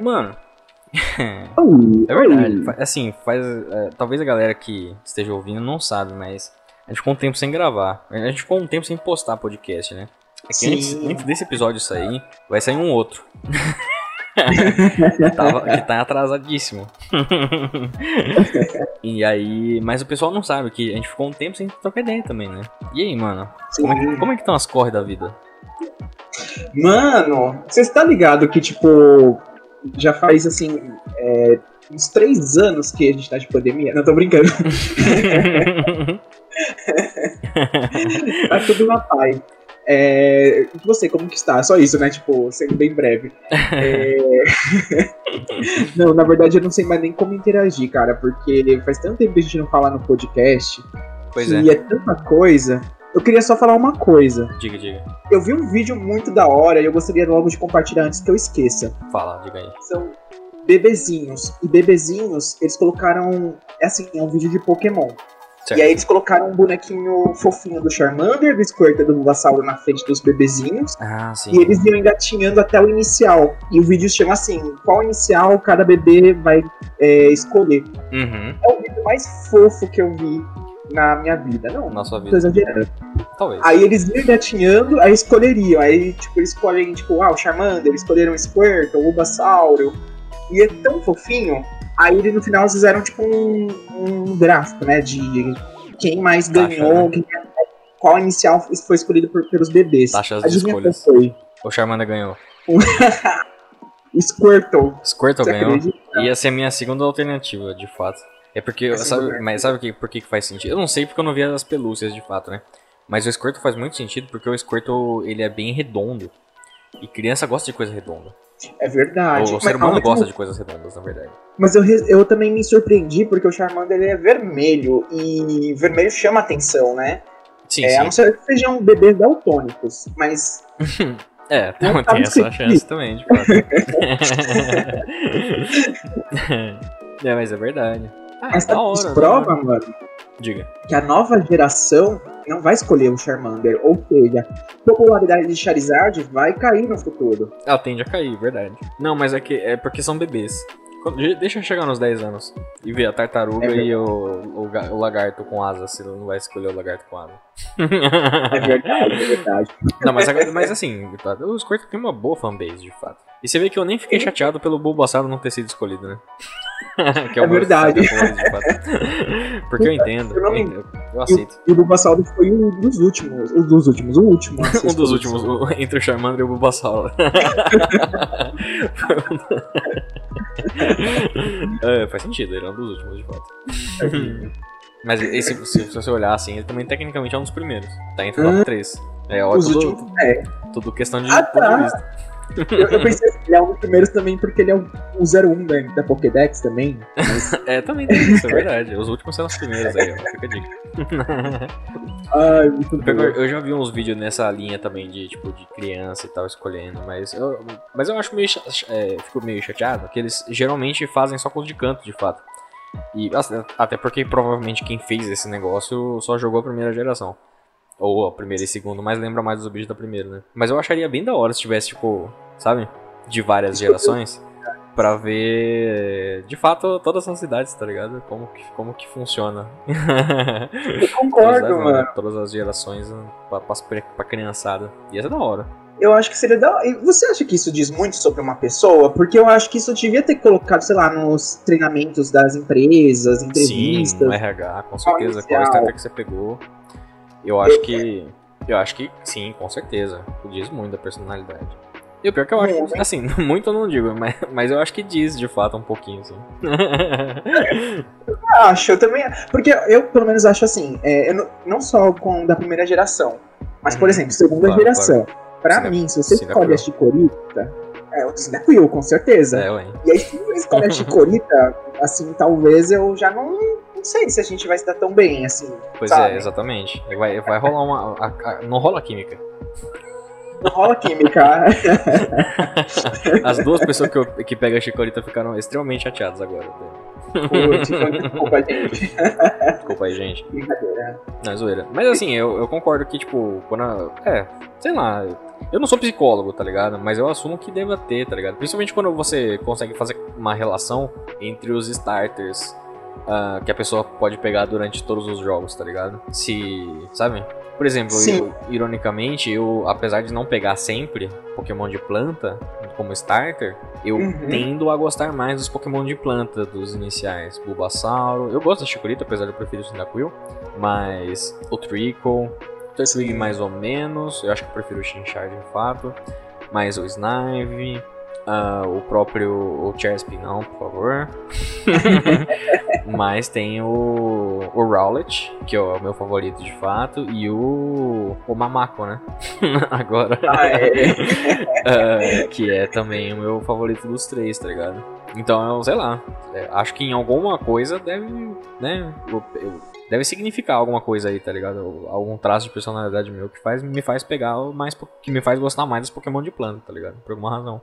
Mano. é verdade. Assim, faz. É, talvez a galera que esteja ouvindo não sabe, mas a gente ficou um tempo sem gravar. A gente ficou um tempo sem postar podcast, né? É que antes, antes, desse episódio sair, vai sair um outro. que, tava, que tá atrasadíssimo. e aí. Mas o pessoal não sabe que a gente ficou um tempo sem trocar ideia também, né? E aí, mano? Como é, que, como é que estão as corres da vida? Mano, você está ligado que, tipo, já faz assim. É, uns três anos que a gente tá de pandemia. Não tô brincando. tá tudo na paz. É, você, como que está? Só isso, né? Tipo, sendo bem breve. É... não, na verdade eu não sei mais nem como interagir, cara, porque faz tanto tempo que a gente não fala no podcast. Pois e é. é tanta coisa. Eu queria só falar uma coisa. Diga, diga. Eu vi um vídeo muito da hora e eu gostaria logo de compartilhar antes que eu esqueça. Fala, diga aí. São bebezinhos. E bebezinhos, eles colocaram. É assim, é um vídeo de Pokémon. Certo. E aí eles colocaram um bonequinho fofinho do Charmander, do Squirtle do Bulbasauro na frente dos bebezinhos. Ah, sim. E eles iam engatinhando até o inicial. E o vídeo chama assim: qual inicial cada bebê vai é, escolher. Uhum. É o vídeo mais fofo que eu vi na minha vida. Não, na sua vida. Tô exagerando. Talvez. Aí eles iam engatinhando, aí escolheriam. Aí, tipo, eles escolhem, tipo, ah, o Charmander, eles escolheram o Squirtle, o Bulbasauro. E é tão fofinho. Aí eles no final fizeram tipo um, um gráfico, né? De quem mais ganhou, Taxa, né? quem, qual inicial foi escolhido por, pelos bebês. Taxas de escolhas. foi? O Charmander ganhou. O Squirtle. Squirtle ganhou. acredita? Ia ser a minha segunda alternativa, de fato. É porque, sabe, mas sabe que, por que, que faz sentido? Eu não sei porque eu não vi as pelúcias de fato, né? Mas o Squirtle faz muito sentido porque o Squirtle ele é bem redondo. E criança gosta de coisa redonda. É verdade. o ser Mas, humano gosta de coisas redondas, na verdade. Mas eu, eu também me surpreendi porque o Charmander ele é vermelho. E vermelho chama atenção, né? Sim, É, a não sim. ser que sejam bebês daltônicos. Mas É, tem, tem essa chance também, de fato. é, mas é verdade. Ah, o que hora. prova, hora. mano, Diga. que a nova geração não vai escolher o Charmander. Ou seja, a popularidade de Charizard vai cair no futuro. Ela tende a cair, verdade. Não, mas é que é porque são bebês. Deixa eu chegar nos 10 anos e ver a tartaruga É e o, o, o lagarto com asa, se ele não vai escolher o lagarto com asa. É verdade, é verdade. Não, mas, mas assim, tá, o Squirtle tem uma boa fanbase, de fato. E você vê que eu nem fiquei chateado pelo Bulbasaur não ter sido escolhido, né? que É meu verdade. Porque eu entendo, Eu não- eu, aceito. E o Bulbasaur foi um dos últimos. Um dos últimos, o último. Um dos últimos, o- entre o Charmander e o Bulbasaur. é, faz sentido, ele é um dos últimos, de fato. Mas esse, se, se você olhar assim, ele também tecnicamente é um dos primeiros. Tá entre o top Hum. 3. É ó, Os tudo, últimos. É. tudo questão de Ah, ponto de tá. Eu, eu pensei que ele é um dos primeiros também porque ele é o, o 01 da, da Pokédex também. Mas, É, também tem isso, é verdade. Os últimos são os primeiros aí, ó. Fica a dica. ai, muito bom. Eu, eu já vi uns vídeos nessa linha também de tipo de criança e tal escolhendo, mas eu, mas eu acho meio é, fico meio chateado que eles geralmente fazem só coisa de canto, de fato. E assim, até porque provavelmente quem fez esse negócio só jogou a primeira geração. Ou a primeira e segunda, mas lembra mais dos vídeos da primeira, né? Mas eu acharia bem da hora se tivesse, tipo, sabe? De várias gerações. Pra ver, de fato, todas as cidades, tá ligado? Como que, como que funciona. Eu concordo, todas, as- mano. Todas as gerações né, pra, pra, pra criançada. E essa é da hora. Eu acho que seria da. e Você acha que isso diz muito sobre uma pessoa? Porque eu acho que isso devia ter colocado, sei lá, nos treinamentos das empresas, Sim, entrevistas. no RH, com certeza. Qual inicial. estratégia que você pegou? Eu acho que. Eu acho que sim, com certeza. Diz muito da personalidade. E o pior que eu acho, Muito. assim, muito eu não digo, mas, mas eu acho que diz de fato um pouquinho, assim. Acho, eu também. Porque eu, pelo menos, acho assim, é, eu não, não só com da primeira geração, mas, por Uhum. exemplo, segunda Claro, geração. Pra Cine- mim, se você escolhe a Chicorita, é o Cinequil, com certeza. é, ué. E aí, se você escolhe a Chicorita, assim, talvez eu já não, não sei se a gente vai se dar tão bem, assim. Pois sabe? é, exatamente. Vai, vai rolar uma. a- a- não rola química. Rola química. As duas pessoas que, eu, que pegam a chicorita ficaram extremamente chateadas agora. Putz, desculpa, gente. Desculpa aí, gente. Brincadeira. Não, é zoeira. Mas assim, eu, eu concordo que, tipo, quando. a- é, sei lá. Eu não sou psicólogo, tá ligado? Mas eu assumo que deva ter, tá ligado? Principalmente quando você consegue fazer uma relação entre os starters ah, que a pessoa pode pegar durante todos os jogos, tá ligado? Se. Sabe? Por exemplo, eu- ironicamente, eu, apesar de não pegar sempre Pokémon de planta como starter, eu Uhum. tendo a gostar mais dos Pokémon de planta, dos iniciais. Bulbasauro. Eu gosto da Chikorita, apesar de eu preferir o Cyndaquil. Mas o Trickle, o Turtwig mais ou menos. Eu acho que eu prefiro o Chinchard de fato. Mas o Snive, ah, o próprio o Chespin não, por favor. Mas tem o, o Rowlet, que é o meu favorito de fato, e o, o Mamako, né? Agora. É. Ah, que é também o meu favorito dos três, tá ligado? Então, eu sei lá. é, acho que em alguma coisa deve, né? eu- eu- deve significar alguma coisa aí, tá ligado? Algum traço de personalidade meu que faz, me faz pegar mais. que me faz gostar mais dos Pokémon de planta, tá ligado? Por alguma razão.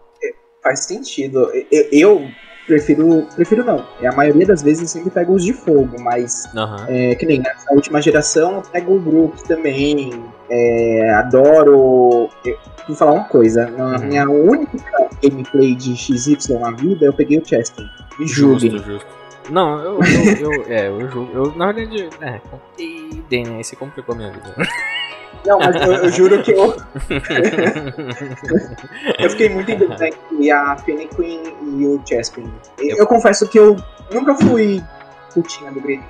Faz sentido. Eu, eu prefiro. Prefiro não. A maioria das vezes eu sempre pego os de fogo, mas Aham. é, que nem nessa última geração eu pego o Brook também. É, adoro. Eu, vou falar uma coisa. Na Uhum. minha única gameplay de XY na vida, eu peguei o Chestin. Me julguem. Justo, justo. Não, eu, eu, eu, é, eu. Eu, na verdade, é, comprei, né? Esse complicou a minha vida. Não, mas eu, eu juro que eu, eu fiquei muito em dúvida entre a Fennequin e o Chespin. Eu, eu confesso que eu nunca fui putinha do Greninja.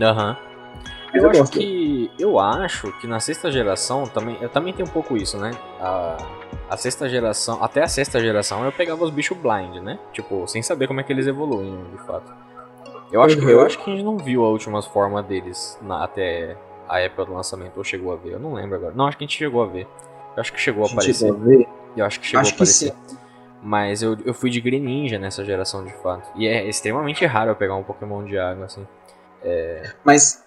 Aham. Mas Eu, eu acho gosto. que. Eu acho que na sexta geração também. Eu também tenho um pouco isso, né? A, a sexta geração. Até a sexta geração eu pegava os bichos blind, né? Tipo, sem saber como é que eles evoluem, de fato. Eu acho, que, eu Uhum. acho que a gente não viu a última forma deles na- até a época do lançamento, ou chegou a ver. Eu não lembro agora. Não, acho que a gente chegou a ver. Eu acho que chegou a Gente, aparecer. vou ver. Eu acho que chegou Acho a aparecer. Mas eu, eu fui de Greninja nessa geração, de fato. E é extremamente raro eu pegar um Pokémon de água, assim. Mas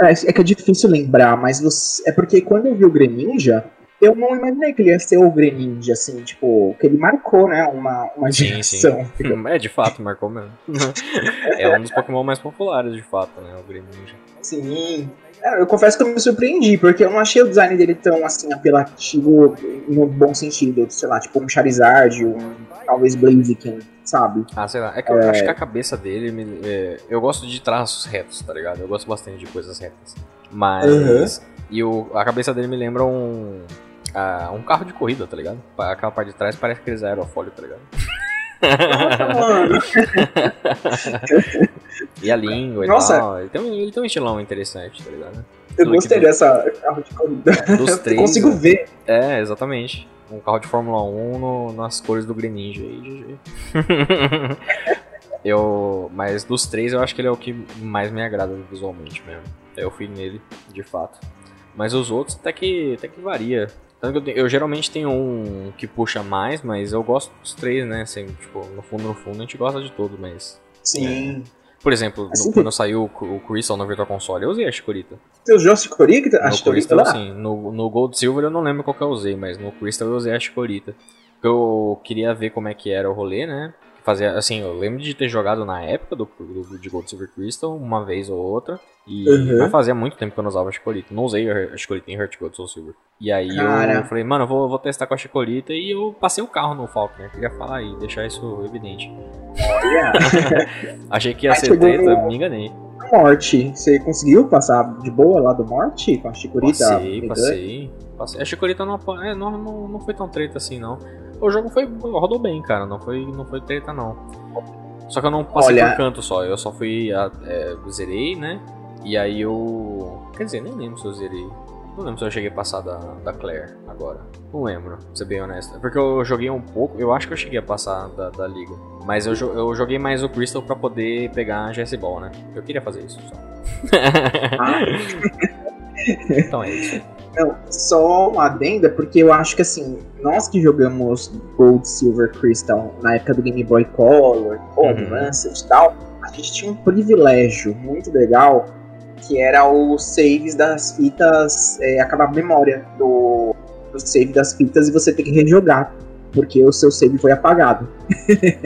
é, é que é difícil lembrar, mas você- é porque quando eu vi o Greninja, eu não imaginei que ele ia ser o Greninja, assim, tipo, que ele marcou, né, uma, uma Sim, sim. geração. É, de fato, marcou mesmo. é um dos Pokémon mais populares, de fato, né? O Greninja. Sim. É, eu confesso que eu me surpreendi, porque eu não achei o design dele tão, assim, apelativo no bom sentido. Sei lá, tipo um Charizard, um talvez Blaziken, sabe? Ah, sei lá. É que eu acho que a cabeça dele. me- é, eu gosto de traços retos, tá ligado? Eu gosto bastante de coisas retas. Mas. E o, a cabeça dele me lembra um. ah, um carro de corrida, tá ligado? Aquela parte de trás parece aqueles aerofólio, tá ligado? Mano, E a língua Nossa. e tal. Ele tem, um, ele tem um estilão interessante, tá ligado? eu Tudo gostei do- dessa carro de corrida. Dos Eu três. consigo ver. É, exatamente. Um carro de Fórmula 1 no- nas cores do Greninja aí, GG. eu, mas dos três eu acho que ele é o que mais me agrada visualmente mesmo. Eu fui nele, de fato. Mas os outros até que, até que varia. Tanto que eu, eu geralmente tenho um que puxa mais, mas eu gosto dos três, né? Assim, tipo, no fundo, no fundo, a gente gosta de tudo, mas... Sim. Por exemplo, no- Assim que- quando saiu o, o Crystal no Virtual Console, eu usei a Chikorita. Você usou a Chikorita? A No Chikorita Crystal, lá? sim. No, no Gold Silver eu não lembro qual que eu usei, mas no Crystal eu usei a Chikorita. Eu queria ver como é que era o rolê, né? Fazia, assim, eu lembro de ter jogado na época do, do- de Gold Silver Crystal, uma vez ou outra. E Uhum. mas fazia muito tempo que eu não usava a Chikorita. Não usei a Chikorita em Heart Gold Soul Silver. E aí Cara. eu falei, mano, eu vou, vou testar com a Chikorita e eu passei o carro no Falcon, né? Queria falar aí, deixar isso evidente. Olha. Achei que ia Mas ser treta, me enganei. Morte. Você conseguiu passar de boa lá do Morte com a Chikorita? Passei, passei, passei. A Chikorita não, é, não, não, não foi tão treta assim, não. O jogo foi rodou bem, cara. Não foi, não foi treta, não. Só que eu não passei Olha- por canto só. Eu só fui. a- é, zerei, né? E aí eu. Quer dizer, nem lembro se eu zerei. Não lembro se eu cheguei a passar da, da Claire agora. Não lembro, pra ser bem honesto. É Porque eu joguei um pouco. Eu acho que eu cheguei a passar da, da liga. Mas eu, eu joguei mais o Crystal pra poder pegar a GS Ball, né? Eu queria fazer isso só. Ah, então é isso. Não, só uma adenda, porque eu acho que assim, nós que jogamos Gold, Silver, Crystal na época do Game Boy Color, ou Uhum. Advanced e tal, a gente tinha um privilégio muito legal, que era os saves das fitas, é, acabar a memória do, o save das fitas e você tem que rejogar. Porque o seu save foi apagado.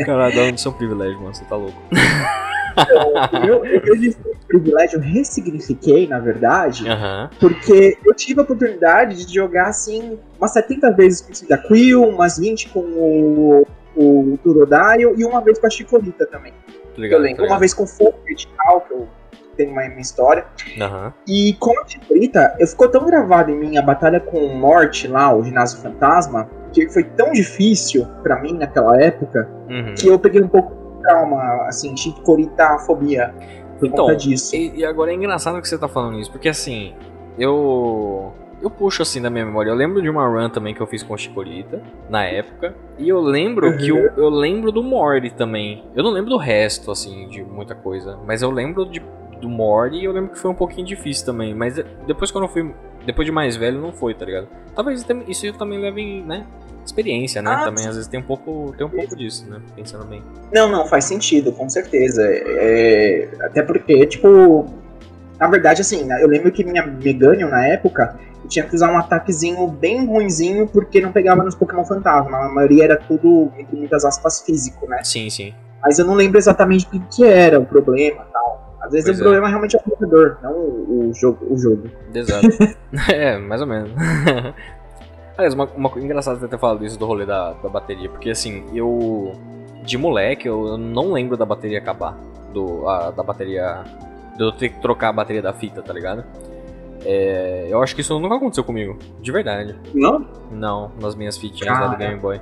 Caralho, dá seu privilégio, mano. Você tá louco. Então, eu, eu disse privilégio, eu ressignifiquei, na verdade, Aham. porque eu tive a oportunidade de jogar assim umas 70 vezes com o da Quill, umas 20 com o, o Turodile e uma vez com a Chicorita também. Lembro. tô Uma vez com o Fokker e tal, que eu tenho uma, uma história. Aham. E com a Chikorita, eu ficou tão gravado em mim a batalha com o Morte lá, o ginásio fantasma, que foi tão difícil pra mim naquela época, Uhum. que eu peguei um pouco de trauma, assim, Chikorita-fobia por Então, conta disso. E, e agora é engraçado que você tá falando isso, porque assim, eu. Eu puxo assim da minha memória. Eu lembro de uma run também que eu fiz com o Chikorita, na época. E eu lembro Uhum. que eu, eu lembro do Morty também. Eu não lembro do resto, assim, de muita coisa. Mas eu lembro de, do Morty e eu lembro que foi um pouquinho difícil também. Mas de- depois quando eu fui. Depois de mais velho, não foi, tá ligado? Talvez isso também leve, né? Experiência, né? Ah, também às vezes tem um pouco. Tem um pouco disso, né? Pensando bem. Não, não, faz sentido, com certeza. É, até porque, tipo, na verdade, assim, né, eu lembro que minha Meganium na época eu tinha que usar um ataquezinho bem ruinzinho porque não pegava nos Pokémon Fantasma. A maioria era tudo, entre muitas aspas, físico, né? Sim, sim. Mas eu não lembro exatamente o que, era o problema e tal. Às vezes Pois o é. problema realmente é o jogador, não o, o jogo. O jogo. Exato. é, mais ou menos. Aliás, uma, uma você ter falado isso do rolê da, da bateria, porque assim, eu. De moleque, eu, não lembro da bateria acabar. Do, a- da bateria. De eu ter que trocar a bateria da fita, tá ligado? É, eu acho que isso nunca aconteceu comigo. De verdade. Não? Não, nas minhas fitinhas lá do. Game Boy.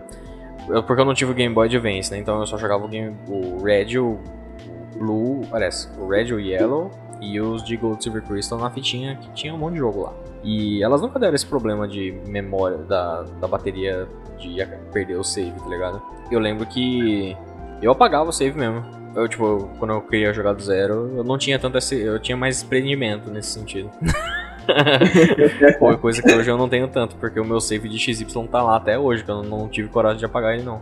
Eu- porque eu não tive o Game Boy Advance, né? Então eu só jogava o, Game, o Red, o Blue, aliás, o Red, o Yellow e os de Gold Silver Crystal na fitinha que tinha um monte de jogo lá. E elas nunca deram esse problema de memória da, da bateria de perder o save, tá ligado? Eu lembro que eu apagava o save mesmo. Eu, tipo, quando eu queria jogar do zero, eu não tinha tanto esse. Eu tinha mais desprendimento nesse sentido. Foi coisa que hoje eu não tenho tanto, porque o meu save de XY tá lá até hoje, que eu não tive coragem de apagar ele não.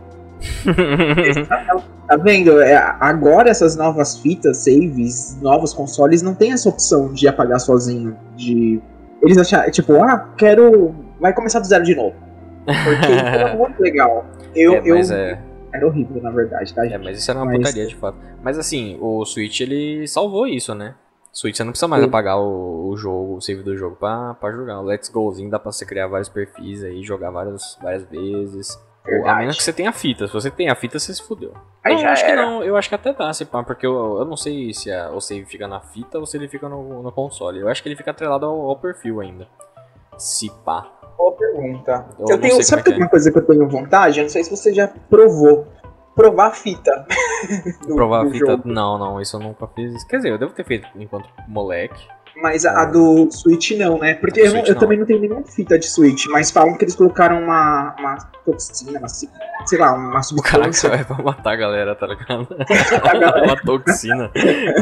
Tá vendo? É, agora essas novas fitas, saves, novos consoles não tem essa opção de apagar sozinho. De eles acharem, tipo, ah, quero. Vai começar do zero de novo. Porque é muito legal. Eu, é, eu é, era horrível, na verdade, tá, é, gente? mas isso era uma Mas- putaria de fato. Mas assim, o Switch ele salvou isso, né? Switch você não precisa mais Sim. apagar o, o jogo, o save do jogo pra, pra jogar. O Let's Gozinho dá pra você criar vários perfis aí, jogar várias, várias vezes. A menos que você tenha a fita. Se você tem a fita, você se fudeu. Aí não, já eu acho era. que não. Eu acho que até dá, se pá, porque eu, eu não sei se a- o save fica na fita ou se ele fica no, no console. Eu acho que ele fica atrelado ao, ao perfil ainda. Se pá. Boa pergunta. Eu Eu, tenho, sabe é uma coisa que eu tenho vontade? Eu não sei se você já provou. Provar a fita. do- Provar a fita. jogo. Não, não, isso eu nunca fiz. Quer dizer, eu devo ter feito enquanto moleque. Mas a, a do Switch não, né? Porque eu, não- eu também não tenho nenhuma fita de Switch, mas falam que eles colocaram uma, uma toxina, uma, sei lá, uma substância. vai pra matar a galera, tá ligado? Galera uma toxina.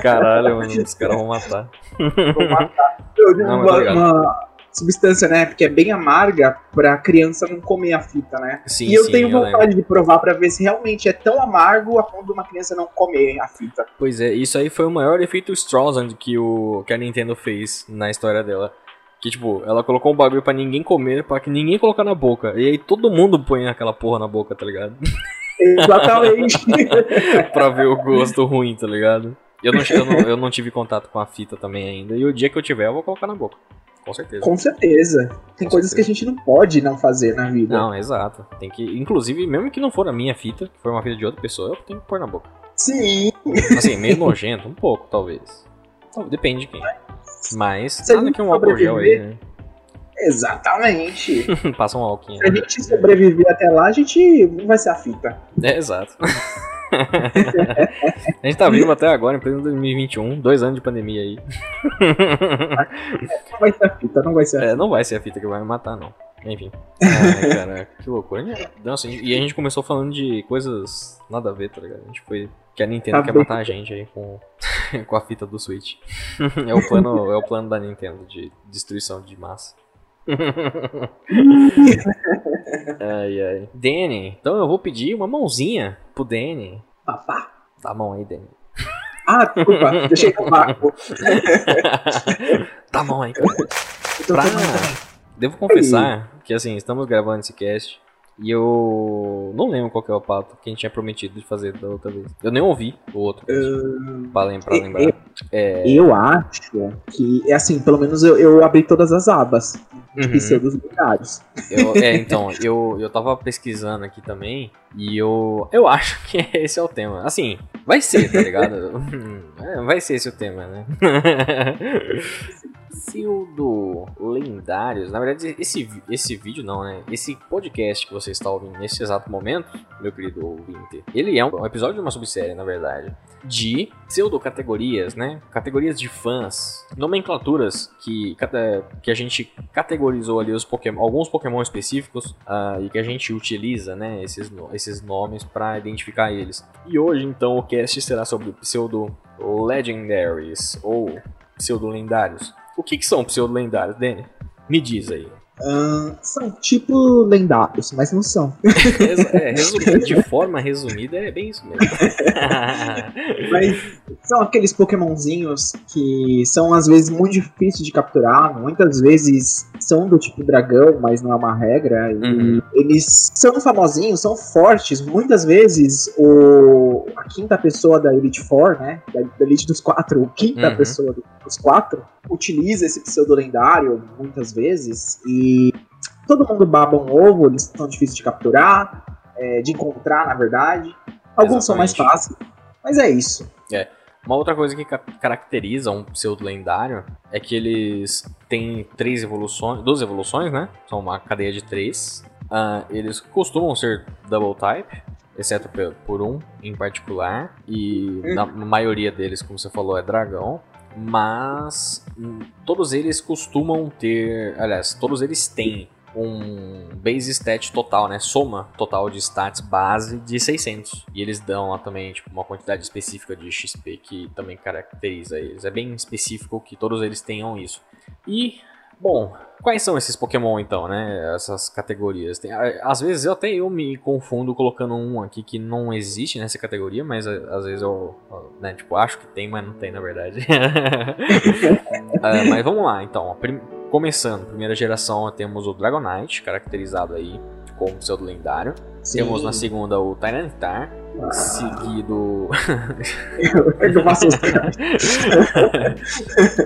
Caralho, mano, os caras vão matar. pra matar. Eu Não, uma substância, né? Porque é bem amarga pra criança não comer a fita, né? Sim, e eu sim, tenho eu vontade de provar pra ver se realmente é tão amargo a ponto de uma criança não comer a fita. Pois é, isso aí foi o maior efeito Streisand que, o, que a Nintendo fez na história dela. Que, tipo, ela colocou um bagulho pra ninguém comer, pra que ninguém colocar na boca. E aí todo mundo põe aquela porra na boca, tá ligado? Exatamente. pra ver o gosto ruim, tá ligado? Eu não, eu, não, eu não tive contato com a fita também ainda. E o dia que eu tiver, eu vou colocar na boca. Com certeza. Com certeza. Tem Com coisas certeza. que a gente não pode não fazer na vida. Não, exato. Tem que. Inclusive, mesmo que não for a minha fita, que for uma fita de outra pessoa, eu tenho que pôr na boca. Sim. Assim, meio nojento, um pouco, talvez. Então, depende de quem. Mas, a nada que um álcool gel aí, né? Exatamente. Passa um álcool. Se a gente sobreviver até lá, a gente vai ser a fita. É, exato. a gente tá vivo até agora, em pleno 2021, dois anos de pandemia aí. Não vai ser a fita, não vai ser a fita. É, não vai ser a fita que vai me matar, não. Enfim. Ai, cara, que loucura. Nossa, e a gente começou falando de coisas nada a ver, tá ligado? A gente foi. Que a Nintendo Tá quer bem. matar a gente aí com, com a fita do Switch. é, o plano, é o plano da Nintendo de destruição de massa. Ai, ai. Danny, então eu vou pedir uma mãozinha pro Danny. Papá. Dá a mão aí, Danny. Ah, desculpa, deixei no vácuo. Dá a mão aí. Eu Pra- devo confessar que assim, estamos gravando esse cast e eu não lembro qual que é o pato que a gente tinha prometido de fazer da outra vez. Eu nem ouvi o outro. Uh, pra, lembrar, pra lembrar. Eu, é... eu acho que, é assim, pelo menos eu, eu abri todas as abas uhum. pseudos lendários. Eu, é, então, eu, eu tava pesquisando aqui também e eu, eu acho que esse é o tema. Assim, vai ser, tá ligado? É, vai ser esse o tema, né? pseudo lendários. Na verdade, esse, esse vídeo não, né? Esse podcast que você está ouvindo nesse exato momento, meu querido ouvinte, ele é um, episódio de uma subsérie, na verdade, de pseudo categorias, né? Categorias de fãs, nomenclaturas que, que a gente categorizou ali os Pokémon, alguns Pokémon específicos uh, e que a gente utiliza, né? Esses, esses nomes para identificar eles. E hoje, então, o cast será sobre pseudo legendaries ou pseudo lendários. O que, que são pseudo-lendários, Danny? Me diz aí. Uh, são tipo lendários, mas não são. é, de forma resumida, é bem isso mesmo. mas são aqueles pokémonzinhos que são às vezes muito difíceis de capturar, muitas vezes são do tipo dragão, mas não é uma regra. Uhum. eles são famosinhos, são fortes. Muitas vezes o, a quinta pessoa da Elite Four, né? Da, da Elite dos quatro, a quinta uhum. pessoa dos quatro, utiliza esse pseudo lendário muitas vezes. E todo mundo baba um ovo, eles são difíceis de capturar, é, de encontrar, na verdade. Alguns Exatamente. são mais fáceis, mas é isso. É. Uma outra coisa que caracteriza um pseudo lendário é que eles têm três evoluções, duas evoluções, né? São uma cadeia de três. Uh, eles costumam ser double type, exceto por um em particular, e hum. na maioria deles, como você falou, é dragão. Mas hum, todos eles costumam ter, aliás, todos eles têm um base stat total, né? Soma total de stats base de 600. E eles dão lá também tipo, uma quantidade específica de XP que também caracteriza eles. É bem específico que todos eles tenham isso. E, bom, quais são esses Pokémon então, né? Essas categorias. Tem, às vezes eu até eu me confundo colocando um aqui que não existe nessa categoria, mas às vezes eu, né, tipo, acho que tem, mas não tem na verdade. uh, mas vamos lá, então. Começando, primeira geração, temos o Dragonite, caracterizado aí como pseudo lendário. Sim. Temos na segunda o Tyranitar. Seguido.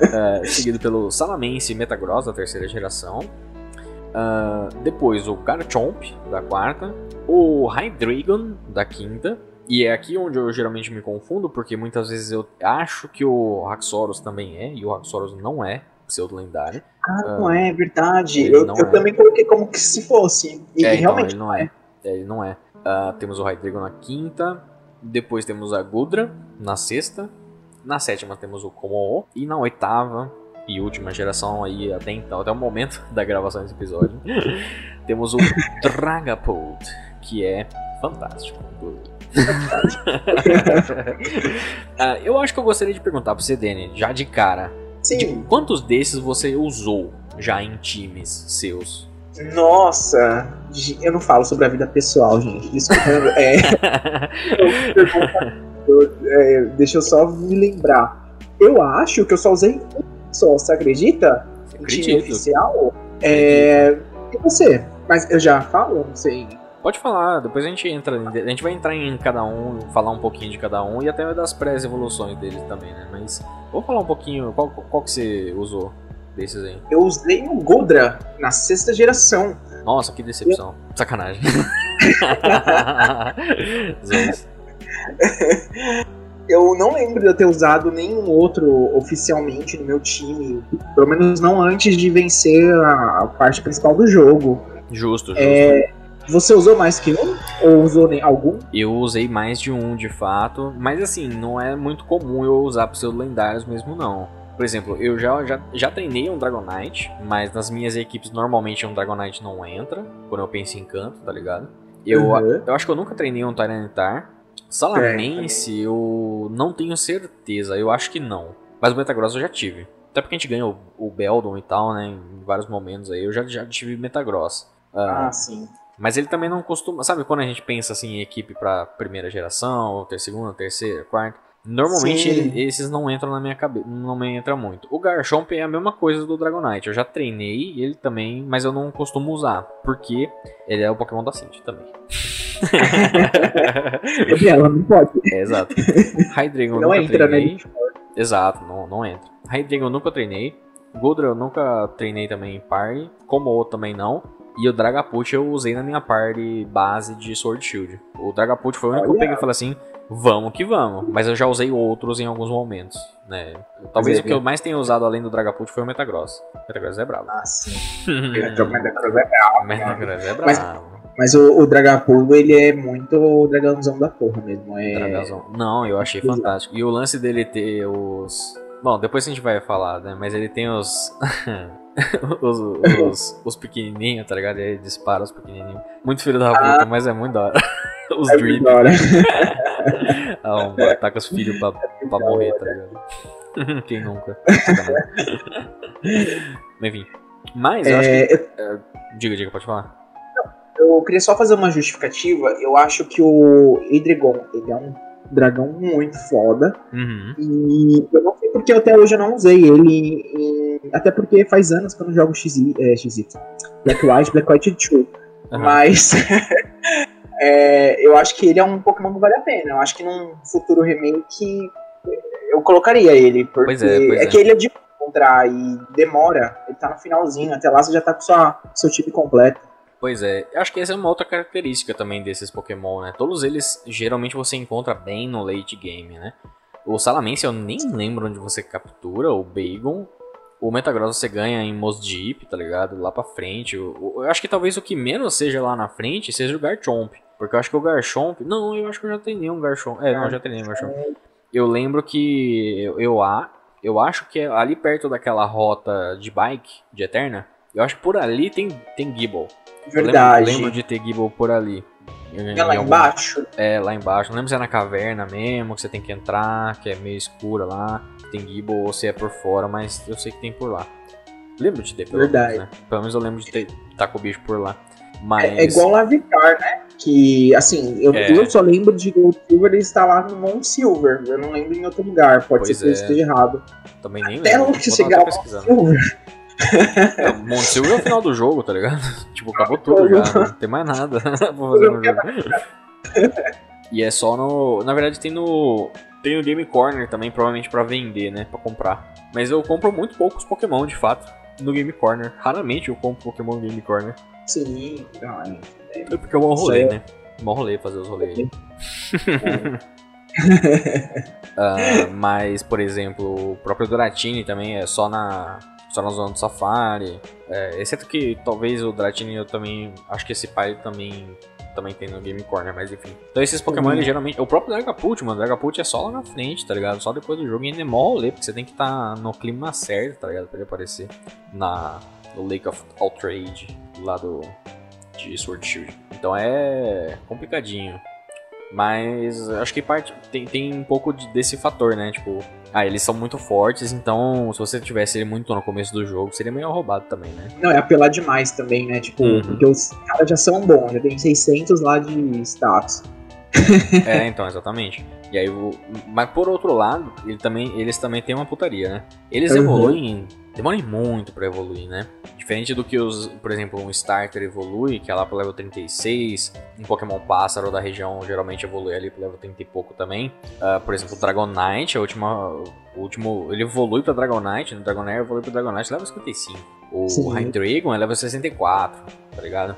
Uh, seguido pelo Salamence Metagross da terceira geração. Uh, depois o Garchomp da quarta. O Hydreigon da quinta. E é aqui onde eu geralmente me confundo, porque muitas vezes eu acho que o Haxorus também é, e o Haxorus não é pseudo-lendário. Ah, não uh, é verdade. Eu, eu é. também coloquei como que se fosse. E é, então, realmente ele não é. é. Ele não é. Uh, temos o Hydreigon na quinta. Depois temos a Gudra na sexta. Na sétima temos o Komo. E na oitava e última geração aí até então, até o momento da gravação desse episódio, temos o Dragapult, que é fantástico. uh, eu acho que eu gostaria de perguntar pro você, Danny, já de cara, Sim. De quantos desses você usou já em times seus? Nossa, eu não falo sobre a vida pessoal, gente. Desculpa. é, é, deixa eu só me lembrar. Eu acho que eu só usei um só, você acredita? Time oficial? É, e você? Mas eu já falo, não sei. Pode falar, depois a gente entra. A gente vai entrar em cada um, falar um pouquinho de cada um e até das pré-evoluções deles também, né? Mas vou falar um pouquinho. Qual, qual que você usou desses aí? Eu usei o Goldra na sexta geração. Nossa, que decepção. Eu... Sacanagem. eu não lembro de eu ter usado nenhum outro oficialmente no meu time. Pelo menos não antes de vencer a parte principal do jogo. Justo, justo. É, você usou mais que um? Ou usou algum? Eu usei mais de um, de fato. Mas assim, não é muito comum eu usar pseudo lendários mesmo, não. Por exemplo, eu já, já, já treinei um Dragonite, mas nas minhas equipes normalmente um Dragonite não entra, quando eu penso em canto, tá ligado? Eu, uhum. eu acho que eu nunca treinei um Tyranitar. Salamense, eu não tenho certeza, eu acho que não. Mas o Metagross eu já tive. Até porque a gente ganha o, o Beldon e tal, né? Em vários momentos aí, eu já, já tive Metagross. Uh, ah, sim. Mas ele também não costuma. Sabe quando a gente pensa assim em equipe para primeira geração, ou ter segunda, terceira, quarta? Normalmente esses não entram na minha cabeça, não me entra muito. O Garchomp é a mesma coisa do Dragonite. Eu já treinei ele também, mas eu não costumo usar, porque ele é o Pokémon da Cindy também. Ela não pode. É, exato. Hydreigon Não nunca entra, né? treinei. Exato, não, não entra. Hydreigon eu nunca treinei. Goldra eu nunca treinei também em party. Como também não. E o Dragapult eu usei na minha party base de Sword Shield. O Dragapult foi o único que eu peguei e falei assim, vamos que vamos. Mas eu já usei outros em alguns momentos, né? Talvez é, o que eu mais tenha usado além do Dragapult foi o Metagross. O Metagross é brabo. Ah, sim. Metagross é bravo, O Metagross é Mas- brabo. Mas o, o Dragapult, ele é muito o dragãozão da porra mesmo. É... Dragazão. Não, eu achei fantástico. E o lance dele ter os. Bom, depois a gente vai falar, né? Mas ele tem os. os, os, os pequenininhos, tá ligado? E ele dispara os pequenininhos. Muito filho da puta, mas é muito da hora. Os É muito da hora. Ah, um, ataca os filhos pra, pra morrer, tá ligado? Quem nunca? Mas, Enfim. Mas eu acho que. É, Diga, diga, pode falar. eu queria só fazer uma justificativa. Eu acho que o Edregon, ele é um dragão muito foda. Uhum. E eu não sei porque até hoje eu não usei ele. em- Até porque faz anos que eu não jogo XY, é, XY. Black White, Black White 2. Aham. Mas é, eu acho que ele é um Pokémon que vale a pena. Eu acho que num futuro remake eu colocaria ele. Porque Pois é, pois é. que ele é de encontrar e demora. Ele tá no finalzinho. Até lá você já tá com sua, seu time completo. Pois é, eu acho que essa é uma outra característica também desses Pokémon, né? Todos eles, geralmente, você encontra bem no late game, né? O Salamence eu nem lembro onde você captura, o Bagon. O Metagross você ganha em Moss Deep, tá ligado? Lá pra frente. O- Eu acho que talvez o que menos seja lá na frente seja o Garchomp. Porque eu acho que o Garchomp... Não, eu acho que eu já treinei um Garchomp. É, não, eu já treinei um Garchomp. Eu lembro que eu, eu, eu acho que é ali perto daquela rota de bike, de Eterna, eu acho que por ali tem, tem Gible. Eu lembro- Verdade. lembro, de ter Gible por ali. É lá algum- embaixo. É, lá embaixo. Não lembro se é na caverna mesmo, que você tem que entrar, que é meio escura lá. Tem Gible ou se é por fora, mas eu sei que tem por lá. Lembro de ter, pelo Verdade. menos, né? Pelo menos eu lembro de ter tá com o bicho por lá. Mas. É, é igual lá Vicar, né? Que, assim, eu, É. eu só lembro de Gold Silver ele está lá no Mount Silver. Eu não lembro em outro lugar. Pode Pois ser que eu é. esteja errado. Também nem Até lembro. dar chegar pesquisando. Silver. É, Montesilva é o final do jogo, tá ligado? Tipo, acabou tudo já. Não tem mais nada pra fazer no jogo. E é só no. Na verdade, tem no. Tem no Game Corner também, provavelmente pra vender, né? Pra comprar. Mas eu compro muito poucos Pokémon, de fato, no Game Corner. Raramente eu compro Pokémon no Game Corner. Sim, não, é. É porque é um rolê, Isso né? Mó rolê fazer os rolês aí. Ah, mas, por exemplo, o próprio Dratini também é só na. Só na zona do Safari. É, exceto que talvez o Dratini eu também. Acho que esse pai também. Também tem no Game Corner, mas enfim. Então esses Pokémon, Uhum. ele geralmente. O próprio Dragapult, mano. O Dragapult é só lá na frente, tá ligado? Só depois do jogo e ainda é mó rolê, porque você tem que estar no clima certo, tá ligado? Pra ele aparecer na, no Lake of Outrage, lá do. De Sword Shield. Então é complicadinho. Mas acho que parte tem, tem um pouco de- desse fator, né? Tipo, ah, eles são muito fortes, então se você tivesse ele muito no começo do jogo, seria meio roubado também, né? Não, é apelar demais também, né? Tipo, Uhum. porque os caras já são bons, já tem 600 lá de status. é, então, exatamente. E aí, o- mas por outro lado, ele também, eles também têm uma putaria, né? Eles Uhum. evoluem, demoram muito pra evoluir, né? Diferente do que os, por exemplo, um starter evolui, que é lá pro level 36, um Pokémon pássaro da região geralmente evolui ali pro level 30 e pouco também. Ah, por exemplo, o Dragonite, a última, o último, ele evolui pra Dragonite, no Dragonair evolui pro Dragonite level 55. O Sim. Hydreigon é level 64, tá ligado?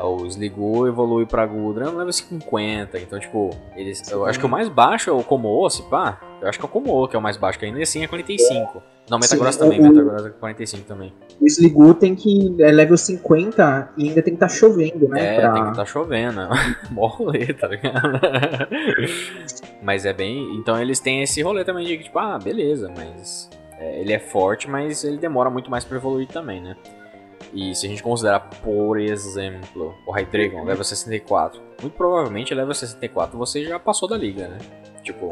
O Sliggoo evolui pra Gudra no level 50. Então, tipo, eles, eu acho que o mais baixo é o Komo, se pá. Eu acho que é o Komo que é o mais baixo, que ainda assim é 45. Não, Metagross Sim, também, o- Metagross é 45 também. O Sliggoo tem que. É level 50 e ainda tem que estar chovendo, né? É, pra... tem que tá chovendo. Mó rolê, tá ligado? mas é bem. Então eles têm esse rolê também de que, tipo, ah, beleza, mas. é, ele é forte, mas ele demora muito mais pra evoluir também, né? E se a gente considerar, por exemplo, o Hydreigon, level 64, muito provavelmente level 64 você já passou da liga, né? Tipo,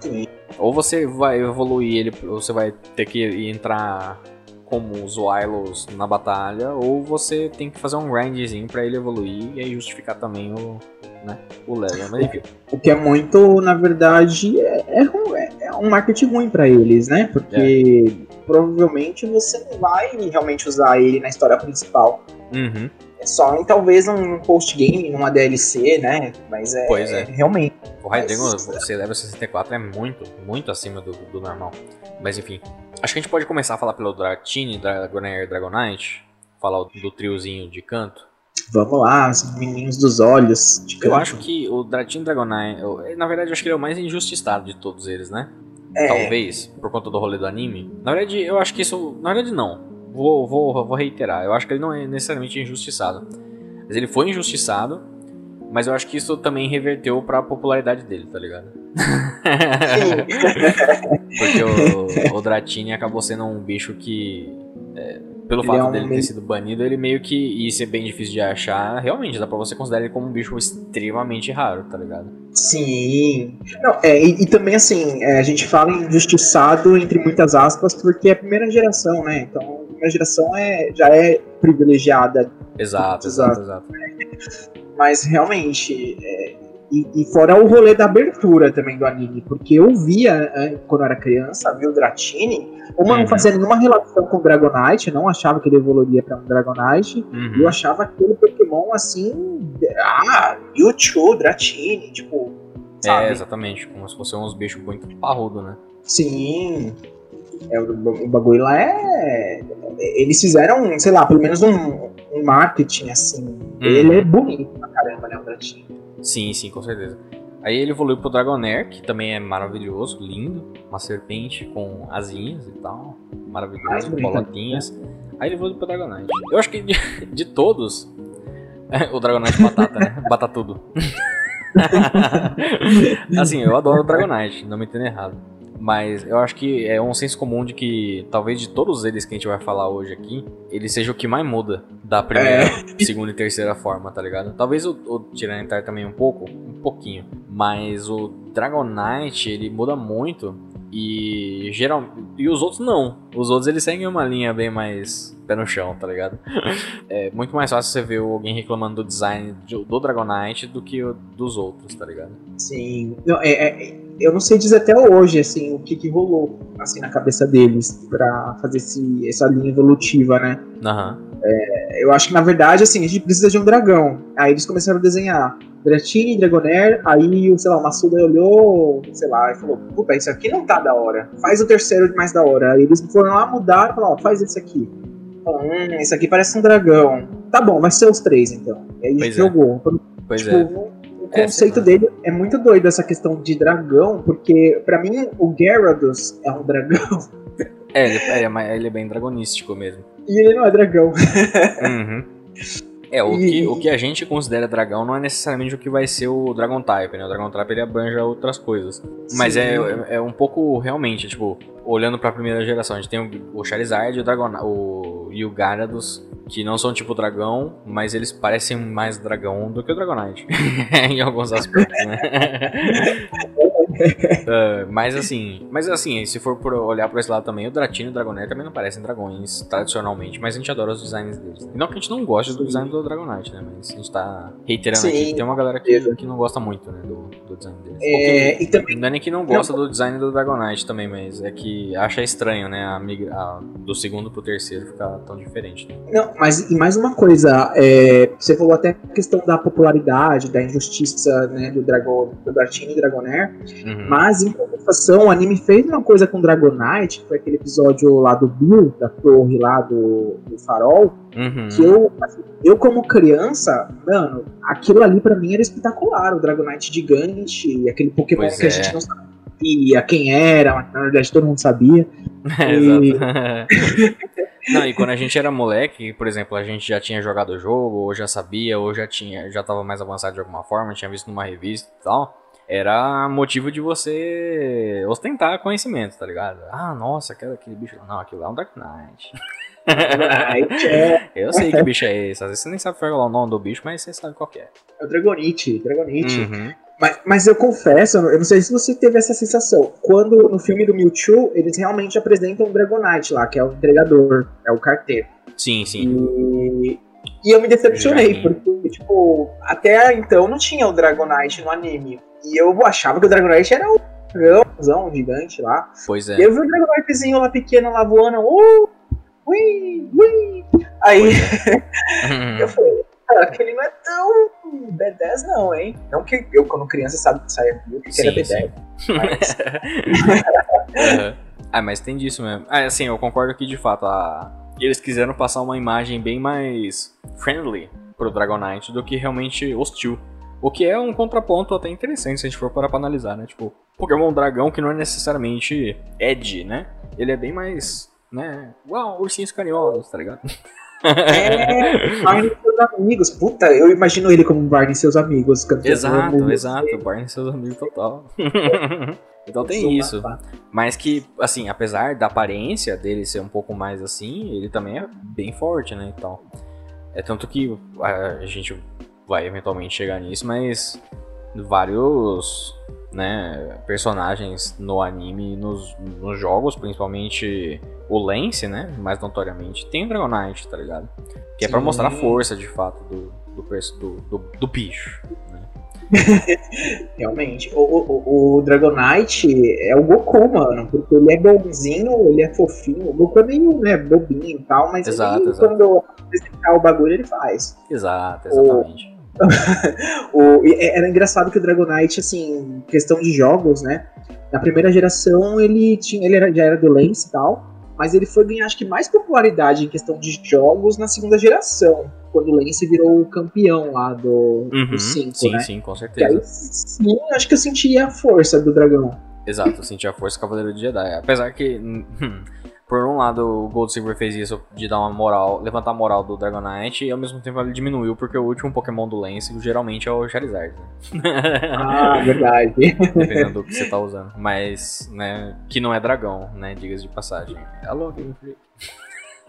Sim. ou você vai evoluir ele, ou você vai ter que entrar como os Wylos na batalha, ou você tem que fazer um grindzinho pra ele evoluir e aí justificar também o, né, o level. Mas enfim, O que é muito, na verdade, é, é um marketing ruim pra eles, né? Porque provavelmente você não vai realmente usar ele na história principal. Uhum. É só em talvez um post-game, numa DLC, né? Mas é, Pois é. realmente. O Raiden, Mas- você level 64 é muito, muito acima do, do normal. Mas enfim. Acho que a gente pode começar a falar pelo Dratini, Dragonair e Dragonite. Falar do triozinho de canto. Vamos lá, os meninos dos olhos. de Eu acho que o Dratini Dragonite, na verdade, eu acho que ele é o mais injustiçado de todos eles, né? É, Talvez, por conta do rolê do anime. Na verdade, eu acho que isso. Na verdade, não. Vou, vou, vou reiterar. Eu acho que ele não é necessariamente injustiçado. Mas ele foi injustiçado. Mas eu acho que isso também reverteu pra popularidade dele, tá ligado? Porque o, o Dratini acabou sendo um bicho que. é, pelo Ele fato é um dele ter sido banido, ele meio que ia ser bem difícil de achar. Realmente, dá pra você considerar ele como um bicho extremamente raro, tá ligado? Sim. Não, é, e, e também assim, é, a gente fala injustiçado entre muitas aspas, porque é a primeira geração, né? Então, a primeira geração é, já é privilegiada, Exato, Exato. exato, exato. mas realmente. é, e, e fora o rolê da abertura também do anime, porque eu via, é, quando eu era criança, via o Dratini, uma Uhum. não fazia nenhuma relação com o Dragonite, eu não achava que ele evoluiria pra um Dragonite, Uhum. eu achava aquele Pokémon assim. Ah, Mewtwo, Dratini, tipo. Sabe? É, exatamente. Como se fosse uns bichos muito parrudo, né? Sim. É, o, o bagulho lá é. Eles fizeram, sei lá, pelo menos um, um marketing assim. Ele é bonito pra caramba, né? O Dratini. Sim, sim, com certeza. Aí ele evoluiu pro Dragonair, que também é maravilhoso, lindo. Uma serpente com asinhas e tal. Maravilhoso, bonito. bolotinhas. Aí ele evoluiu pro Dragonite. Eu acho que de, de todos, o Dragonite batata, né? Batatudo. assim, eu adoro o Dragonite, não me entenda errado. Mas eu acho que é um senso comum de que, talvez de todos eles que a gente vai falar hoje aqui, ele seja o que mais muda da primeira, segunda e terceira forma, tá ligado? Talvez o, o Tyranitar também um pouco, um pouquinho. Mas o Dragonite, ele muda muito. E geral e os outros não. Os outros eles seguem uma linha bem mais pé no chão, tá ligado? É muito mais fácil você ver alguém reclamando do design do Dragonite do que dos outros, tá ligado? Sim. Não, é, é- eu não sei dizer até hoje, assim, o que, que rolou assim, na cabeça deles pra fazer esse, essa linha evolutiva, né? Aham. Eu acho que, na verdade, assim, a gente precisa de um dragão. Aí eles começaram a desenhar Dratini, Dragonair, aí, o, sei lá, o Massuda olhou, sei lá, e falou, puta, isso aqui não tá da hora. Faz o terceiro de mais da hora. Aí eles foram lá, mudaram, falaram, ó, faz esse aqui. Falaram, hum, esse aqui parece um dragão. Tá bom, vai ser os três, então. E aí Pois é. jogou. Pois tipo, é. O É, conceito lá. dele é muito doido, essa questão de dragão, porque, pra mim, o Gyarados é um dragão, É, ele é, ele é bem dragonístico mesmo. e ele não é dragão. Uhum. É, o E- que, o que a gente considera dragão não é necessariamente o que vai ser o Dragon Type, né? O Dragon Type ele abanja outras coisas. Mas é, é, é um pouco realmente, tipo, olhando pra primeira geração, a gente tem o, Charizard, o Dragon, o, e o Gyarados, que não são tipo dragão, mas eles parecem mais dragão do que o Dragonite. em alguns aspectos, né? É, mas assim, mas assim, se for por olhar por esse lado também, o Dratini e o Dragonite também não parecem dragões tradicionalmente, mas a gente adora os designs deles. E não que a gente não goste do design do Dragonite, né? Mas a gente tá reiterando Sim. aqui que tem uma galera que, que não gosta muito, né, do, do design deles. É, e também Não é nem que não gosta do design do Dragonite também, mas é que acha estranho, né? A, migra- a- do segundo pro terceiro ficar tão diferente. Né? Não, mas e mais uma coisa, é, você falou até a questão da popularidade, da injustiça né, do Dragon, do Dratini e Dragonair, Uhum. mas em compensação, o anime fez uma coisa com Dragonite, que foi aquele episódio lá do Bill, da torre lá do, do farol, Uhum. que eu, assim, eu como criança, mano, aquilo ali pra mim era espetacular, o Dragonite gigante, aquele Pokémon Pois que a é. gente não sabia quem era, mas na verdade todo mundo sabia. É, E-. Não, e quando a gente era moleque, por exemplo, a gente já tinha jogado o jogo, ou já sabia, ou já tinha, já tava mais avançado de alguma forma, tinha visto numa revista e tal. Era motivo de você ostentar conhecimento, tá ligado? Ah, nossa, aquele, aquele bicho. Não, aquilo lá é um Dark Knight. Eu sei que bicho é esse. Às vezes você nem sabe falar o nome do bicho, mas você sabe qual que é. é o Dragonite, Dragonite. Uhum. Mas, mas eu confesso, eu não sei se você teve essa sensação. Quando no filme do Mewtwo, eles realmente apresentam o Dragonite lá, que é o entregador, é o carteiro. Sim, sim. E, e eu me decepcionei, porque, tipo, até então não tinha o Dragonite no anime. E eu achava que o Dragonite era o dragãozão gigante lá. Pois é. E eu vi o Dragonitezinho lá pequeno lá voando. Uh, ui, ui. Aí eu falei, ah, aquele não é tão B10 não, hein? Não que eu, quando criança, sabe, saia que Sim, era B10. sim. Mas, Aham. Ah, mas tem disso mesmo. Ah, assim, eu concordo que de fato a... eles quiseram passar uma imagem bem mais friendly pro Dragonite do que realmente hostil. O que é um contraponto até interessante se a gente for parar pra analisar, né? Tipo, Pokémon Dragão que não é necessariamente Edge, né? Ele é bem mais, né? Uau, ursinhos carinhosos, tá ligado? é, Barney e seus amigos. Puta, eu imagino ele como Barney e seus amigos. Exato, exato. Barney e seus amigos total. então tem isso. Mas que, assim, apesar da aparência dele ser um pouco mais assim, ele também é bem forte, né, e tal. É tanto que a gente vai eventualmente chegar nisso, mas vários, né, personagens no anime, nos, nos jogos, principalmente o Lance, né, mais notoriamente, tem o Dragonite, tá ligado? Que é pra Sim. mostrar a força, de fato, do, do, do, do, do bicho? Realmente. O, o, o- Dragonite é o Goku, mano. Porque ele é bonzinho, ele é fofinho. O Goku é meio né, bobinho e tal, mas Exato, ele, exato. quando apresentar o bagulho, ele faz. Exato, exatamente. O, é- era engraçado que o Dragonite, assim, questão de jogos, né? Na primeira geração ele tinha. Ele era- já era do Lance e tal. Mas ele foi ganhar, acho que, mais popularidade em questão de jogos na segunda geração. Quando o Lance virou o campeão lá do, Uhum, 5, sim, né? sim, com Que aí certeza. sim, acho que eu senti a força do dragão. Exato, eu senti a força Cavaleiro de Jedi. Apesar que, hum, por um lado, o Gold Silver fez isso de dar uma moral, levantar a moral do Dragonite, e ao mesmo tempo ele diminuiu, porque o último Pokémon do Lance geralmente é o Charizard, né? Ah, verdade. Dependendo do que você tá usando. Mas, né, que não é dragão, né, diga-se de passagem. Alô, Game Freak.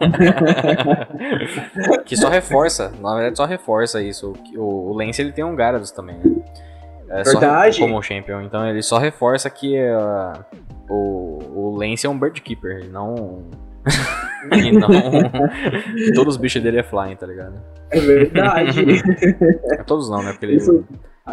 que só reforça, na verdade só reforça isso. O, o Lance ele tem um Gyarados também, né? É só Verdade. como champion, então ele só reforça que ah, o, o Lance é um Bird Keeper, não. e não. Todos os bichos dele é flying, tá ligado? É verdade. É, Todos não, né? Porque ele. Isso.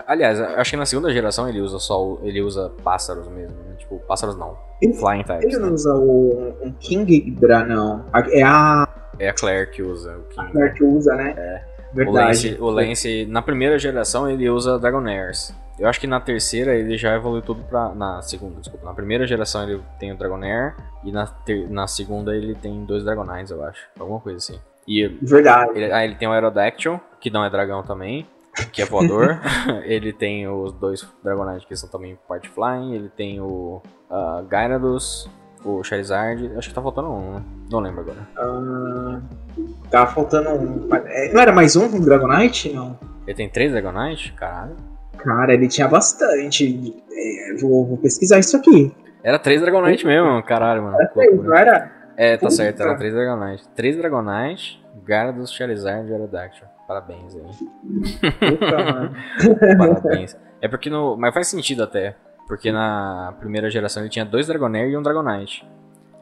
Aliás, acho que na segunda geração ele usa só. o- Ele usa pássaros mesmo, né? Tipo, pássaros não. Ele- Flying types. Ele não Né? usa o, um King Hydra, não. A- É a É a Claire que usa o King. Claire que usa, né? O Verdade. Lance, o Lance, na primeira geração, ele usa Dragonairs. Eu acho que na terceira ele já evoluiu tudo pra. Na segunda, desculpa. Na primeira geração ele tem o Dragonair. E na, ter- na segunda ele tem dois Dragonites, eu acho. Alguma coisa assim. E Verdade. ele- ah, ele tem o Aerodactyl, que não é dragão também. Que é voador. ele tem os dois Dragonites que são também parte flying. Ele tem o uh, Gyarados, o Charizard. Acho que tá faltando um, né? Não lembro agora. Ah, tá faltando um. é, Não era mais um Dragonite? Não. Ele tem três Dragonites? Caralho. Cara, ele tinha bastante. É, vou, vou pesquisar isso aqui. Era três Dragonite mesmo, caralho, mano. Era três, não era? É, tá Puta. certo, era três Dragonite. Três Dragonite, Gyarados, Charizard e Aerodactyl. Parabéns aí. Puta, mano. Parabéns. É porque no. Mas faz sentido até. Porque na primeira geração ele tinha dois Dragonair e um Dragonite.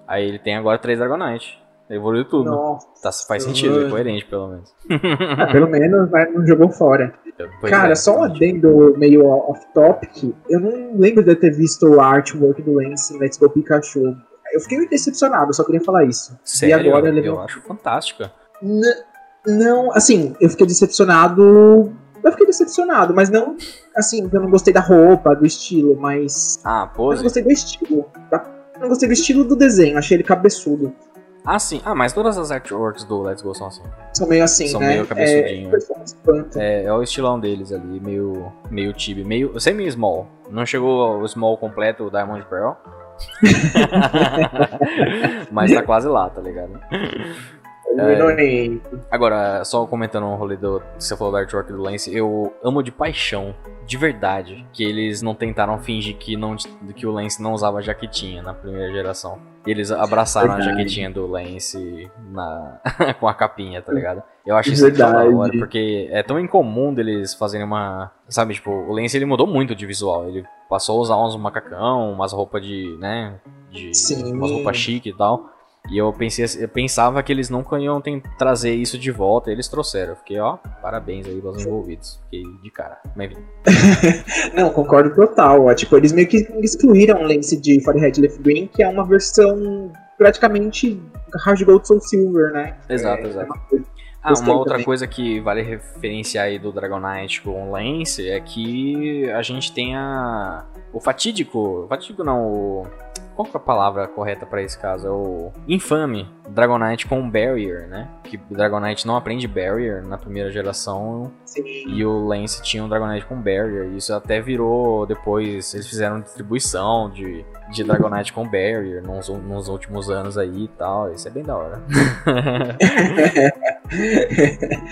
Aí ele tem agora três Dragonite. Evoluiu tudo. Nossa. Tá, faz sentido, é coerente pelo menos. Ah, pelo menos mas não jogou fora. Pois Cara, é, só um adendo meio off-topic. Eu não lembro de eu ter visto o artwork do Lance em Let's Go Pikachu. Eu fiquei decepcionado, eu só queria falar isso. Sério? E agora ele eu acho fantástica. N- não, assim, eu fiquei decepcionado. Eu fiquei decepcionado, mas não assim, eu não gostei da roupa, do estilo, mas. Ah, Eu não pose? gostei do estilo. tá? Eu não gostei do estilo do desenho, achei ele cabeçudo. Ah, sim. Ah, mas todas as artworks do Let's Go são assim. São meio assim, São né? meio cabeçudinho. É, o pessoal espanta. É, é o estilão deles ali, meio, meio tibi, meio semi-small. Não chegou o small completo, o Diamond Pearl. Mas tá quase lá, tá ligado? Ignorei. Agora, só comentando um rolê do que você falou do artwork do Lance, eu amo de paixão, de verdade, que eles não tentaram fingir que, não, que o Lance não usava jaquetinha na primeira geração. Eles abraçaram Verdade. a jaquetinha do Lance na, com a capinha, tá ligado? Eu acho isso hora, porque é tão incomum deles fazerem uma. Sabe, tipo, o Lance ele mudou muito de visual. Ele passou a usar uns macacão, umas roupas de. né? De. Sim. Umas roupas chique e tal. E eu, pensei, eu pensava que eles nunca iam trazer isso de volta, e eles trouxeram. Eu fiquei, ó, parabéns aí aos envolvidos. Fiquei de cara. Mas. Não, concordo total. Ó. Tipo, eles meio que excluíram o lance de Firehead Leaf Green, que é uma versão praticamente Hard Gold Soul Silver, né? Exato, É, exato. uma coisa- Ah, uma outra também. coisa que vale referenciar aí do Dragonite com o Lance é que a gente tem a. O fatídico. Fatídico não, o. Qual que é a palavra correta pra esse caso? É o infame Dragonite com Barrier, né? Que o Dragonite não aprende Barrier na primeira geração Sim. e o Lance tinha um Dragonite com Barrier. E isso até virou depois. Eles fizeram distribuição de, de Dragonite com Barrier nos, nos últimos anos aí e tal. Isso é bem da hora.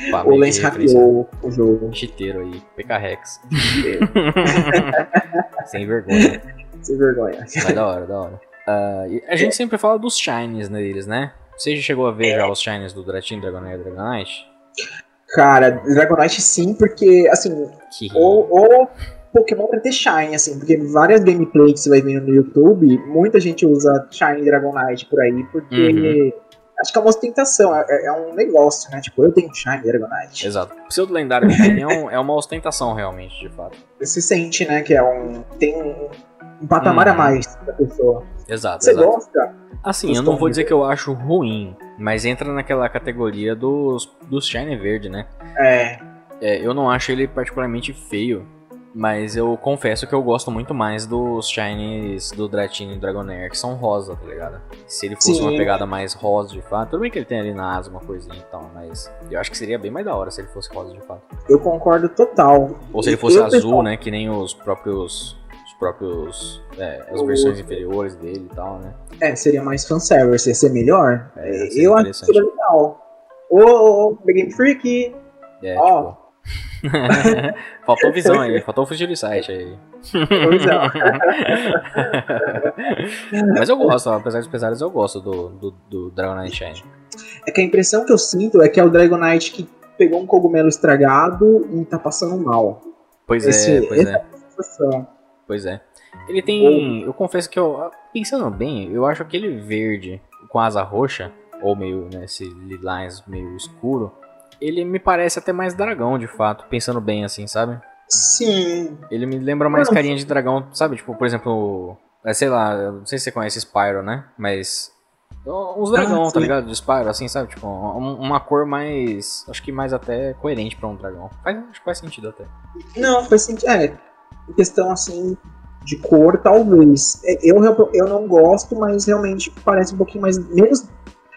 Pá, o Lance hackeou o jogo. Chiteiro aí, PK Rex. Sem vergonha. Sem vergonha. Mas da hora, da hora. E a gente sempre fala dos shines neles, né? Você já chegou a ver já os shines do Dratin, Dragonite e Dragonite? Cara, Dragonite sim, porque, assim, Que o, o Pokémon pra ter Shine, assim, porque várias gameplays que você vai vendo no YouTube, muita gente usa Shine Dragonite por aí, porque acho que é uma ostentação, é, é um negócio, né? Tipo, eu tenho Shine Dragonite. Exato. Pseudo lendário shine é, é uma ostentação realmente, de fato. Você sente, né, que é um. tem um, um patamar a Uhum. mais da pessoa. Exato, Você exato. gosta? Assim, eu não vou dizer que eu acho ruim, mas entra naquela categoria dos, dos shine verde, né? É. É, eu não acho ele particularmente feio, mas eu confesso que eu gosto muito mais dos shinies do Dratini e Dragonair, que são rosa, tá ligado? Se ele fosse Sim. uma pegada mais rosa de fato, tudo bem que ele tem ali na asa uma coisinha e tal, mas eu acho que seria bem mais da hora se ele fosse rosa de fato. Eu concordo total. Ou se ele fosse Eu, azul, pessoal, né? Que nem os próprios. Os próprios. É, as versões inferiores dele e tal, né? É, seria mais fanservice, ia ser melhor. É, eu acho que seria legal. Ô, The Game Freak! É, Ó. tipo. faltou visão aí, faltou fugir de site aí. Pois Mas eu gosto, apesar dos pesares, eu gosto do, do, do Dragonite Shine. É que a impressão que eu sinto é que é o Dragonite que pegou um cogumelo estragado e tá passando mal. Pois Esse- é, pois é, Sensação. pois é. Ele tem. Eu confesso que eu. Pensando bem, eu acho aquele verde com asa roxa, ou meio, né, esse lilás meio escuro, ele me parece até mais dragão, de fato, pensando bem assim, sabe? Sim. Ele me lembra mais carinha de dragão, sabe? Tipo, por exemplo, é, sei lá, não sei se você conhece Spyro, né? Mas. Uns dragão, Ah, tá ligado? De Spyro, assim, sabe? Tipo, um- uma cor mais. Acho que mais até coerente pra um dragão. Faz, acho que faz sentido até. Não, faz sentido. É, em questão assim de cor, talvez. É, Eu, eu não gosto, mas realmente parece um pouquinho mais. Menos.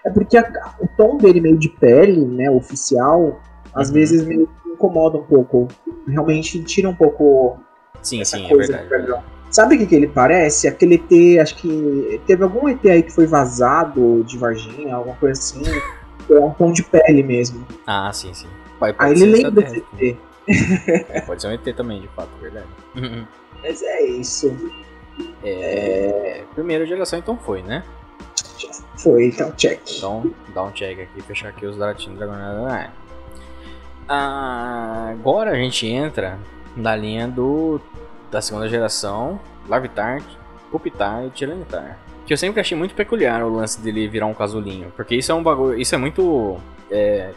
É porque a- o tom dele meio de pele, né, oficial, às Uhum. vezes me incomoda um pouco. Realmente tira um pouco Sim, essa sim, é coisa verdade. do dragão. Sabe o que, que ele parece? Aquele ET, acho que teve algum ET aí que foi vazado de Varginha, alguma coisa assim. É um tom de pele mesmo. Ah, sim, sim. Pode, Aí ele lembra desse ET. É, pode ser um ET também, de fato, verdade. Mas é isso. É, Primeira geração então foi, né? Foi, então check. Então, dá um check aqui, fechar aqui os Dratin Dragonite. Ah, agora a gente entra na linha do da segunda geração, Larvitar, Pupitar e Tiranitar. Que eu sempre achei muito peculiar o lance dele virar um casulinho. Porque isso é um bagulho. Isso é muito. é,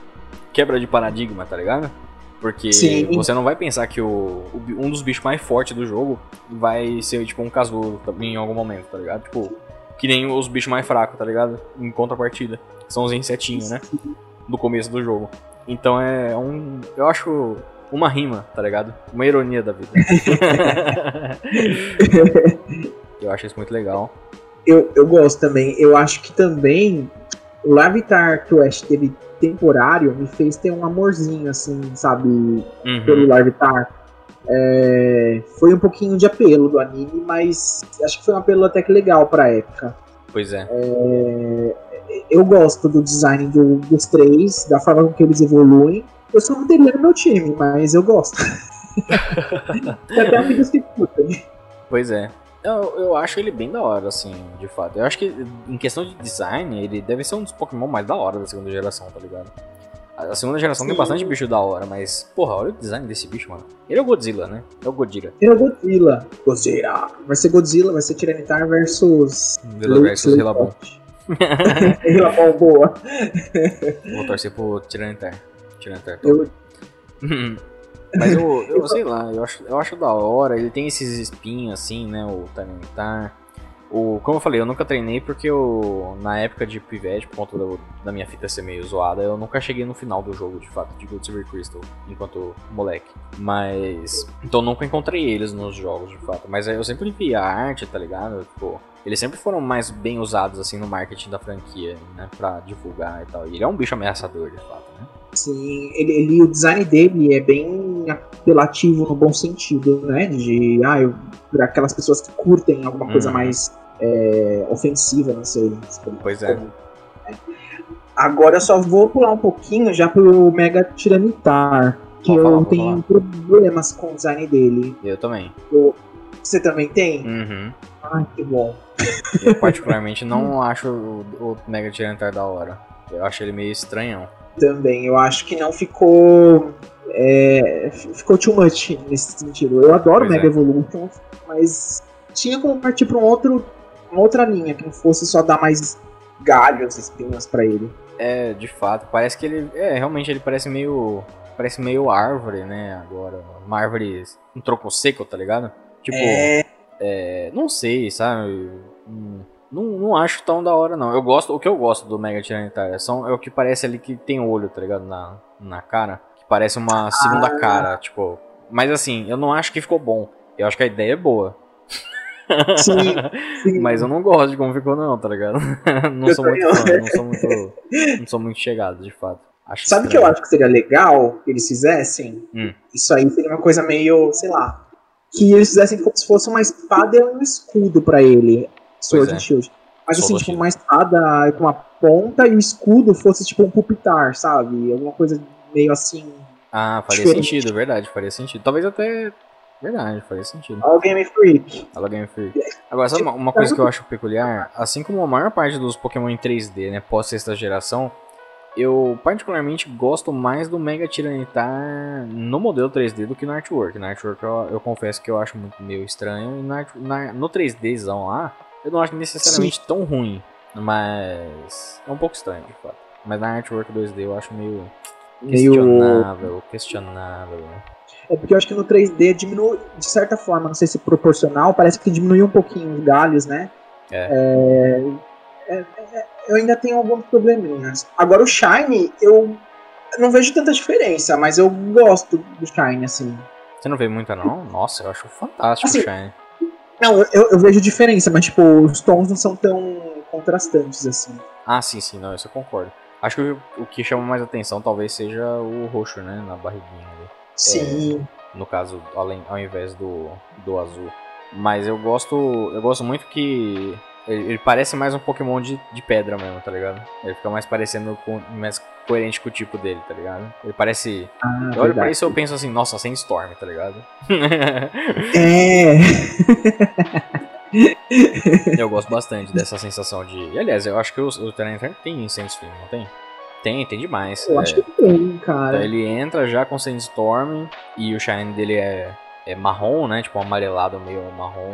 quebra de paradigma, tá ligado? Porque Sim. você não vai pensar que o, um dos bichos mais fortes do jogo vai ser tipo um casulo em algum momento, tá ligado? Tipo, que nem os bichos mais fracos, tá ligado? Em contrapartida. São os insetinhos, né? Do começo do jogo. Então é um. Eu acho uma rima, tá ligado? Uma ironia da vida. eu acho isso muito legal. Eu, eu gosto também. Eu acho que também o Larvitar que o Ash teve temporário me fez ter um amorzinho, assim, sabe, pelo Uhum. É, foi um pouquinho de apelo do anime, mas acho que foi um apelo até que legal pra época. Pois é. Eu gosto do design do- dos três, da forma com que eles evoluem. Eu só não teria no meu time, mas eu gosto. Até amigos que curtem. Pois é. Eu, eu acho ele bem da hora, assim, de fato. Eu acho que, em questão de design, ele deve ser um dos Pokémon mais da hora da segunda geração, tá ligado? A segunda geração tem Sim. bastante bicho da hora, mas, porra, olha o design desse bicho, mano. Ele é o Godzilla, né? É o Godzilla. Tem o Godzilla. Godzilla. Vai ser Godzilla, vai ser Tiranitar versus. Vila versus Relabon. Bom, boa. Vou torcer pro Tiranitar. Tiranitar. Eu, Mas eu, eu sei lá, eu acho, eu acho da hora. Ele tem esses espinhos assim, né? O Tiranitar. O, como eu falei, eu nunca treinei porque eu, na época de pivete, por conta do, da minha fita ser meio zoada, eu nunca cheguei no final do jogo, de fato, de Gold Silver Crystal, enquanto moleque. Mas. Então nunca encontrei eles nos jogos, de fato. Mas eu sempre vi a arte, tá ligado? Tipo, eles sempre foram mais bem usados, assim, no marketing da franquia, né? Pra divulgar e tal. E ele é um bicho ameaçador, de fato, né? Sim, ele, ele- o design dele é bem apelativo no bom sentido, né? De, ah, eu, pra aquelas pessoas que curtem alguma coisa Uhum. mais é, ofensiva, não sei. Pois é. né? Agora eu só vou pular um pouquinho já pro Mega Tiranitar, que Pode eu falar, tenho problemas com o design dele. Eu também. Você também tem? Uhum. Ai, que bom. Eu particularmente não acho o, o Mega Tiranitar da hora. Eu acho ele meio estranhão. Também, eu acho que não ficou. é, ficou too much nesse sentido. Eu adoro Pois Mega é. Evolution, mas tinha como partir pra um outro, uma outra linha, que não fosse só dar mais galhos, espinhos pra ele. É, de fato, parece que ele. É, realmente ele parece meio. Parece meio árvore, né? Agora. Uma árvore. Um tronco seco, tá ligado? Tipo. É, É, não sei, sabe? Hum, Não, não acho tão da hora, não. Eu gosto, o que eu gosto do Mega Tiranitar são, é o que parece ali que tem olho, tá ligado? Na, na cara. Que parece uma segunda Ah. cara, tipo. Mas assim, eu não acho que ficou bom. Eu acho que a ideia é boa. Sim, sim. Mas eu não gosto de como ficou, não, tá ligado? não Eu sou muito fã, não. sou muito. Não sou muito chegado, de fato. Acho Sabe o que eu acho que seria legal que eles fizessem? Hum. Isso aí seria uma coisa meio, sei lá. Que eles fizessem como se fosse uma espada e um escudo pra ele. Sword é. and Shield. Mas assim, tipo, uma espada com uma ponta e o escudo fosse tipo um pupitar, sabe? Alguma coisa meio assim. Ah, faria Diferente. sentido, verdade, faria sentido. Talvez até. Verdade, faria sentido. All Game Freak. Ela Game Freak. Agora, sabe uma, uma coisa que eu acho peculiar? Assim como a maior parte dos Pokémon em 3D, né, pós sexta geração, eu particularmente gosto mais do Mega Tiranitar no modelo 3D do que no artwork. No artwork eu, eu confesso que eu acho muito meio estranho, e na- no 3Dzão lá, eu não acho necessariamente tão ruim, mas é um pouco estranho, de fato. Mas na artwork 2D eu acho meio Meio- questionável, questionável. né? É porque eu acho que no 3D diminui, de certa forma, não sei se proporcional, parece que diminuiu um pouquinho os galhos, né? É. É, é, é, eu ainda tenho alguns probleminhas. Agora o Shine, eu não vejo tanta diferença, mas eu gosto do Shine, assim. Você não vê muita não? Nossa, eu acho fantástico Assim, o Shine. Não, eu, eu vejo diferença, mas tipo, os tons não são tão contrastantes assim. Ah, sim, sim, não, isso eu concordo. Acho que o, o que chama mais atenção talvez seja o roxo, né, na barriguinha ali. Sim. No caso, além, ao invés do, do azul. Mas eu gosto, eu gosto muito que ele, ele parece mais um Pokémon de, de pedra mesmo, tá ligado? Ele fica mais parecendo com, mais coerente com o tipo dele, tá ligado? Ele parece. Ah, eu olho pra isso e eu penso assim, nossa, sem Storm, tá ligado? É. eu gosto bastante dessa sensação de. E, aliás, eu acho que o, o Tyranitar tem Sandstorm, não tem? Tem, tem demais. Eu é. acho que tem, Então cara. ele entra já com Sandstorm e o shine dele é, é marrom, né? Tipo um amarelado meio marrom,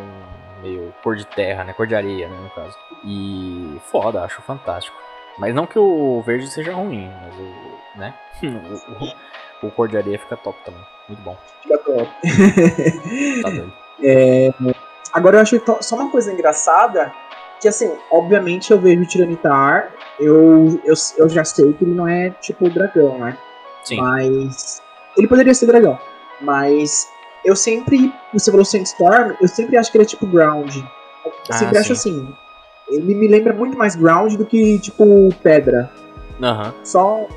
meio cor de terra, né? Cor de areia, né? No caso. E foda, acho fantástico. Mas não que o verde seja ruim, mas o. né? o, o- o cor de areia fica top também. Muito bom. Fica top. Tá doido. É, Agora eu acho to- só uma coisa engraçada, que assim, obviamente eu vejo o Tiranitar, eu, eu, eu já sei que ele não é tipo dragão, né? Sim. Mas. Ele poderia ser dragão. Mas eu sempre. Você falou Sandstorm, eu sempre acho que ele é tipo ground. Eu Ah, sempre acho sim. assim. Ele me lembra muito mais ground do que, tipo, pedra. Aham. Só.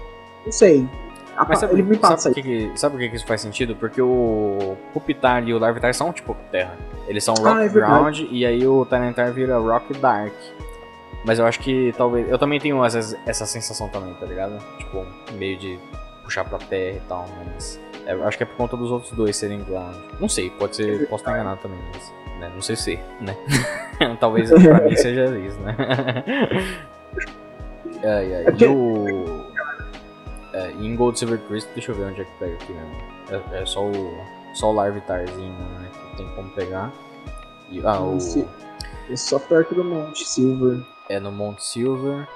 Não sei. A Mas sabe, ele me sabe, passa por que, sabe por que que isso faz sentido? Porque o Pupitar e o Larvitar são tipo terra. Eles são Ah, Rock é verdade. Ground e aí o Tyranitar vira Rock Dark. Mas eu acho que talvez. Eu também tenho essa, essa sensação também, tá ligado? Tipo, meio de puxar pra terra e tal, mas. é, acho que é por conta dos outros dois serem ground. Não sei, pode ser. Posso estar enganado também, mas. né, não sei se, né? talvez pra mim seja isso, né? ai, ai. É E o. É, em Gold Silver Crystal, deixa eu ver onde é que pega aqui mesmo. É, é só o. Só o Larvitarzinho, né? Tem como pegar. E, ah, o. Esse- É só perto do Monte Silver. é no Mount Silver.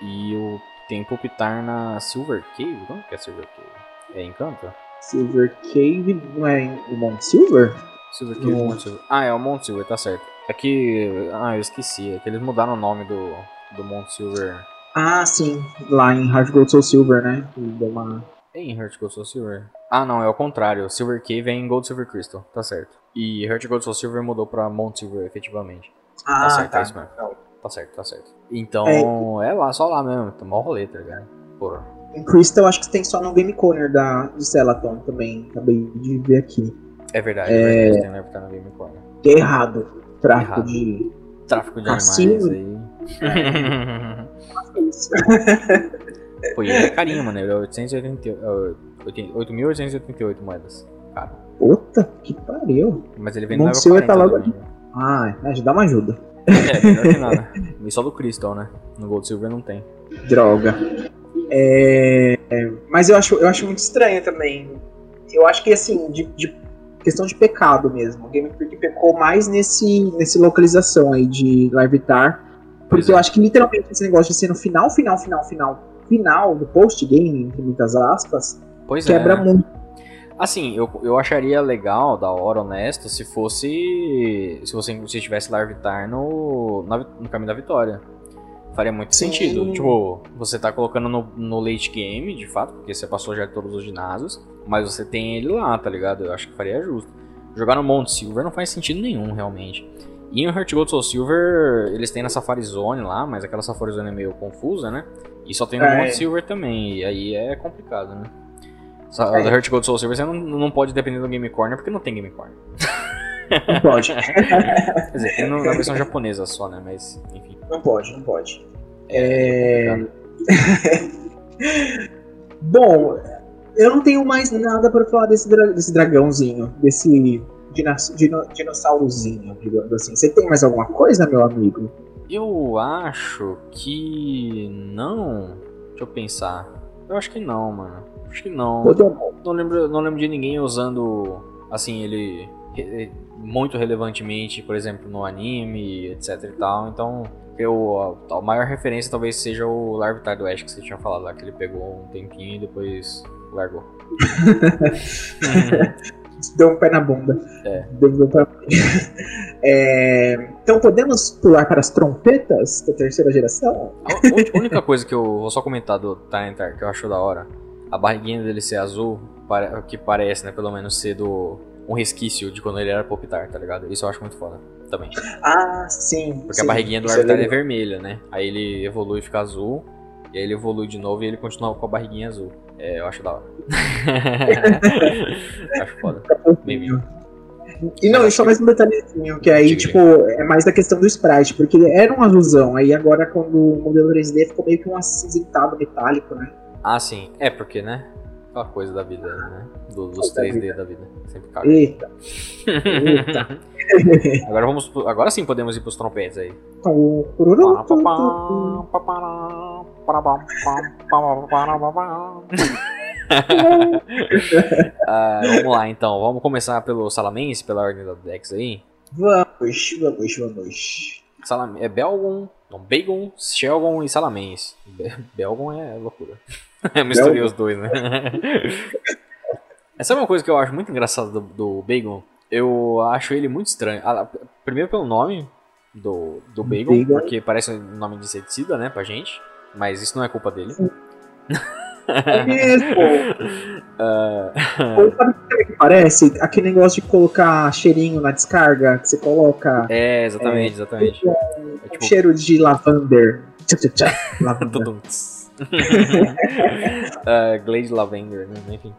E o tem Pupitar na Silver Cave? Como que é Silver Cave? É Encanto? Silver Cave não é o Mount Silver? Silver Cave, Mount Silver. Ah, é o Mount Silver, tá certo. É que. Ah, eu esqueci. É que eles mudaram o nome do, do Mount Silver. Ah, sim. Lá em Heart Gold Soul Silver, né? Deu uma... É em Heart Gold Soul Silver? Ah, não, é o contrário. Silver Cave é em Gold Silver Crystal, tá certo. E Heart Gold Soul Silver mudou pra Mount Silver, efetivamente. Ah, tá certo, tá. é isso mesmo. Tá certo, tá certo. Então, é, lá, só lá mesmo. Tá mó rolê, tá ligado? Porra. Em Crystal, acho que tem só no Game Corner da, de Celaton também. Acabei de ver aqui. É verdade, É. é verdade. Tem um tá no Game Corner. Que é errado. Tráfico Errado. de. Tráfico de animais Cassino. aí. É. Pô, e é carinho, mano. Ele é 888, é, 8.888 moedas. Cara. Puta que pariu. Mas ele vem no level se eu 40 tá logo também. Ah, é, dá uma ajuda. É, melhor que nada. E só do Crystal, né? No Gold Silver não tem. Droga. É, Mas eu acho, eu acho muito estranho também. Eu acho que, assim, de, de questão de pecado mesmo. O Game Freak pecou mais nesse, nesse localização aí de Larvitar. Porque é. eu acho que literalmente esse negócio de ser no final, final, final, final, final do post-game, entre muitas aspas, Pois quebra é. muito. Assim, eu, eu acharia legal, da hora, honesto, se fosse. Se você se estivesse Larvitar no, no caminho da vitória. Faria muito Sim. sentido. Tipo, você tá colocando no, no late game, de fato, porque você passou já todos os ginásios, mas você tem ele lá, tá ligado? Eu acho que faria justo. Jogar no Mount Silver não faz sentido nenhum, realmente. E em Heart Gold Soul Silver, eles têm na Safari Zone lá, mas aquela Safari Zone é meio confusa, né? E só tem no É. Mount Silver também, e aí é complicado, né? Sa- É. Heart Gold Soul Silver você não, não pode depender do Game Corner, porque não tem Game Corner. Não pode. Quer dizer, tem na versão japonesa só, né? Mas, enfim. não pode, não pode. É... É... Bom, eu não tenho mais nada pra falar desse, dra- desse dragãozinho, desse dinossaurozinho, digamos assim. Você tem mais alguma coisa, meu amigo? Eu acho que não. Deixa eu pensar. Eu acho que não, mano. Acho que não. Não lembro, não lembro de ninguém usando assim ele muito relevantemente, por exemplo, no anime, etc e tal. Então, eu a, a maior referência talvez seja o Larvitar do Ash que você tinha falado lá, que ele pegou um tempinho e depois largou. Deu um pé na bunda. É. Deu um pé na bunda. É, Então podemos pular para as trompetas da terceira geração? A única coisa que eu vou só comentar do Tyranitar que eu acho da hora, a barriguinha dele ser azul, que parece, né, pelo menos ser do um resquício de quando ele era Popitar, tá ligado? Isso eu acho muito foda também. Ah, sim. Porque sim, a barriguinha do Larvitar é, legal. vermelha, né? Aí ele evolui e fica azul, e aí ele evolui de novo e ele continua com a barriguinha azul. É, eu acho da hora. acho foda. Bem vindo. E não, e só mais um detalhezinho, que aí, tipo, é mais da questão do sprite, porque era um azulzão, aí agora quando o modelo 3D ficou meio que um acinzentado metálico, né? Ah, sim. É porque, né? Aquela coisa da vida, né? Do- dos Da 3D da vida. Sempre caga. Eita, eita. Agora vamos. Agora sim podemos ir pros trompetes aí. Ah, vamos lá então, vamos começar pelo Salamense, pela ordem da Dex aí. Vamos, vamos, vamos. Salam é Belgon, não, Bagon, Shelgon e Salamense. Be Belgon é loucura. Eu misturei os dois, né? Essa é uma coisa que eu acho muito engraçada do, do Bagon. Eu acho ele muito estranho. Ah, primeiro pelo nome do, do Bagon, Bagon. porque parece um nome de inseticida, né, pra gente. Mas isso não é culpa dele. É mesmo. Ah, Ou sabe o que que parece? Aquele negócio de colocar cheirinho na descarga, que você coloca é, exatamente, exatamente. É um tipo, cheiro de lavander. Lavanda. Ah, Glade Lavender, né? Enfim.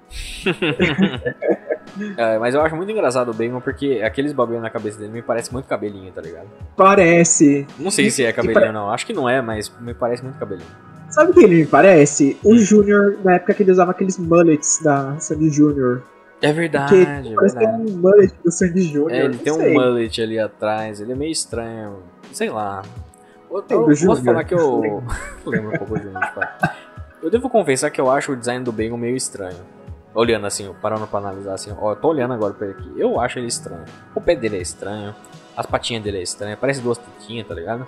Ah, mas eu acho muito engraçado o Bacon porque aqueles bagulho na cabeça dele me parece muito cabelinho, tá ligado? Parece. Não sei se é cabelinho ou não. Acho que não é, mas me parece muito cabelinho. Sabe o que ele me parece? Hum. O Júnior, na época que ele usava aqueles mullets da Sandy Júnior. É verdade, é Parece que tem verdade. um mullet do Sandy Júnior. É, ele tem um sei. mullet ali atrás, ele é meio estranho. Sei lá. Eu, eu posso Júnior. falar que eu. lembro um pouco do Júnior, de fato. Eu devo confessar que eu acho o design do Bacon meio estranho. Olhando assim, parando pra analisar assim, ó, eu tô olhando agora pra ele aqui. Eu acho ele estranho. O pé dele é estranho, as patinhas dele é estranho, parece duas tetinhas, tá ligado?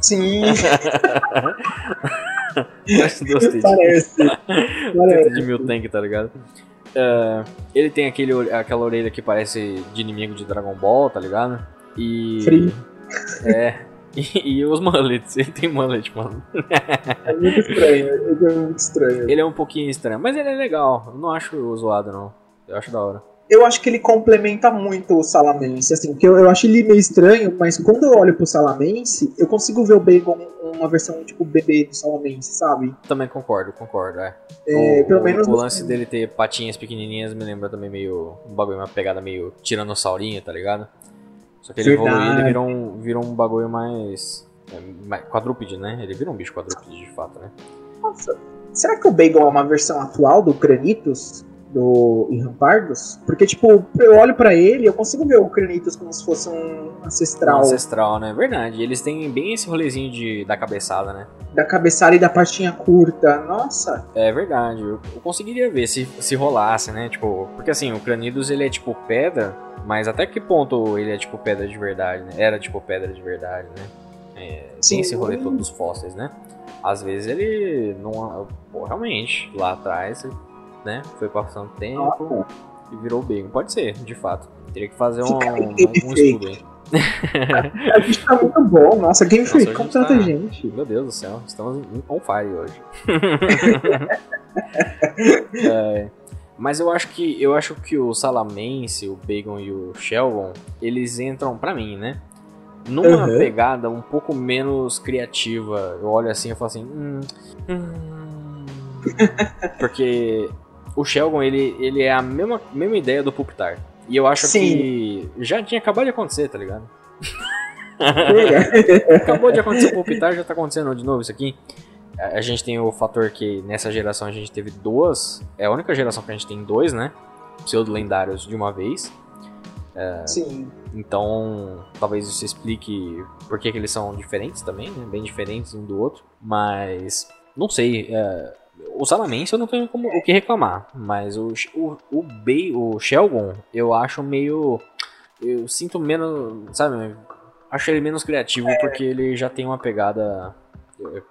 Sim, Parece. Teta parece. de mil tank, tá ligado? É, ele tem aquele, aquela orelha que parece de inimigo de Dragon Ball, tá ligado? E. Free. É. E, e os mullets, ele tem mullet, mano. É muito estranho, é muito estranho. Ele é um pouquinho estranho, mas ele é legal. Eu não acho zoado, não. Eu acho da hora. Eu acho que ele complementa muito o Salamense, assim, porque eu, eu acho ele meio estranho, mas quando eu olho pro Salamense, eu consigo ver o Bacon uma versão tipo bebê do Salamense, sabe? Também concordo, concordo, é. É, o, pelo menos o lance dele ter patinhas pequenininhas me lembra também meio. Um bagulho, uma pegada meio tiranossaurinha, tá ligado? Só que ele Verdade. evoluiu ele virou um, virou um bagulho mais. é, mais quadrúpede, né? Ele virou um bicho quadrúpede de fato, né? Nossa, será que o Bacon é uma versão atual do Cranitos? Do em Rampardos? Porque, tipo, eu olho pra ele eu consigo ver o Cranitos como se fosse um ancestral Ancestral, né? Verdade. Eles têm bem esse rolezinho de, da cabeçada, né? da cabeçada e da partinha curta. Nossa, É verdade. Eu, eu conseguiria ver se, se rolasse, né? Tipo, porque assim, o Cranidos ele é tipo pedra, mas até que ponto ele é tipo pedra de verdade, né? Era tipo pedra de verdade, né? É, Sim. tem esse rolê todo dos fósseis, né? Às vezes ele não. Pô, realmente, lá atrás, né? Foi passando tempo nossa. e virou bacon. Pode ser, de fato. Teria que fazer um, um, um estudo aí. a gente tá muito bom. Nossa, Game Nossa, Freak a com gente tanta tá- gente. Meu Deus do céu, estamos em- on fire hoje. É, mas eu acho que eu acho que o Salamense, o Bacon e o Shelgon, eles entram pra mim, né? Numa Uhum. pegada um pouco menos criativa. Eu olho assim e falo assim, hum, hum. porque o Shelgon ele, ele é a mesma, mesma ideia do Pupitar. E eu acho Sim. que já tinha acabado de acontecer, tá ligado? Acabou de acontecer o Pitar, já tá acontecendo de novo isso aqui. A a gente tem o fator que nessa geração a gente teve duas. É a única geração que a gente tem dois, né? Pseudo-lendários de uma vez. Sim. Então, talvez isso explique por que, que eles são diferentes também, né? Bem diferentes um do outro. Mas, não sei. é, o Salamense eu não tenho como, o que reclamar. Mas o, o, o, Be, o Shelgon eu acho meio. Eu sinto menos. Sabe? Acho ele menos criativo porque ele já tem uma pegada.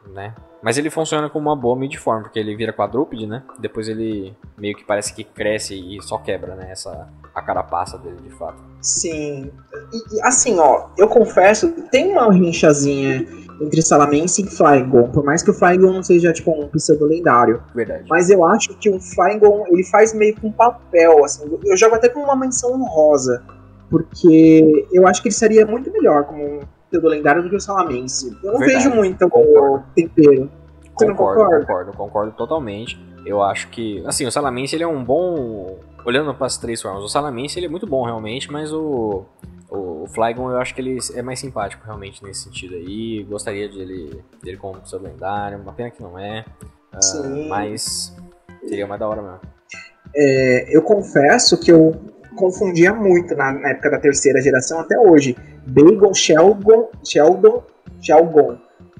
Né? Mas ele funciona como uma boa midform, porque ele vira quadrúpede, né? Depois ele meio que parece que cresce e só quebra, né? Essa, a carapaça dele, de fato. Sim. E, e, assim, ó, eu confesso, tem uma rinchazinha entre Salamense e Flygon, por mais que o Flygon não seja, tipo, um pseudo lendário. Verdade. Mas eu acho que o Flygon, ele faz meio com papel, assim. Eu jogo até com uma menção honrosa, porque eu acho que ele seria muito melhor como pseudo lendário do que o Salamense. Eu não Verdade. vejo muito o Concordo. tempero. Você Concordo, concordo, concordo totalmente. Eu acho que, assim, o Salamense ele é um bom. Olhando para as três formas, o Salamense ele é muito bom realmente, mas o, o, o Flygon eu acho que ele é mais simpático realmente nesse sentido aí. Gostaria dele, dele como seu lendário, uma pena que não é. Sim. mas seria mais da hora mesmo. É, eu confesso que eu confundia muito na, na época da terceira geração até hoje. Bagon, Sheldon, Sheldon, Shelgon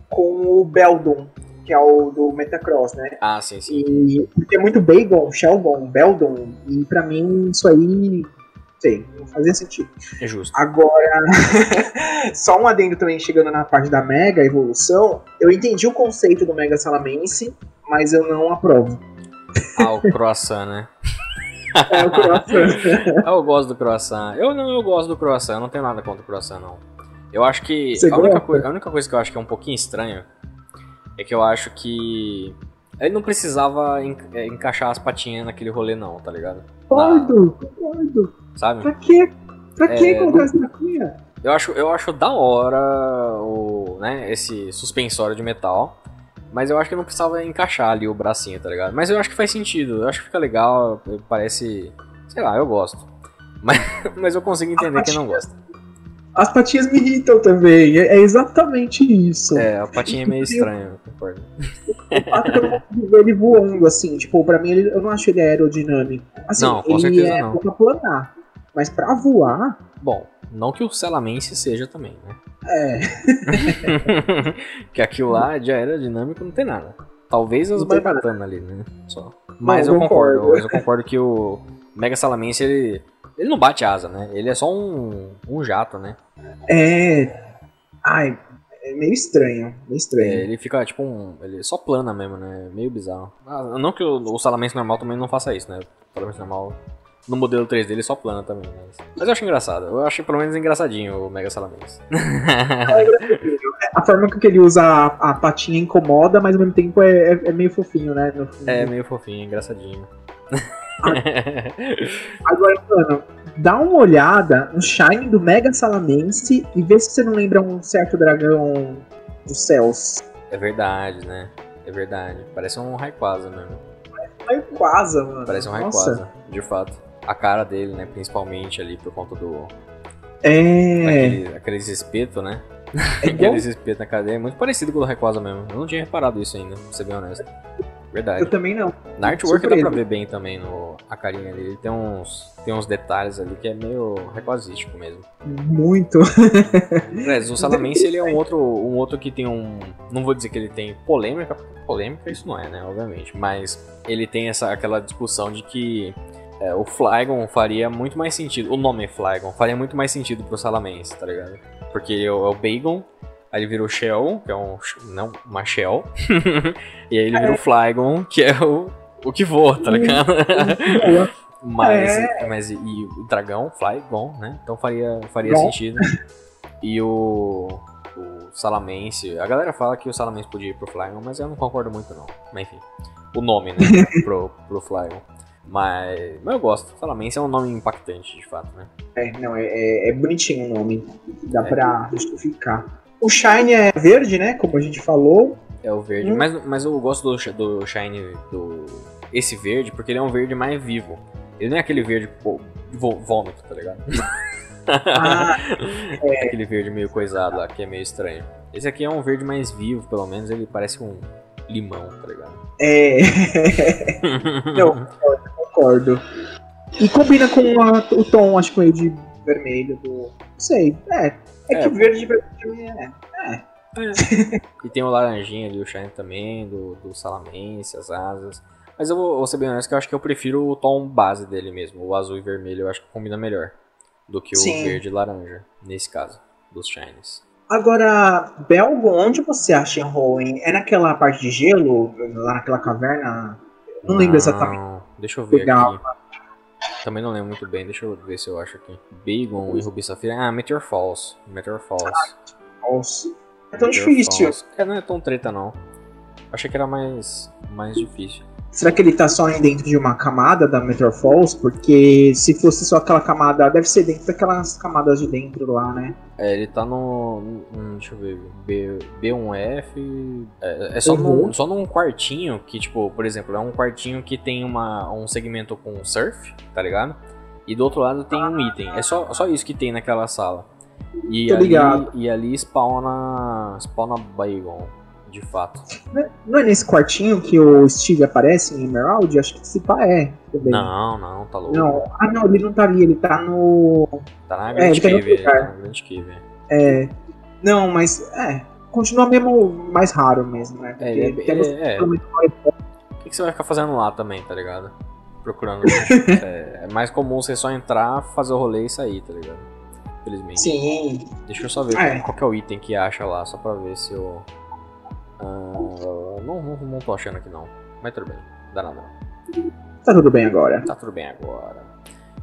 com o Beldon, que é o do Metacross, né? Ah, sim, sim. E porque é muito Bagon, Sheldon, Beldon, e pra mim isso aí, sei, não fazia sentido. É justo. Agora, só um adendo também chegando na parte da Mega Evolução, eu entendi o conceito do Mega Salamense, mas eu não aprovo. Ah, o croissant, né? É o coração. Eu gosto do croissant. Eu não, eu gosto do croissant. Eu não tenho nada contra o croissant, não. Eu acho que. A única, gosta? coi- a única coisa que eu acho que é um pouquinho estranho é que eu acho que. Ele não precisava en- é, encaixar as patinhas naquele rolê, não, tá ligado? Concordo, concordo. Sabe? Pra quê? Pra É, que colocar não- essa? Eu acho, eu acho da hora o, né, esse suspensório de metal. Mas eu acho que não precisava encaixar ali o bracinho, tá ligado? Mas eu acho que faz sentido. Eu acho que fica legal. Parece. Sei lá, eu gosto. Mas, mas eu consigo entender quem não gosta. As patinhas me irritam também. É, é exatamente isso. É, a patinha é meio estranha, eu concordo. O eu não consigo ver ele voando, assim, tipo, pra mim ele- eu não acho ele aerodinâmico. Assim, Não, com ele certeza é não. pra planar. Mas pra voar, Bom, não que o Celamense seja também, né? É. que aquilo lá de aerodinâmico não tem nada. Talvez as Não barbatanas ali, né? Só. Mas eu eu concordo, concordo. mas eu concordo que o Mega Salamense, ele. Ele não bate asa, né? Ele é só um, um jato, né? É. Ai. é meio estranho, meio estranho. É, ele fica tipo um. Ele só plana mesmo, né? Meio bizarro. Ah, não que o, o Salamence normal também não faça isso, né? O Salamence normal. No modelo 3 dele só plana também. Mas, mas eu acho engraçado. Eu acho pelo menos engraçadinho o Mega Salamence. a forma que ele usa a, a, patinha incomoda, mas ao mesmo tempo é, é, é meio fofinho, né? É meio fofinho, engraçadinho. Agora, mano, dá uma olhada no Shine do Mega Salamense e vê se você não lembra um certo dragão dos céus. É verdade, né? É verdade. Parece um Rayquaza mesmo. Rayquaza, mano. Parece um Rayquaza, de fato. A cara dele, né? Principalmente ali por conta do. É. Aquele, aqueles espetos, né? É aqueles espetos na cara dele. É muito parecido com o do mesmo. Eu não tinha reparado isso ainda, pra ser bem honesto. Verdade. Eu também não. Na artwork Surpreso. dá pra ver bem também no, a carinha dele. Tem uns, tem uns detalhes ali que é meio requasístico mesmo. Muito. é, o Salamence ele é um outro, um outro que tem um. Não vou dizer que ele tem polêmica, polêmica isso não é, né? Obviamente. Mas ele tem essa, aquela discussão de que é, o Flygon faria muito mais sentido. O nome Flygon faria muito mais sentido pro Salamence, tá ligado? Porque é o Bagon Aí ele virou Shell, que é um. Não, uma Shell. e aí ele virou é. Flygon, que é o, o que voa, tá ligado? mas, é. mas e, e, o dragão, Flygon, né? Então faria, faria sentido. E o. O Salamence. A galera fala que o Salamence podia ir pro Flygon, mas eu não concordo muito não. Mas enfim. O nome, né? pro, pro Flygon. Mas, mas eu gosto. Salamence é um nome impactante, de fato, né? É, não, é, é, é bonitinho o nome. Dá é. pra justificar. O Shine é verde, né? Como a gente falou. É o verde. Hum. Mas, mas eu gosto do, do Shine, do esse verde, porque ele é um verde mais vivo. Ele não é aquele verde pô, vômito, tá ligado? Ah, é. Aquele verde meio coisado lá, que é meio estranho. Esse aqui é um verde mais vivo, pelo menos ele parece um limão, tá ligado? É. não, concordo. E combina com a, o tom, acho que meio de vermelho do. Não sei. É, é, que é, verde pra mim é. é. é. e tem o laranjinha ali, o Shine também, do, do Salamence, as asas. Mas eu vou, vou ser bem honesto que eu acho que eu prefiro o tom base dele mesmo. O azul e vermelho eu acho que combina melhor do que o Sim. verde e laranja, nesse caso, dos Shines. Agora, Belgo, onde você acha em Hoenn? É naquela parte de gelo? Lá naquela caverna? Não, não lembro exatamente. Deixa eu ver Legal. aqui. Também não lembro muito bem, deixa eu ver se eu acho aqui. Bagon e Ruby Safira. Ah, Meteor Falls. Meteor Falls. Falls. É tão Meteor difícil. Falls. É, não é tão treta não. Achei que era mais, mais difícil. Será que ele tá só dentro de uma camada da Meteor Falls? Porque se fosse só aquela camada, deve ser dentro daquelas camadas de dentro lá, né? É, ele tá no. no deixa eu ver. B, B1F. É, é só, uhum. num, só num quartinho que, tipo, por exemplo, é um quartinho que tem uma, um segmento com surf, tá ligado? E do outro lado tem um item. É só, só isso que tem naquela sala. E, Tô ali, ligado. e ali spawna. spawna Bagon de fato. Não é nesse quartinho que o Steve aparece em Emerald? Acho que esse pá é. Também. Não, não, tá louco. Não. Ah, não, ele não tá ali, ele tá no. Tá na Grand é, Cave, tá, tá na Grand Cave. É. Não, mas. É. Continua mesmo mais raro mesmo, né? é, ele é, ele é, é. O que, que você vai ficar fazendo lá também, tá ligado? Procurando. é, é mais comum você só entrar, fazer o rolê e sair, tá ligado? Infelizmente. Sim. Deixa eu só ver é. qual, qual é o item que acha lá, só pra ver se eu. Uh, não, não, não tô achando aqui não. Mas tudo bem, dá nada. Tá tudo bem agora. Tá tudo bem agora.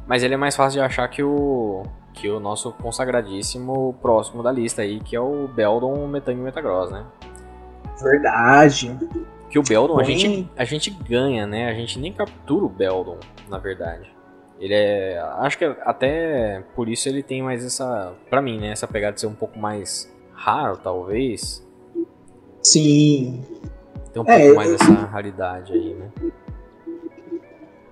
Mas ele é mais fácil de achar que o. Que o nosso consagradíssimo próximo da lista aí, que é o Beldon Metang Metagross, né? Verdade. Que o Beldon a gente, a gente ganha, né? A gente nem captura o Beldon, na verdade. Ele é. Acho que até por isso ele tem mais essa. Pra mim, né? Essa pegada de ser um pouco mais raro, talvez. Sim. Tem um é, pouco mais essa raridade aí, né?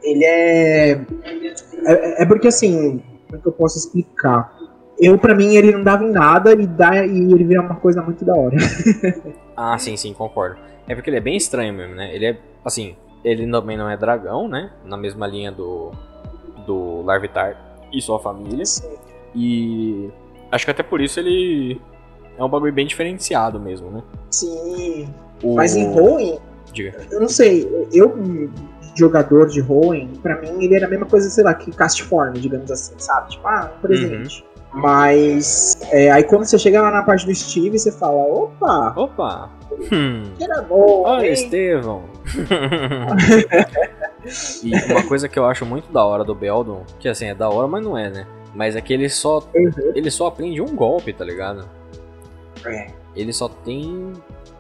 Ele é... é. É porque assim, como é que eu posso explicar? Eu, pra mim, ele não dava em nada e, dá, e ele vira uma coisa muito da hora. ah, sim, sim, concordo. É porque ele é bem estranho mesmo, né? Ele é, assim, ele também não é dragão, né? Na mesma linha do, do Larvitar e sua família. Sim. E acho que até por isso ele é um bagulho bem diferenciado mesmo, né? Sim. O... Mas em Hoenn, Diga. eu não sei, eu, jogador de Hoenn, pra mim ele era a mesma coisa, sei lá, que Castform, digamos assim, sabe? Tipo, ah, um presente. Uhum. Mas é, aí quando você chega lá na parte do Steve, você fala, opa, Opa! Hum. que era bom, Olha, hein? Estevão! e uma coisa que eu acho muito da hora do Beldon, que assim, é da hora, mas não é, né? Mas é que ele só, Uhum. ele só aprende um golpe, tá ligado? É. Ele só tem.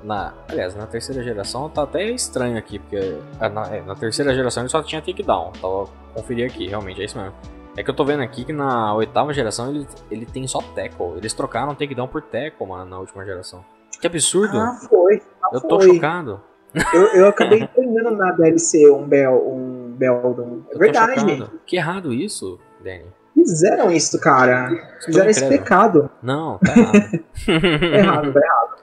Na, aliás, na terceira geração tá até estranho aqui, porque ah, na, é, na terceira geração ele só tinha takedown. Tava conferir aqui, realmente, é isso mesmo. É que eu tô vendo aqui que na oitava geração ele, ele tem só tackle. Eles trocaram takedown por tackle, mano, na última geração. Que absurdo! Ah, foi. Ah, eu tô foi. chocado. Eu, eu acabei terminando na DLC um, Bel, um Beldon. É verdade. chocado. Que errado isso, Danny. Fizeram isso, cara. Fizeram esse pecado. Não, tá errado. Tá errado, tá errado.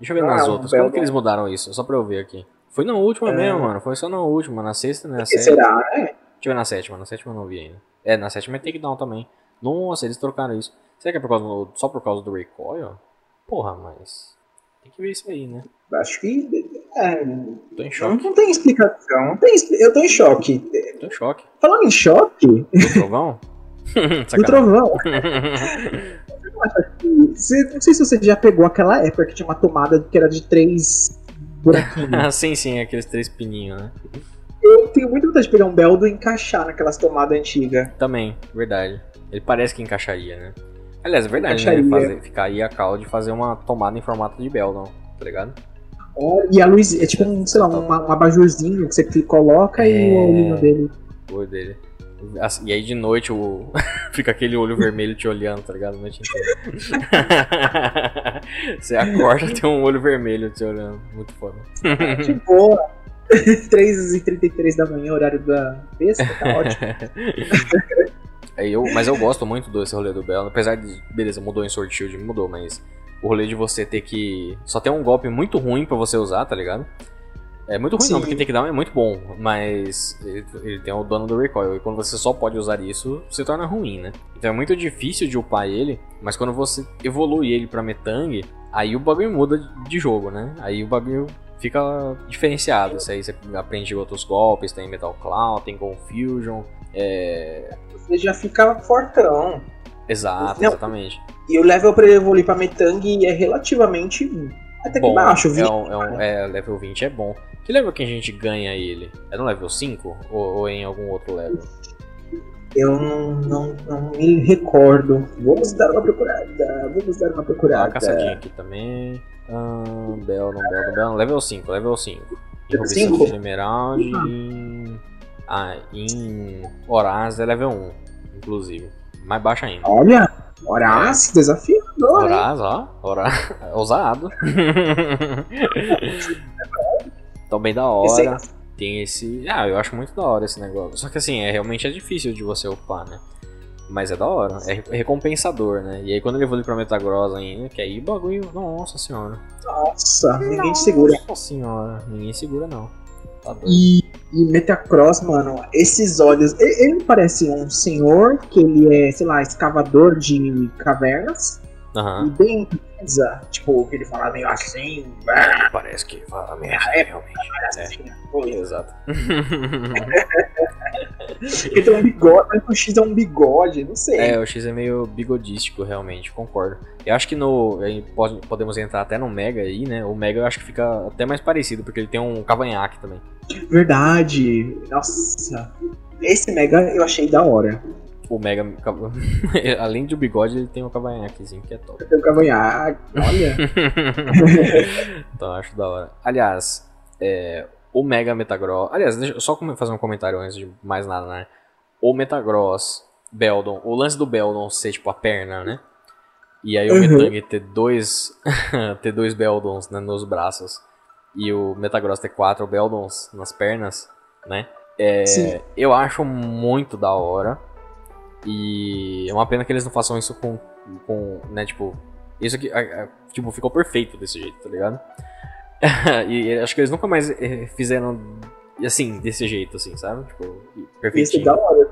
Deixa eu ver Não nas outras. Como Beldon. que eles mudaram isso? Só pra eu ver aqui. Foi na última É. mesmo, mano. Foi só na última. Na sexta, né? Será, né? Deixa eu ver na sétima, na sétima eu não vi ainda. É, na sétima é takedown também. Nossa, eles trocaram isso. Será que é por causa do- só por causa do recoil? Porra, mas. Tem que ver isso aí, né? Acho que. É, Tô em não, choque. não tem explicação. Não tem, eu tô em choque. Tô em choque. Falando em choque, Do trovão? do trovão. Você, não sei se você já pegou aquela época que tinha uma tomada que era de três buraquinhos. Ah, sim, sim, aqueles três pininhos, né? eu tenho muita vontade de pegar um Beldo e encaixar naquelas tomadas antigas. Também, verdade. Ele parece que encaixaria, né? Aliás, é verdade, Encaixaria. né? Fazer, ficar aí a cal de fazer uma tomada em formato de Beldon, tá ligado? Ó, E a luz é tipo um, sei lá, uma- um abajurzinho que você coloca e É. o olhinho dele. O olho dele. Assim, E aí de noite o... fica aquele olho vermelho te olhando, tá ligado? A noite inteira. Você acorda tem um olho vermelho te olhando. Muito foda. De boa. 3h33 da manhã, horário da besta, tá ótimo. Aí eu, mas eu gosto muito desse rolê do Bell. Apesar de, beleza, mudou em Sword Shield, mudou, mas o rolê de você ter que. Só tem um golpe muito ruim pra você usar, tá ligado? É muito ruim não, Sim. porque takedown é muito bom, mas ele, ele tem o dono do recoil. E quando você só pode usar isso, se torna ruim, né? Então é muito difícil de upar ele, mas quando você evolui ele pra Metang, aí o bagulho muda de jogo, né? Aí o bagulho fica diferenciado. Isso aí você aprende outros golpes, tem Metal Cloud, tem Confusion. É, Você já fica fortão. Exato, Não. exatamente. E o level pra ele evoluir pra Metang é relativamente até que Bom, baixo, é, 20. um, é, um- é, level 20 é bom. Que level que a gente ganha ele? É no level 5? Ou, ou em algum outro level? Eu não, não, não me recordo. Vamos dar uma procurada. Vamos dar uma Dá uma procurada. caçadinha aqui também. Ah, Bell, não Bell, não Bell. Level 5, level 5. Em Level Rubição cinco? de Emerald em... Ah, em Horaz é level 1, inclusive. Mais baixo ainda. Olha, Horácio, desafiador, hein? Horaz, ó. Horaz, ousado. Então bem da Esse aí- hora. Tem esse. Ah, eu acho muito da hora esse negócio. Só que assim, é realmente é difícil de você upar, né? Mas é da hora, é re- recompensador, né? E aí quando ele evolui pra Metagross ainda, que aí o bagulho. Nossa senhora. Nossa, ninguém te segura. Nossa senhora, ninguém segura não. Tá doido. E, e Metacross, mano, esses olhos. Ele, ele parece um senhor que ele é, sei lá, escavador de cavernas. Aham. E bem cinza, tipo, que ele fala meio assim. "Ah, Parece que fala merda, É, realmente. assim, pô, Exato. Ele tem um bigode, mas o X é um bigode, não sei. É, o X é meio bigodístico, realmente, concordo. Eu acho que no. pode- podemos entrar até no Mega aí, né? O Mega eu acho que fica até mais parecido, porque ele tem um cavanhaque também. Verdade. Nossa. Esse Mega eu achei da hora. O Mega, além do bigode, ele tem um cavanhaquezinho que é top. Tem o cavanhaque. Olha. então acho da hora. Aliás, é, o Mega Metagross. Aliás, deixa eu só fazer um comentário antes de mais nada, né? O Metagross, Beldon, o lance do Beldon ser tipo a perna, né? E aí o Uhum. Metang ter dois, ter dois Beldons né, nos braços e o Metagross ter quatro Beldons nas pernas, né? É, eu acho muito da hora. E é uma pena que eles não façam isso com, com né, tipo, isso aqui, tipo, ficou perfeito desse jeito, tá ligado? e acho que eles nunca mais eh, fizeram assim, desse jeito, assim, sabe? Tipo, Esse é perfeitinho. da hora.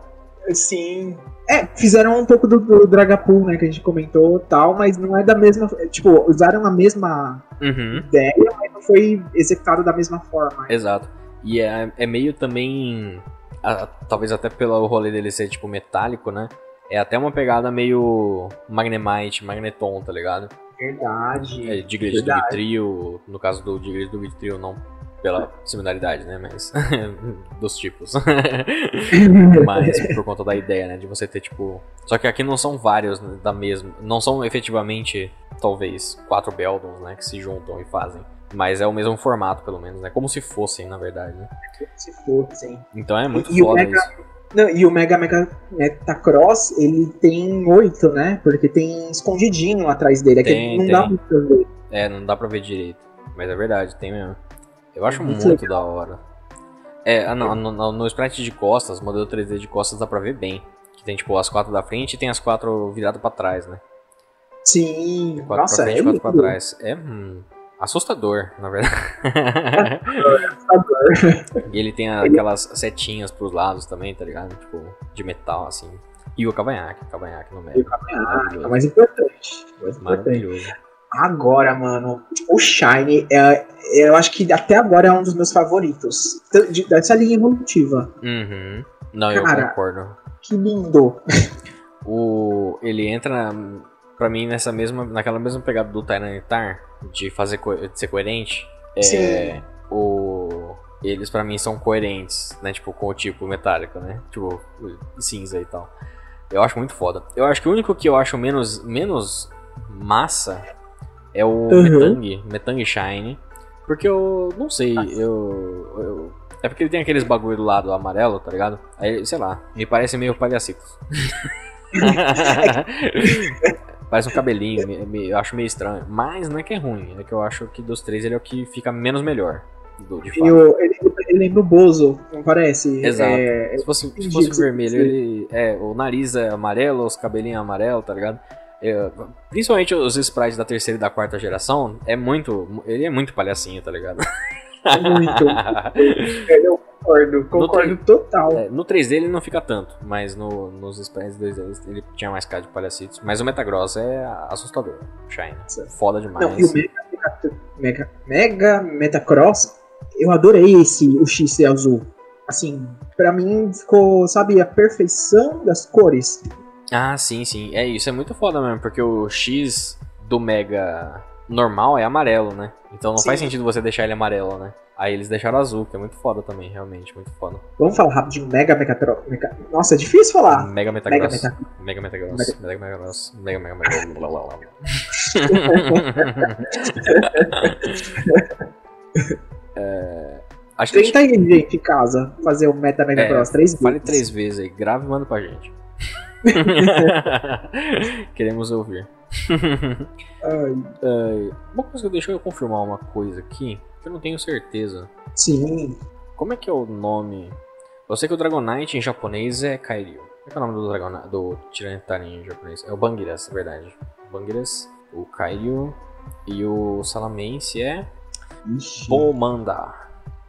Sim. É, fizeram um pouco do, do Dragapult, né, que a gente comentou e tal, mas não é da mesma. Tipo, usaram a mesma Uhum, ideia, mas não foi executado da mesma forma. exato. E é, é meio também, a- talvez até pelo rolê dele ser, tipo, metálico, né? É até uma pegada meio Magnemite, Magneton, tá ligado? Verdade. É, Diglett do. Trio, no caso do Diglett do Trio, não pela similaridade, né? Mas dos tipos. Mas por conta da ideia, né? De você ter, tipo. Só que aqui não são vários né, da mesma. Não são efetivamente, talvez, quatro Beldons, né? Que se juntam e fazem. Mas é o mesmo formato, pelo menos, né? Como se fossem, na verdade, né? Se for, sim. Então é muito E foda Mega- isso. Não, e o Mega Mega Metacross, ele tem oito, né? Porque tem escondidinho atrás dele. É que Tem, não tem. dá muito pra ver. É, não dá pra ver direito. Mas é verdade, tem mesmo. Eu acho Muito muito, da hora. É, ah, no, no, no sprite de costas, modelo 3D de costas dá pra ver bem. Que tem tipo as quatro da frente e tem as quatro viradas pra trás, né? Sim, Quatro nossa, pra frente é e quatro pra trás. É hum, assustador, na verdade. e ele tem aquelas setinhas pros lados também, tá ligado? Tipo, de metal, assim. E o cavanhaque, cavanhaque no E o meio. caminhar, é o mais importante. o mais importante. Maravilhoso. Agora, mano, o Shine, é, eu acho que até agora é um dos meus favoritos. Dessa linha evolutiva. Uhum. Não, eu Cara. concordo. Que lindo. O, ele entra pra mim nessa mesma, naquela mesma pegada do Tyranitar de fazer de ser coerente. É, Sim. o eles pra mim são coerentes, né, tipo com o tipo metálico, né? Tipo cinza e tal. Eu acho muito foda. Eu acho que o único que eu acho menos menos massa é o Uhum. Metang, Metang Shine, porque eu não sei, eu, eu é porque ele tem aqueles bagulho do lado amarelo, tá ligado? Aí, sei lá, me parece meio palhacitos. Parece um cabelinho, me- me- eu acho meio estranho. Mas não é que é ruim, é que eu acho que dos três ele é o que fica menos melhor. Do, de ele, ele lembra o Bozo, não parece? Exato. É, Se fosse, se fosse vermelho, ele. É, o nariz é amarelo, os cabelinhos é amarelo, tá ligado? É, principalmente os sprites da terceira e da quarta geração, é muito. Ele é muito palhacinho, tá ligado? é muito. concordo, concordo total. É, no 3D ele não fica tanto, mas no, nos sprites 2D ele tinha mais cara de palhacitos. Mas o Metagross é assustador, Shine. Foda demais. Não, e o Mega, Mega, Mega Metacross, eu adorei esse, o X ser azul. Assim, pra mim ficou, sabe, a perfeição das cores. Ah, sim, sim. É isso, é muito foda mesmo, porque o X do Mega normal é amarelo, né? Então não Sim. faz sentido você deixar ele amarelo, né? Aí eles deixaram azul, que é muito foda também, realmente, muito foda. Vamos falar rapidinho, Mega Megatron. Mega... Nossa, é difícil falar. Mega Mega Metagross. Meta. Mega Metagross. Mega Metagross. Mega Mega Mega. É, Acho que a gente Tenta aí, gente, em casa, fazer o Meta Metacross três vezes. É, Fale três vezes aí, grave e manda pra gente. Queremos ouvir. Ai, É, uma coisa, deixa eu confirmar uma coisa aqui, que eu não tenho certeza. sim, Como é que é o nome? Eu sei que o Dragonite em japonês é Kairyu. Como é que é o nome do Dragonite, do Tyranitar em japonês? É o Bangiras, é verdade. O Bangiras, o Kairyu e o Salamence é Ixi. Bomanda.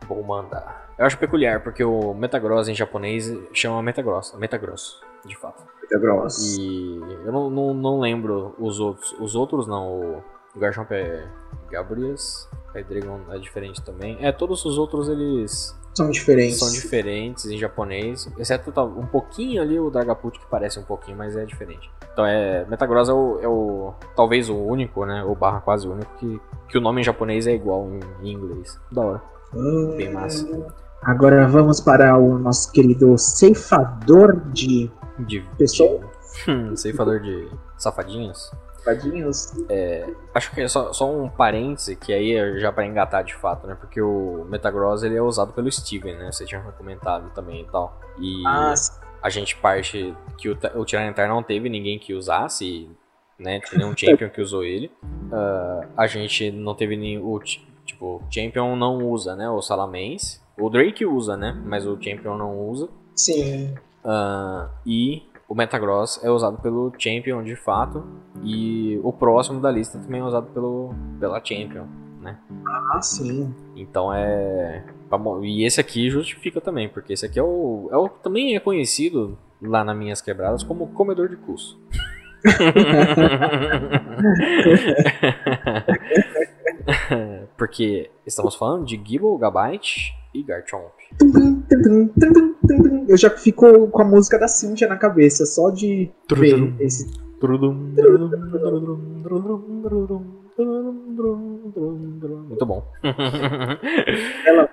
Bomanda. Eu acho peculiar, porque o Metagross em japonês chama Metagross, Metagross, de fato. Metagross. E eu não, não, não lembro os outros. Os outros não. O Garchomp é Gabrias. O Hydreigon é diferente também. É, todos os outros eles São diferentes. são diferentes em japonês. Exceto tá, um pouquinho ali o Dragapult que parece um pouquinho, mas é diferente. Então é. Metagross é o, é o. Talvez o único, né? Ou barra quase único que, que o nome em japonês é igual em, em inglês. Da hora. Ah, Bem massa. Agora vamos para o nosso querido ceifador de De. Pessoa? de- Hum, ceifador de safadinhos. Vadinhos. Acho que é só, só um parêntese, que aí é já pra engatar de fato, né? Porque o Metagross ele é usado pelo Steven, né? Você tinha comentado também e tal. E Ah, a gente parte que o, o Tyranitar não teve ninguém que usasse, né? Nenhum Champion que usou ele. Ah, a gente não teve nenhum. Tipo, Champion não usa, né? O Salamence. O Drake usa, né? Mas o Champion não usa. sim. Ah, e o Metagross é usado pelo Champion de fato. E o próximo da lista também é usado pelo, pela Champion, né? Ah, sim. Então é. tá. E esse aqui justifica também, porque esse aqui é o, é o. Também é conhecido lá nas minhas quebradas como comedor de cus. porque estamos falando de Gibble, Gabite e Garchomp. Eu já fico com a música da Cynthia na cabeça, só de ver esse. Muito bom. Ela-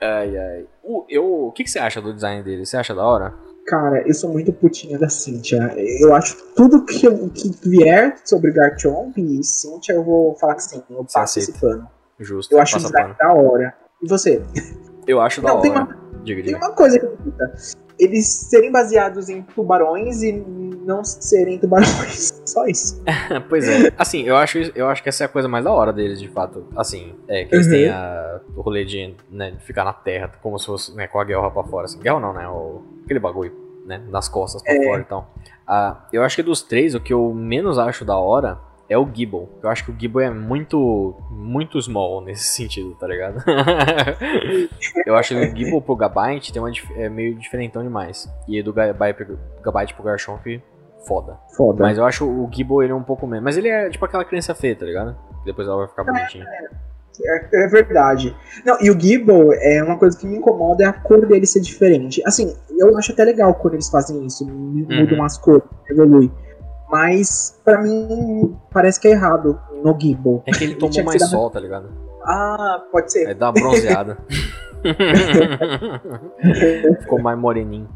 ai, ai. O, eu, o que, que você acha do design dele? Você acha da hora? Cara, eu sou muito putinha da Cynthia. Eu acho tudo que, eu- que vier sobre Garchomp e Cynthia, eu vou falar que sim. Eu passo esse pano. Justo. Eu acho o design pano. da hora. E você? Eu acho da Não, hora. tem uma- Diga, Tem diga. uma coisa que irrita. Eles serem baseados em tubarões e não serem tubarões. Só isso. pois é. Assim, eu acho, eu acho que essa é a coisa mais da hora deles, de fato. Assim, é que eles Uhum. têm a, o rolê de, né, ficar na terra, como se fosse né, com a guerra pra fora. Assim. Guerra não, né? O, aquele bagulho, né? Das costas pra É. fora e tal. Ah, eu acho que dos três, o que eu menos acho da hora é o Gibble. Eu acho que o Gibble é muito, muito small nesse sentido, tá ligado? eu acho que o Gibble pro Gabite tem uma, é meio diferentão demais. E do Gabite pro Garchomp, foda. Foda. Mas eu acho o Gibble ele é um pouco menos. Mas ele é tipo aquela criança feia, tá ligado? Depois ela vai ficar bonitinha. É, é verdade. Não, e o Gibble, é uma coisa que me incomoda é a cor dele ser diferente. Assim, eu acho até legal quando eles fazem isso, m- Uhum. mudam as cores, evolui. Mas, pra mim, parece que é errado no Gibble. É que ele tomou mais da- sol, tá ligado? Ah, pode ser. Dá uma bronzeada. Ficou mais moreninho.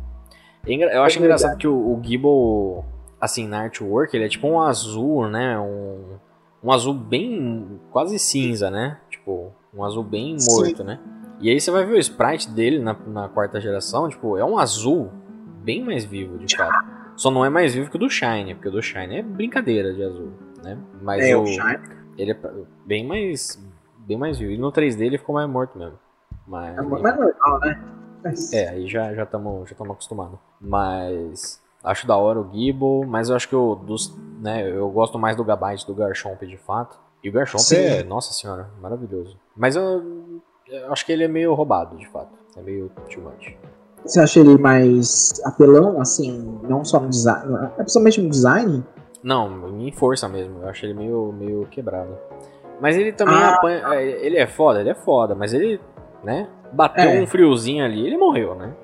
É Eu acho É engraçado que o, o Gibble, assim, na artwork, ele é tipo um azul, né? Um, um azul bem. quase cinza, né? Tipo, um azul bem Sim. morto, né? E aí você vai ver o sprite dele na, na quarta geração, tipo, é um azul bem mais vivo, de fato. Só não é mais vivo que o do Shine, porque o do Shine é brincadeira de azul, né? Mas É, o, o Shine. ele é bem mais bem mais vivo. E no 3D ele ficou mais morto mesmo. Mas, É mais normal, né? Mas- é, aí já já estamos já tamo acostumados. Mas acho da hora o Gibble, mas eu acho que o dos, né, eu gosto mais do Gabite do Garchomp de fato. E o Garchomp Sim. é, nossa senhora, maravilhoso. Mas eu, eu acho que ele é meio roubado, de fato. É meio too much. Você acha ele mais apelão, assim, não só no design, é principalmente no design? Não, em força mesmo. Eu acho ele meio, meio quebrado. Mas ele também Ah. apanha. é, Ele é foda, ele é foda, mas ele, né? Bateu É. um friozinho ali, ele morreu, né?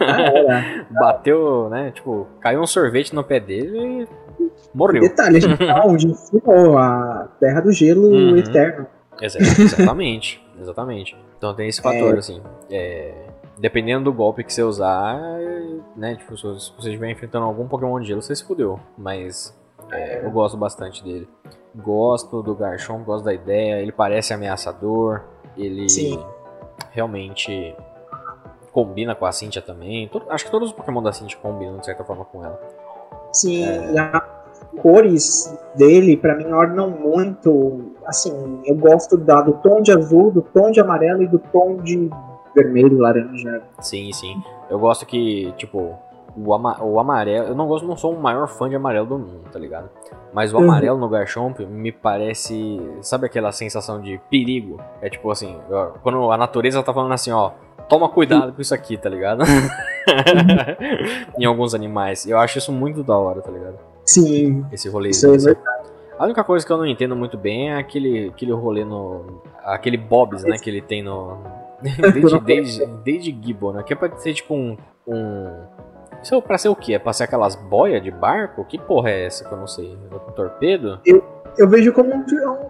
Ah. Bateu, né? Tipo, caiu um sorvete no pé dele e morreu. Detalhe, a gente tá onde ensinou a Terra do Gelo Uhum. Eterno. Exa- Exatamente, exatamente. Então tem esse fator, assim. é, dependendo do golpe que você usar, né? Tipo, se você estiver enfrentando algum Pokémon de gelo, você se fudeu. Mas é, eu gosto bastante dele. Gosto do Garchomp, gosto da ideia. Ele parece ameaçador. Ele Sim. realmente combina com a Cynthia também. To- acho que todos os Pokémon da Cynthia combinam de certa forma com ela. Sim, É. e as cores dele, pra mim, ornam muito. Assim, eu gosto da, do tom de azul, do tom de amarelo e do tom de vermelho, laranja. Sim, sim. Eu gosto que, tipo, o, ama o amarelo. Eu não gosto, não sou o maior fã de amarelo do mundo, tá ligado? Mas o Uhum. amarelo no Garchomp me parece. Sabe aquela sensação de perigo? É tipo assim, quando a natureza tá falando assim, ó. Toma cuidado com isso aqui, tá ligado? em alguns animais. Eu acho isso muito da hora, tá ligado? Sim, Esse rolê. isso é verdade. A única coisa que eu não entendo muito bem é aquele, aquele rolê no. Aquele Bobs, né? Que ele tem no. Desde, desde, desde Gibbon, né? Que é pra ser tipo um. um isso é pra ser o quê? É pra ser aquelas boias de barco? Que porra é essa que eu não sei? Um torpedo? Eu vejo como um,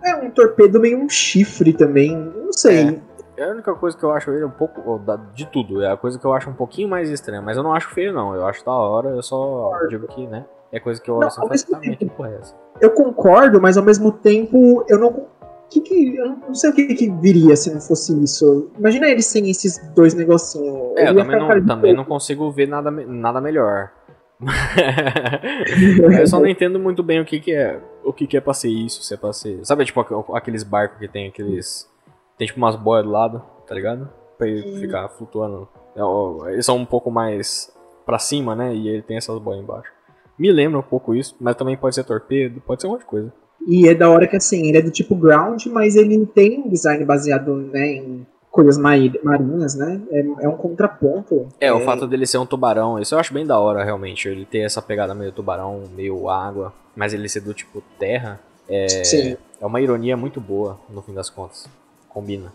é um torpedo meio um chifre também. Não sei. É a única coisa que eu acho ele um pouco. De tudo, é a coisa que eu acho um pouquinho mais estranha. Mas eu não acho feio, não. Eu acho da hora, eu só digo que, né? É coisa que eu Não, ao mesmo "Tá, mas que porra é essa? Eu concordo, mas ao mesmo tempo eu não. Que que, eu não sei o que, que viria se não fosse isso. Imagina eles sem esses dois negocinhos. É, eu Ele também não, também não consigo ver nada, nada melhor. eu só não entendo muito bem o que, que é. O que, que é pra ser isso, se é pra ser. Sabe, tipo, aqu- aqueles barcos que tem aqueles. Tem tipo umas boias do lado, tá ligado? Pra ele ficar flutuando. É, Eles são um pouco mais pra cima, né? E ele tem essas boias embaixo. Me lembra um pouco isso, mas também pode ser torpedo, pode ser um monte de coisa. E é da hora que assim, ele é do tipo ground, mas ele tem um design baseado né, em coisas mari- marinhas, né? É, é um contraponto. É, o fato dele ser um tubarão, isso eu acho bem da hora, realmente. Ele ter essa pegada meio tubarão, meio água, mas ele ser do tipo terra, é, Sim. é uma ironia muito boa, no fim das contas. Combina.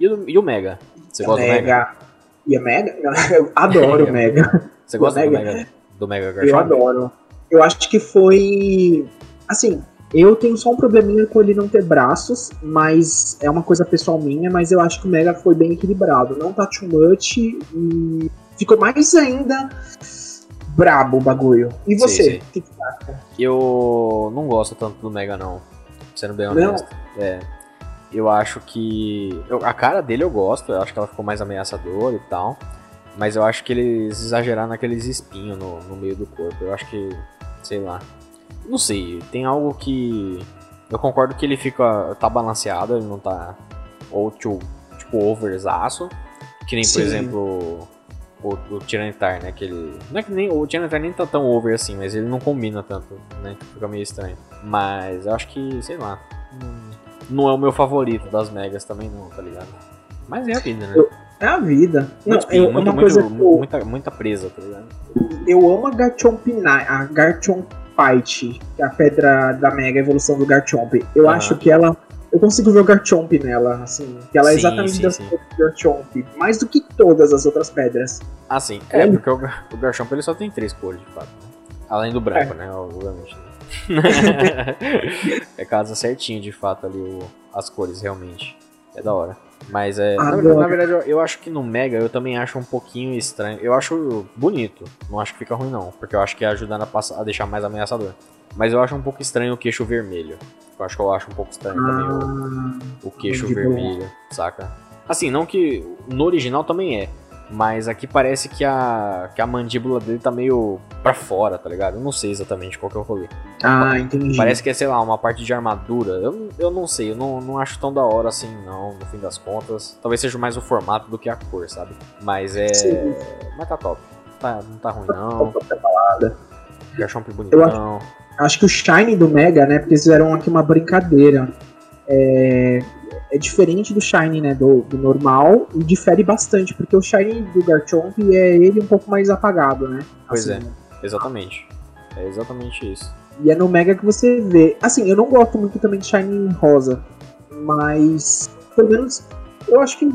E, o- e o Mega? Você gosta do Mega? E a Mega? Eu adoro o Mega. Você gosta do Mega? Mega? Do Mega Eu adoro. Eu acho que foi. Assim, eu tenho só um probleminha com ele não ter braços, mas é uma coisa pessoal minha, mas eu acho que o Mega foi bem equilibrado. Não tá too much e ficou mais ainda brabo o bagulho. E Sim, você? sim. Acha? Eu não gosto tanto do Mega, não. Sendo bem Não? honesto. É. Eu acho que. eu- a cara dele eu gosto, eu acho que ela ficou mais ameaçadora e tal. Mas eu acho que eles exageraram naqueles espinhos no, no meio do corpo. Eu acho que. Sei lá. Não sei, tem algo que. Eu concordo que ele fica. tá balanceado, ele não tá. Ou tipo, tipo overzaço. Que nem, por Sim. exemplo. O, o Tyranitar, né? Que ele. Não é que nem. O Tyranitar nem tá tão over assim, mas ele não combina tanto, né? Fica meio estranho. Mas eu acho que, sei lá. Não, não é o meu favorito das megas também, não, tá ligado? Mas é a vida, né? Eu- É a vida. Não, Muito, é muito, uma muito, coisa que eu, muita, muita presa, tá ligado? eu amo a Garchomp, a Garchomp Fight, que é a pedra da Mega evolução do Garchomp. Eu acho que ela. Eu consigo ver o Garchomp nela, assim. Que ela é Sim, exatamente sim, das sim. cores do Garchomp. Mais do que todas as outras pedras. Ah, sim. É, Olha. porque o, o Garchomp ele só tem três cores, de fato. né? Além do branco, né? Obviamente. Né? é casa certinho, de fato, ali o- as cores, realmente. É da hora. Mas é. Na, Adoro. na verdade, eu, eu acho que no Mega eu também acho um pouquinho estranho. Eu acho bonito. Não acho que fica ruim, não. Porque eu acho que ajuda a, passar, a deixar mais ameaçador. Mas eu acho um pouco estranho o queixo vermelho. Eu acho que eu acho um pouco estranho também o, Ah, o queixo vermelho, saca? Assim, não que no original também é, mas aqui parece que a, que a mandíbula dele tá meio pra fora, tá ligado? Eu não sei exatamente qual que é o rolê. ah, entendi. Parece que é, sei lá, uma parte de armadura. Eu, eu não sei, eu não, não acho tão da hora assim, não, no fim das contas. Talvez seja mais o formato do que a cor, sabe? Mas é. Sim. Mas tá top. Tá, não tá ruim, não. Garchomp Eu bonitão. Acho que o Shine do Mega, né? Porque eles fizeram aqui uma brincadeira. É, é diferente do Shine, né? Do, do normal. E difere bastante. Porque o Shine do Garchomp é ele um pouco mais apagado, né? Pois Assim, Exatamente. É exatamente isso. E é no Mega que você vê. Assim, eu não gosto muito também de Shine rosa. Mas, pelo menos, eu acho que.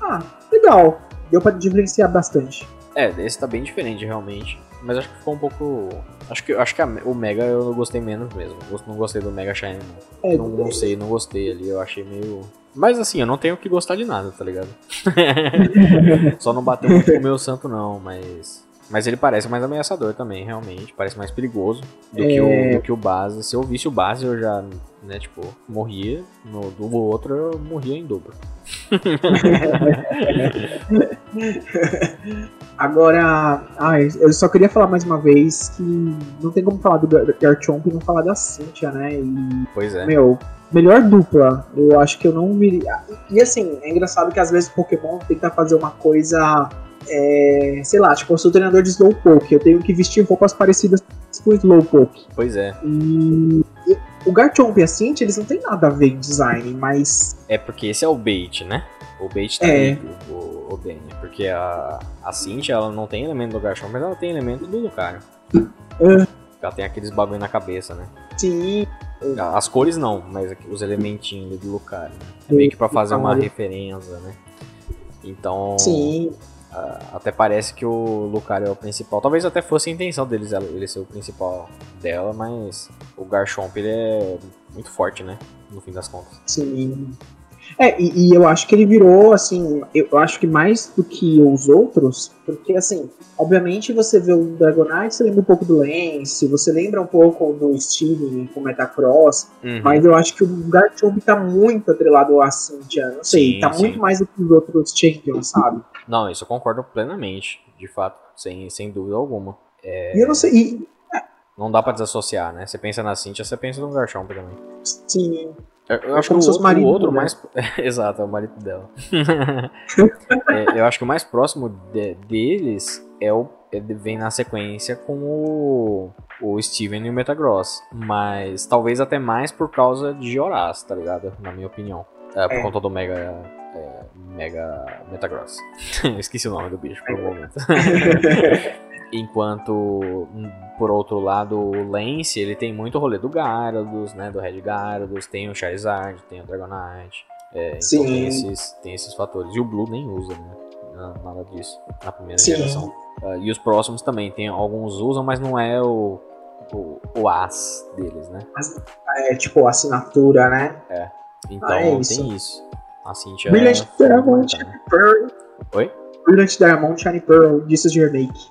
Ah, legal. Deu pra diferenciar bastante. É, esse tá bem diferente realmente. Mas acho que ficou um pouco. Acho que, acho que a- o Mega eu não gostei menos mesmo. Eu Não gostei do Mega Shine, não. É, Não, não sei, não gostei ali. Eu achei meio. Mas assim, eu não tenho que gostar de nada, tá ligado? Só não bateu muito com o meu santo, não, mas. Mas ele parece mais ameaçador também, realmente. Parece mais perigoso do, que, É. o, do que o base. Se eu visse o base, eu já, né, tipo, morria. No, do outro, eu morria em dobro. Agora, ai, eu só queria falar mais uma vez que não tem como falar do Gar- Garchomp e não falar da Cynthia, né? E, Pois é. meu, melhor dupla. Eu acho que eu não me. E assim, é engraçado que às vezes o Pokémon tenta fazer uma coisa. É, sei lá, tipo, eu sou treinador de Slowpoke, eu tenho que vestir roupas parecidas com o Slowpoke. Pois é. E, e o Garchomp e a Cynthia, eles não tem nada a ver em design, mas. É porque esse é o bait, né? O bait tá É. aí, o, o Danny. Porque a, a Cintia, ela não tem elemento do Garchomp, mas ela tem elemento do Lucario. É. Ela tem aqueles bagulho na cabeça, né? Sim. As cores não, mas os elementinhos do Lucario. Né? É meio que pra fazer uma referência, né? Então, Sim. Ah, até parece que o Lucario é o principal. Talvez até fosse a intenção deles, ele ser o principal dela, mas o Garchomp, ele é muito forte, né? No fim das contas. Sim. É, e, e eu acho que ele virou, assim, eu acho que mais do que os outros, porque, assim, obviamente você vê o Dragonite, você lembra um pouco do Lance, você lembra um pouco do Steven com Metacross, Uhum. mas eu acho que o Garchomp tá muito atrelado à Cynthia, não sei, Sim, tá sim. muito mais do que os outros Champions, sabe? Não, isso eu concordo plenamente, de fato, sem, sem dúvida alguma. E eu não sei, e, Não dá pra desassociar, né? Você pensa na Cintia, você pensa no Garchomp também. sim, Eu, eu acho que o o outro dela. mais. Exato, é o marido dela. É, eu acho que o mais próximo de- deles é o. é- vem na sequência com o. O Steven e o Metagross. Mas talvez até mais por causa de Horaz, tá ligado? Na minha opinião. É, por É. conta do Mega. é, Mega Metagross. Esqueci o nome do bicho por um momento. Enquanto, hum, por outro lado, o Lance, ele tem muito rolê do Gyarados, né? Do Red Gyarados, tem o Charizard, tem o Dragonite. É, então Sim. tem esses, tem esses fatores. E o Blue nem usa, né? Na- Nada disso. Na primeira Sim. geração. Ah, e os próximos também. Tem, alguns usam, mas não é o, o, o as deles, né? É tipo assinatura, né? Então Ah, é isso. tem isso. A Cintia. Brilliant foi Diamond muito Shiny. Pearl. Oi? Brilliant Diamond Shiny Pearl, discos de remake.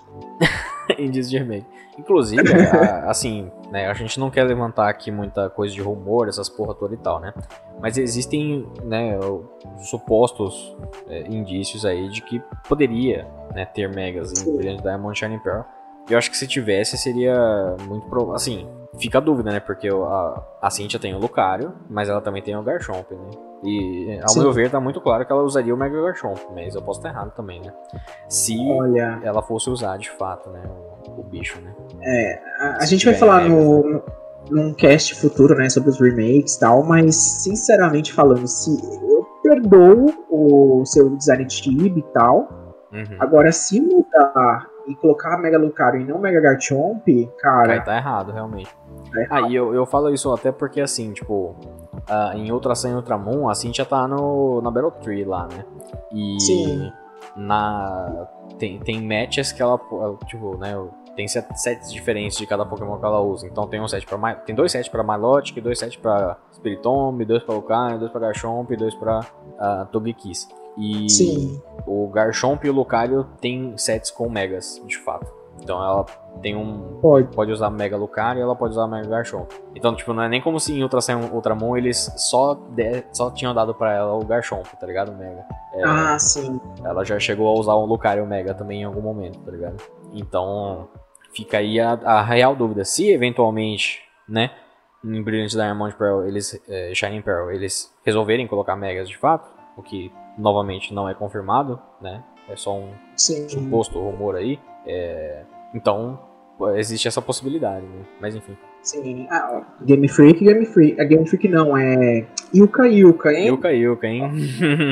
Indício de remake. Inclusive, a- assim, né, a gente não quer levantar aqui muita coisa de rumor, essas porra toda e tal, né? Mas existem, né, supostos é, indícios aí de que poderia, né, ter megas em. Brilliant Diamond Shining Pearl. Eu acho que se tivesse, seria muito pro... Assim, fica a dúvida, né? Porque a, a Cynthia tem o Lucario, mas ela também tem o Garchomp, né? E, ao Sim. meu ver, tá muito claro que ela usaria o Mega Garchomp, mas eu posso estar errado também, né? Se Olha, ela fosse usar de fato, né? O, o bicho, né? a, a Se gente vai falar megas, no, no- num cast futuro, né, sobre os remakes e tal, mas sinceramente falando, se eu perdoo o seu design de Chibi e tal, Uhum. agora se mudar e colocar Mega Lucario e não Mega Garchomp, Aí cara, tá errado, realmente. Tá errado. Ah, e eu, eu falo isso até porque, assim, tipo, ah, em Ultra Sun e Ultramon, a Cintia tá no, na Battle Tree lá, né? E Sim. na. Tem, tem matches que ela, tipo, né? Tem set- sets diferentes de cada Pokémon que ela usa. Então tem um set pra. Tem dois sets pra Milotic, dois sets pra Spiritomb, dois pra Lucario, dois pra Garchomp e dois pra uh, Togekiss. E sim, o Garchomp e o Lucario tem sets com Megas, de fato. Então ela tem um, pode. pode usar Mega Lucario e ela pode usar Mega Garchomp. Então, tipo, não é nem como se em Ultra e Ultramon eles só, de- só tinham dado pra ela o Garchomp, tá ligado? O Mega. É, Ah, sim. Ela já chegou a usar o Lucario Mega também em algum momento, tá ligado? Então, fica aí a, a real dúvida. Se eventualmente, né, em Brilliant Diamond Pearl, eles, é, Shining Pearl, eles resolverem colocar Megas de fato, o que novamente não é confirmado, né? É só um Sim. suposto rumor aí. é, então, existe essa possibilidade, né? Mas enfim. Sim. Ah, Game Freak, Game Freak. A Game Freak não, é. Yuka Yuka, hein? Yuka Yuka, hein?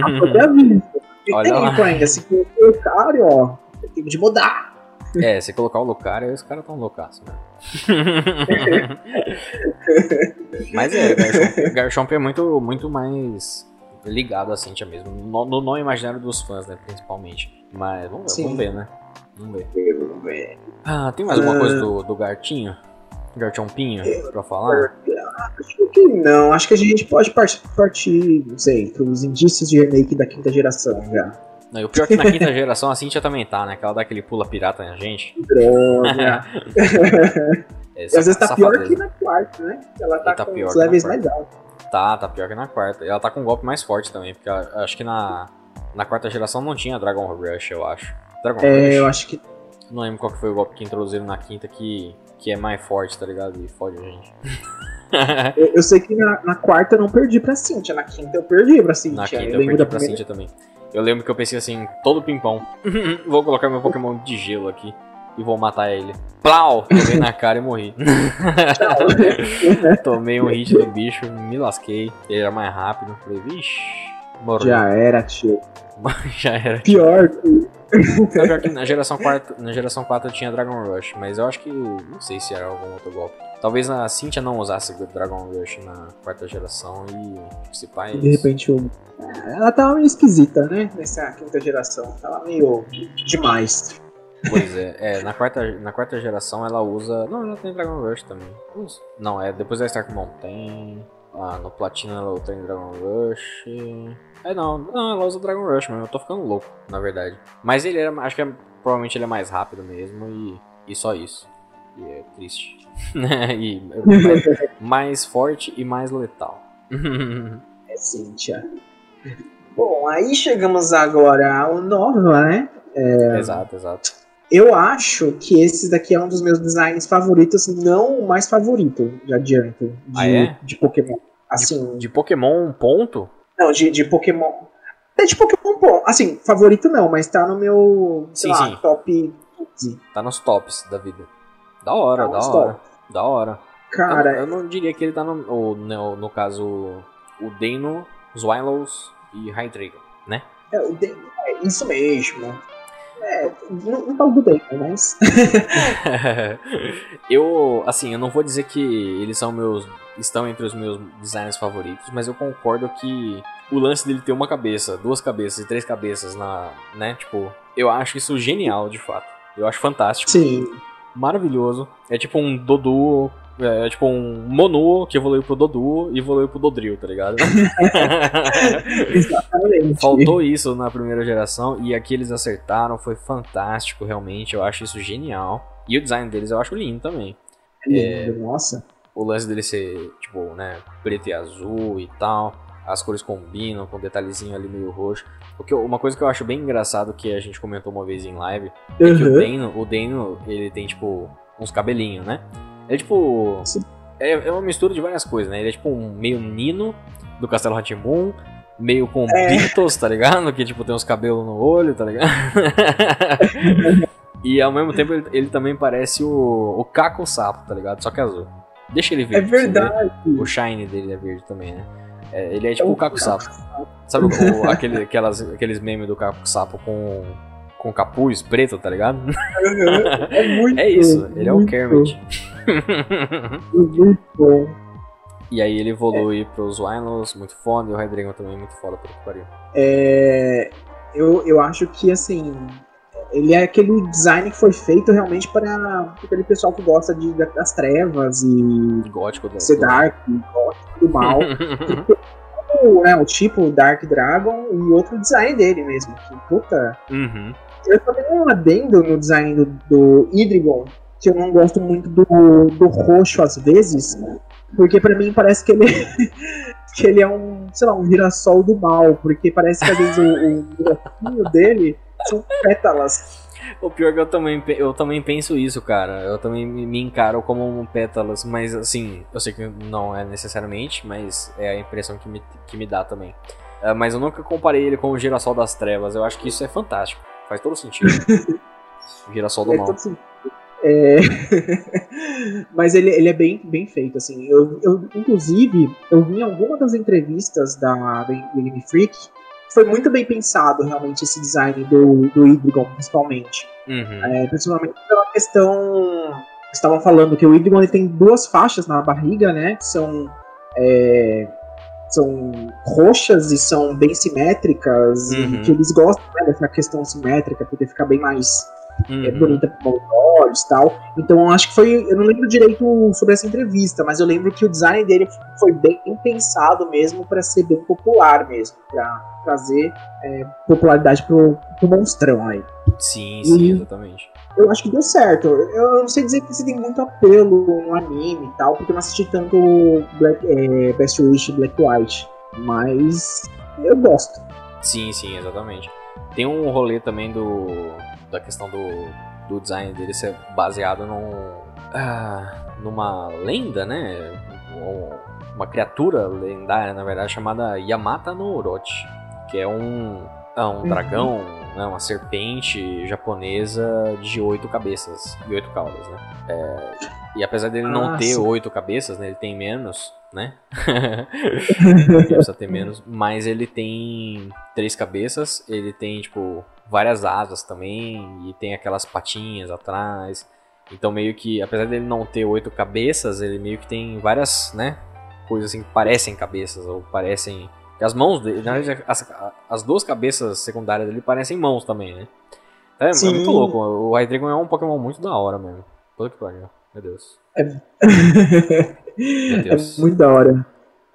Ah, até aviso. E Olha lá. ainda, se for o Lucario, ó, tem de mudar. É, se colocar o Lucario, os caras tão loucaços, né? Mas é, Garchomp é muito, muito mais ligado a Cintia mesmo. No, no não imaginário dos fãs, né? Principalmente. Mas vamos ver, Sim. vamos ver, né? Vamos ver. Vamos ver. Ah, tem mais alguma Ah. coisa do, do Gartinho? Garchompinho pra falar? Acho que não, acho que a gente pode partir, partir não sei, pros indícios de remake da quinta geração já. Não, e o pior é que na quinta geração a Cintia também tá, né? Que ela dá aquele pula pirata na gente. Droga. É, e às vezes tá pior safadeza. que na quarta, né? Ela tá, tá com pior os levels mais altos. Tá, tá pior que na quarta. E ela tá com um golpe mais forte também, porque acho que na, na quarta geração não tinha Dragon Rush, eu acho. Dragon É, Rush? eu acho que. Não lembro qual que foi o golpe que introduziram na quinta que, que é mais forte, tá ligado? E fode a gente. Eu, eu sei que na, na quarta eu não perdi pra Cintia, na quinta eu perdi pra Cintia. na quinta eu eu perdi pra primeira. Cintia também. Eu lembro que eu pensei assim, todo pimpão. vou colocar meu Pokémon de gelo aqui e vou matar ele. Plau! Tomei na cara e morri. Tomei um hit do bicho, me lasquei. Ele era mais rápido. Falei, vixe, morri. Já era, tio. Já era. Pior que. Não, pior que na geração 4, na geração 4 tinha Dragon Rush, mas eu acho que. Não sei se era algum outro golpe. Talvez a Cynthia não usasse o Dragon Rush na quarta geração e se pá, é De repente eu... Ela tava meio esquisita, né? Nessa quinta geração. Tava meio demais. Pois é, é, na quarta, na quarta geração ela usa. Não, ela tem Dragon Rush também. Não, é depois da Stark Mountain. Ah, no Platina ela tem Dragon Rush. É não, não, ela usa Dragon Rush mesmo, eu tô ficando louco, na verdade. Mas ele era. Acho que é- provavelmente ele é mais rápido mesmo e, e só isso. E é triste. e mais, mais forte e mais letal. É Cíntia. Bom, aí chegamos agora ao Nova, né? Exato, exato. Eu acho que esse daqui é um dos meus designs favoritos, não o mais favorito, já adianto, de, Ah, é? de Pokémon. Assim, De Pokémon ponto? não, de, de Pokémon. É de Pokémon, bom, assim, favorito não, mas tá no meu, sei Sim, lá, sim. top 15. Tá nos tops da vida. Da hora, Tá da hora. Da hora. Cara, eu, não- eu não diria que ele tá no. ou, no, no caso, o Deno, Zwillows e Hydreigon, né? é, o de- é isso mesmo. É, não, não falo do Bacon, mas. eu, assim, eu não vou dizer que eles são meus. estão entre os meus designs favoritos, mas eu concordo que o lance dele ter uma cabeça, duas cabeças e três cabeças na. né? Tipo, eu acho isso genial, de fato. Eu acho fantástico. Sim. Maravilhoso. É tipo um Dodu é, é tipo um Monu que evoluiu pro Dodu e evoluiu pro Dodril, tá ligado? Exatamente. Faltou isso na primeira geração e aqui eles acertaram, foi fantástico, realmente. Eu acho isso genial. E o design deles eu acho lindo também. É é, nossa. O lance dele ser, tipo, né, preto e azul e tal. As cores combinam com um detalhezinho ali meio roxo. Porque uma coisa que eu acho bem engraçado que a gente comentou uma vez em live uhum. é que o Dano, o Dano, ele tem, tipo, uns cabelinhos, né? É tipo. É, é uma mistura de várias coisas, né? Ele é tipo um meio Nino do Castelo Ratimbun, meio com é. Beatles, tá ligado? Que tipo tem uns cabelos no olho, tá ligado? e ao mesmo tempo ele, ele, também parece o, o Caco Sapo, tá ligado? Só que azul. Deixa ele ver. É verdade. O shine dele é verde também, né? É, ele é tipo é o Caco Sapo. Sabe o, aquele, aquelas, aqueles memes do Caco Sapo com com capuz preto, tá ligado? É muito É isso, ele é o Kermit. Muito bom. E aí ele evolui é. pros Winos, muito foda, e o Red Dragon também muito foda, por que pariu. É, eu, eu acho que, assim, ele é aquele design que foi feito realmente para aquele pessoal que gosta de, das trevas e gótico do, ser dark, gótico do mal. o, né, o tipo Dark Dragon e outro design dele mesmo. Que, puta. Uhum. Eu também um adendo no design do, do Idrigon, que eu não gosto muito do, do roxo às vezes, porque para mim parece que ele, que ele é um, sei lá, um girassol do mal, porque parece que às vezes o, o dele são pétalas. O pior é que eu também, eu também penso isso, cara. Eu também me encaro como um pétalas, mas assim, eu sei que não é necessariamente, mas é a impressão que me, que me dá também. Uh, mas eu nunca comparei ele com o girassol das trevas. Eu acho que isso é fantástico. Faz todo sentido. Girassol do mal. É... Mas ele, ele é bem, bem feito, assim. Eu, eu, inclusive, eu vi em alguma das entrevistas da, da Game Freak foi muito bem pensado, realmente, esse design do, do Idrigon, principalmente. Uhum. É, principalmente pela questão... Estavam falando que o Idrigon ele tem duas faixas na barriga, né? Que são... É, são roxas e são bem simétricas, uhum. e que eles gostam né, dessa questão simétrica, poder ficar bem mais é, uhum. é, bonita para os olhos e tal. Então acho que foi. Eu não lembro direito sobre essa entrevista, mas eu lembro que o design dele foi bem pensado mesmo para ser bem popular mesmo, para trazer é, popularidade pro, pro monstrão aí. Sim, sim, exatamente eu acho que deu certo. Eu não sei dizer que você tem muito apelo no anime e tal, porque eu não assisti tanto Black, é, Best Wish e Black White. Mas eu gosto. Sim, sim, exatamente. Tem um rolê também do da questão do, do design dele ser baseado num, ah, numa lenda, né? Uma criatura lendária, na verdade, chamada Yamata no Orochi, que é um, ah, um uhum. dragão né, uma serpente japonesa de oito cabeças e oito caudas, né? É, e apesar dele não ah, ter oito cabeças, né, ele tem menos, né? ele precisa ter menos, mas ele tem três cabeças, ele tem tipo várias asas também e tem aquelas patinhas atrás. Então meio que, apesar dele não ter oito cabeças, ele meio que tem várias, né, coisas assim que parecem cabeças ou parecem as mãos dele, na verdade, as, as duas cabeças secundárias dele parecem mãos também, né? É, é muito louco. O Hydreigon é um Pokémon muito da hora mesmo. Puta que pariu. Meu Deus. É... Meu Deus. é muito da hora.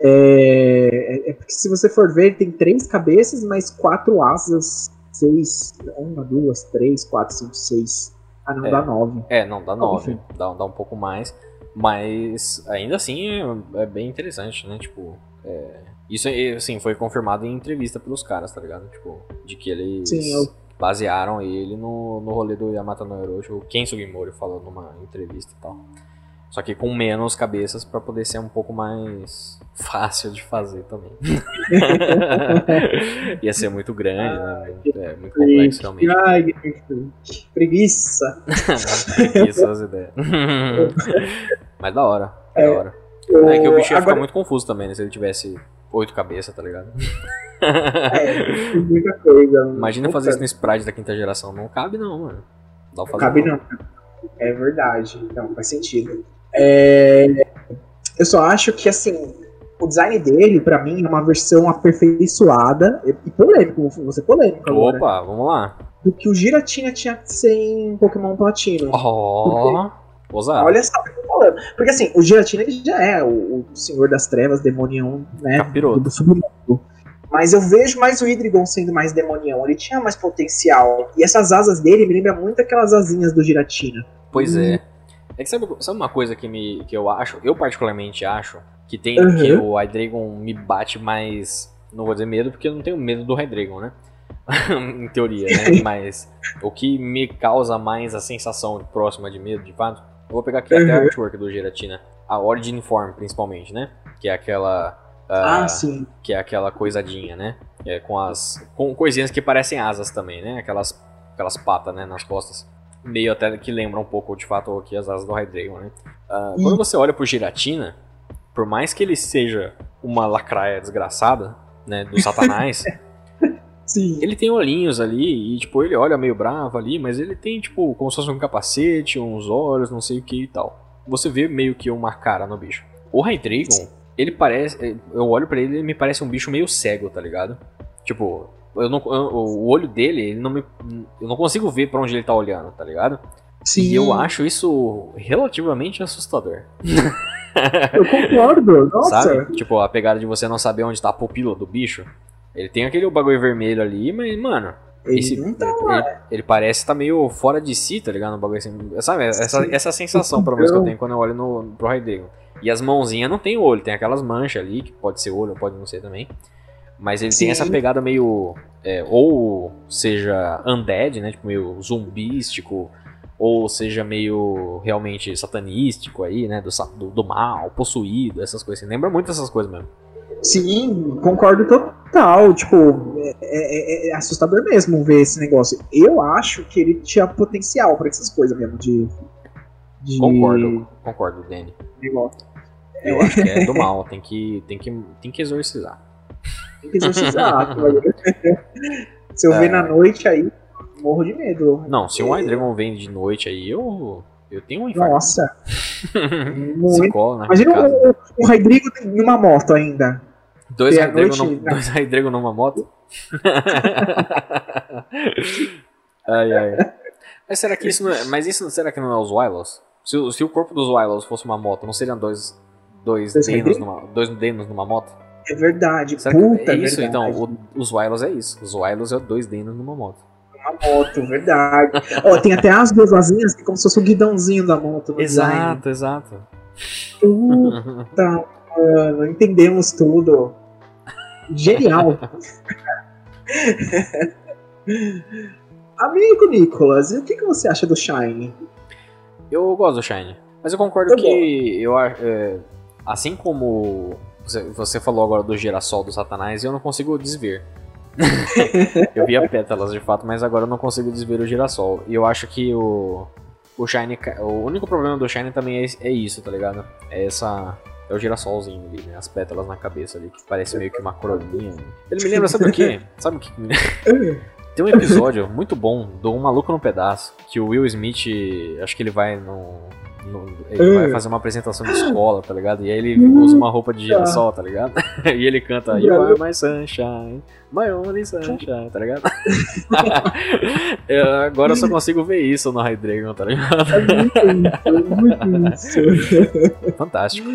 É... é porque se você for ver, ele tem três cabeças, mais quatro asas. Seis. Uma, duas, três, quatro, cinco, seis. Ah, não, é. dá nove. É, não, dá nove. Dá, dá um pouco mais. Mas ainda assim é, é bem interessante, né? Tipo, é, isso, assim, foi confirmado em entrevista pelos caras, tá ligado? Tipo, de que eles Sim, eu... basearam ele no, no rolê do Yamata no Orochi, o Ken Sugimori falou numa entrevista e tal. Só que com menos cabeças para poder ser um pouco mais fácil de fazer também. Ia ser muito grande, né? É muito complexo realmente. Ai, preguiça. preguiça as ideias. Mas da hora, é, da hora. É que o bicho ia Agora- ficar muito confuso também, né? Se ele tivesse oito cabeças, tá ligado? É, muita coisa. Imagina Puta, fazer isso no Sprite da quinta geração. Não cabe não, mano. Dá pra Não cabe não. É verdade. Não, faz sentido. É, Eu só acho que, assim, o design dele, pra mim, é uma versão aperfeiçoada e polêmico, vou ser polêmico agora, Opa, vamos lá. do que o Giratina tinha que ser em Pokémon Platino. Ó, ousado. Olha só o que eu tô falando. Porque, assim, o Giratina ele já é o, o Senhor das Trevas, demonião, né? Capiroto. Do submundo. Mas eu vejo mais o Hydreigon sendo mais demonião. Ele tinha mais potencial. E essas asas dele me lembram muito aquelas asinhas do Giratina. Pois é. É que sabe, sabe uma coisa que, me, que eu acho, eu particularmente acho, que tem Uhum. que o Hydreigon me bate mais. Não vou dizer medo, porque eu não tenho medo do Hydreigon, né? em teoria, né? Mas o que me causa mais a sensação próxima de medo, de fato, eu vou pegar aqui até a Uhum. artwork do Giratina. A Origin Form, principalmente, né? Que é aquela. ah, Ah, sim. que é aquela coisadinha, né? É, com as com coisinhas que parecem asas também, né? Aquelas aquelas patas, né, nas costas. Meio até que lembram um pouco, de fato, aqui as asas do Hydreigon, né? Ih. quando você olha pro Giratina, por mais que ele seja uma lacraia desgraçada, né, do satanás, Sim. ele tem olhinhos ali e, tipo, ele olha meio bravo ali, mas ele tem, tipo, como se fosse um capacete, uns olhos, não sei o que e tal. Você vê meio que uma cara no bicho. O Hydreigon, ele parece. Eu olho pra ele ele me parece um bicho meio cego, tá ligado? Tipo, eu não, eu- o olho dele, ele não me. Eu não consigo ver pra onde ele tá olhando, tá ligado? Sim. E eu acho isso relativamente assustador. Eu concordo. Nossa. Sabe? Tipo, a pegada de você não saber onde tá a pupila do bicho. Ele tem aquele bagulho vermelho ali, mas, mano, Ele esse- não tá ele, ele parece estar meio fora de si, tá ligado? No bagulho assim. Sabe? Essa, essa sensação, pelo menos, que eu tenho quando eu olho no, pro Hydreigon. E as mãozinhas não tem olho, tem aquelas manchas ali, que pode ser olho, pode não ser também. Mas ele Sim. tem essa pegada meio. é, ou seja, undead, né? Tipo, meio zumbístico. Ou seja, meio realmente satanístico aí, né? Do, do, do mal, possuído, essas coisas assim. Lembra muito dessas coisas mesmo. Sim, concordo total. Tipo, é, é- é assustador mesmo ver esse negócio. Eu acho que ele tinha potencial pra essas coisas mesmo de. de Concordo, concordo, Danny. negócio. Eu acho que é do mal, tem que, tem que, tem que exorcizar. Exorcizar. Se eu É. ver na noite aí, morro de medo. Não, se um Hydreigon vem de noite aí, eu. Eu tenho um infarto. Nossa, muito. Na Imagina o, o Rodrigo numa moto ainda. Dois noite- num- dois numa moto? ai, ai. Mas será que isso não é. Mas isso será que não é os Wylos? Se, o- se o corpo dos Wylos fosse uma moto, não seriam dois. Dois Dois Denos numa, dois Denos numa moto? É verdade. Será Puta, é isso? verdade. Então, o- os Wylos é isso. Os Wylos é dois Denos numa moto. Uma moto, verdade. Ó, tem até as duas asinhas que é como se fosse o guidãozinho da moto. Exato, exato. design. Puta, mano, entendemos tudo. Genial. Amigo Nicolas, e o que, que você acha do Shine? Eu gosto do Shine. Mas eu concordo que eu é, assim como você, falou agora do girassol do Satanás, eu não consigo desver. eu via pétalas de fato, mas agora eu não consigo desver o girassol. E eu acho que o. O Shine. O único problema do Shine também é, é isso, tá ligado? É essa. É o girassolzinho ali, né? As pétalas na cabeça ali, que parece meio que uma coroinha. Ele me lembra, sabe o quê? Sabe o que me lembra? Tem um episódio muito bom do Um Maluco no Pedaço, que o Will Smith, acho que ele vai no. Ele vai fazer uma apresentação de escola, tá ligado? E aí ele usa uma roupa de girassol, tá ligado? e ele canta You are my sunshine, my only sunshine, tá ligado? Eu- agora eu só consigo ver isso no Hydreigon, tá ligado? É muito isso, é muito isso. Fantástico.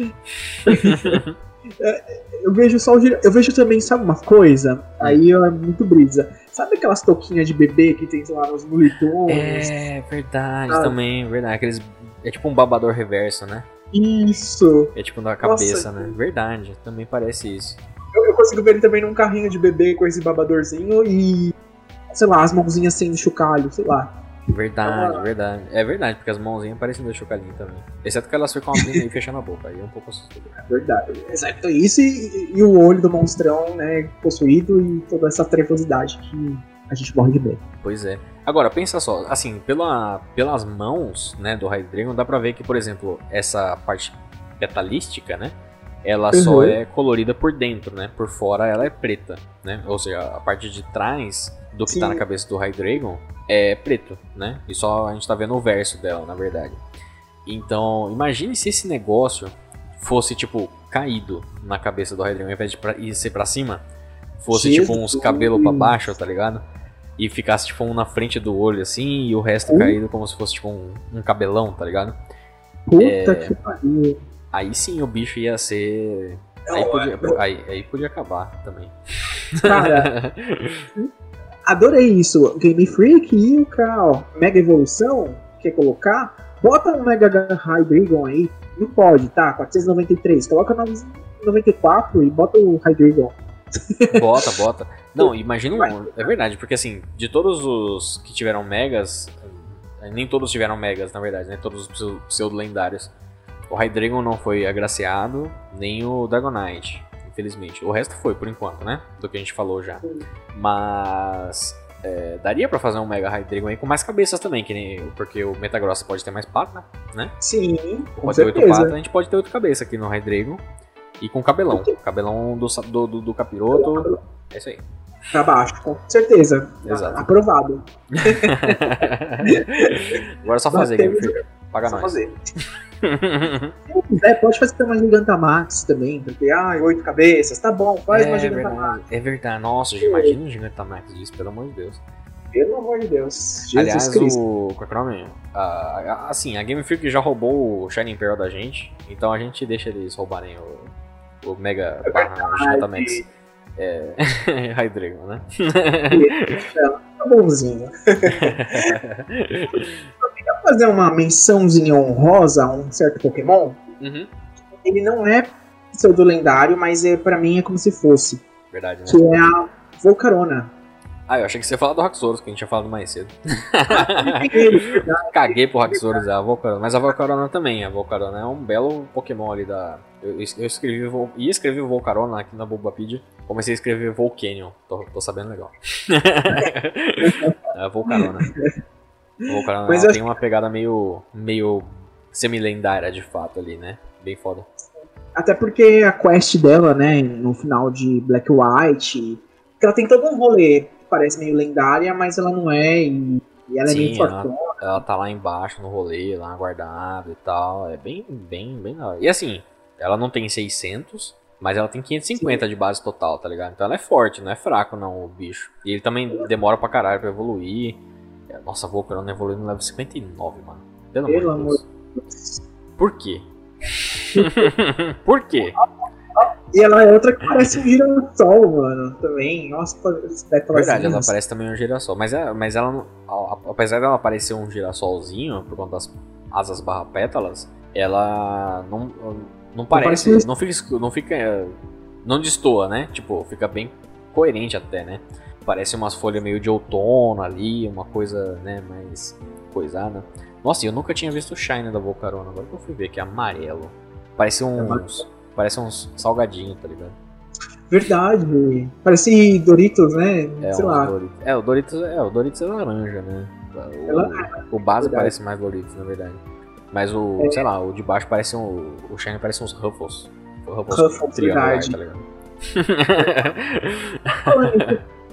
Eu vejo só o gira... Eu vejo também, sabe uma coisa? Aí é muito brisa. Sabe aquelas touquinhas de bebê que tem lá nos mulitões? É verdade Ah. também, verdade. Aqueles, é tipo um babador reverso, né? Isso. É tipo na Nossa, cabeça, né? Verdade, também parece isso. Eu, eu consigo ver ele também num carrinho de bebê com esse babadorzinho e. Sei lá, as mãozinhas sem chocalho, sei lá. Verdade, Ah. verdade. É verdade, porque as mãozinhas parecem do chocalinho também. Exceto que elas ficam abrindo e fechando a boca. Aí é um pouco assustador. É verdade. Exato. Isso e, e o olho do monstrão, né, possuído e toda essa trevosidade que a gente morre de medo. Pois é. Agora, pensa só, assim, pela, pelas mãos, né, do Hydreigon, dá pra ver que, por exemplo, essa parte metalística, né? Ela uhum. só é colorida por dentro, né? Por fora ela é preta, né? Ou seja, a parte de trás do que Sim. tá na cabeça do Hydreigon é preto, né? E só a gente tá vendo o verso dela, na verdade. Então, imagine se esse negócio fosse, tipo, caído na cabeça do Hydreigon, ao invés de pra, ir ser pra cima, fosse, Jesus. tipo, uns cabelos pra baixo, tá ligado? E ficasse, tipo, um na frente do olho, assim, e o resto uh. caído como se fosse, tipo, um, um cabelão, tá ligado? Puta é... que pariu. Aí sim o bicho ia ser. Aí podia, aí, aí podia acabar também. Cara, adorei isso. Game Freak e o cara, Mega Evolução, quer colocar? Bota um Mega High Dragon aí. Não pode, tá? 493. Coloca 94 e bota o High Dragon. Bota, bota. Não, imagina um, É verdade, porque assim, de todos os que tiveram megas, nem todos tiveram megas, na verdade, né? Todos os pseudo-lendários. O Hydreigon não foi agraciado, nem o Dragonite, infelizmente. O resto foi, por enquanto, né? Do que a gente falou já. Mas. É, daria para fazer um Mega Hydreigon aí com mais cabeças também, que nem, porque o Metagross pode ter mais pata, né? Sim, com pode certeza. ter oito patas, a gente pode ter oito cabeças aqui no Hydreigon. E com cabelão. Cabelão do, do, do, do capiroto. É isso aí. Pra baixo, com certeza. Exato. Aprovado. Agora é só fazer, Game Paga só nós. fazer. Quiser, pode fazer uma Gigantamax também, porque, ah, oito cabeças, tá bom, faz é, uma Gigantamax. É verdade, nossa, imagina um Gigantamax disso, pelo amor de Deus. Pelo amor de Deus. Jesus Aliás, Cristo. o. Qual é o nome? Uh, assim, a Game Freak já roubou o Shining Pearl da gente, então a gente deixa eles roubarem o, o Mega é barra Gigantamax. É. Hydreigon, né? tá bonzinho. fazer uma mençãozinha honrosa a um certo Pokémon. Uhum. Ele não é pseudo lendário, mas é, para mim é como se fosse. Verdade, né? Que é a Volcarona. Ah, eu achei que você ia falar do Haxorus, que a gente tinha falado mais cedo. Caguei pro Haxorus, é a Volcarona. Mas a Volcarona também, a Volcarona é um belo Pokémon ali da... Eu, eu escrevi, ia escrever Volcarona aqui na Bulbapedia, comecei a escrever Volcanion, tô, tô sabendo legal. é Volcarona. O cara Mas tem uma pegada meio, meio semi-lendária de fato ali, né? Bem foda. Até porque a quest dela, né, no final de Black White, ela tem todo um rolê que parece meio lendária, mas ela não é, e, e ela Sim, é meio fortuna. Ela, ela tá lá embaixo no rolê, lá guardada e tal, é bem, bem, bem da hora. E assim, ela não tem 600, mas ela tem 550 Sim. de base total, tá ligado? Então ela é forte, não é fraco não, o bicho. E ele também demora pra caralho pra evoluir. Nossa, a Volcarona evoluiu no level 59, mano. Pelo, Pelo amor de Deus. Por quê? Por quê? E ela é outra que parece um girassol, mano, também. Nossa, Verdade, ela parece também um girassol. Mas, é, mas ela, apesar dela parecer um girassolzinho, por conta das asas barra pétalas, ela não, não parece, não, não fica, não fica, não destoa, né? Tipo, fica bem coerente até, né? Parece umas folhas meio de outono ali, uma coisa, né, mais coisada. Nossa, eu nunca tinha visto o Shine da Volcarona, agora que eu fui ver que é amarelo. Parece é uns. Parece uns salgadinhos, tá ligado? Verdade. Parece Doritos, né? É, Sei lá. Doritos. É, o Doritos é, o Doritos é laranja, né? O, Ela... o base verdade. parece mais Doritos, na verdade. Mas o, é. sei lá, o de baixo parece um. O Shine parece uns Ruffles. Ruffles, Ruffles triangular, tá ligado?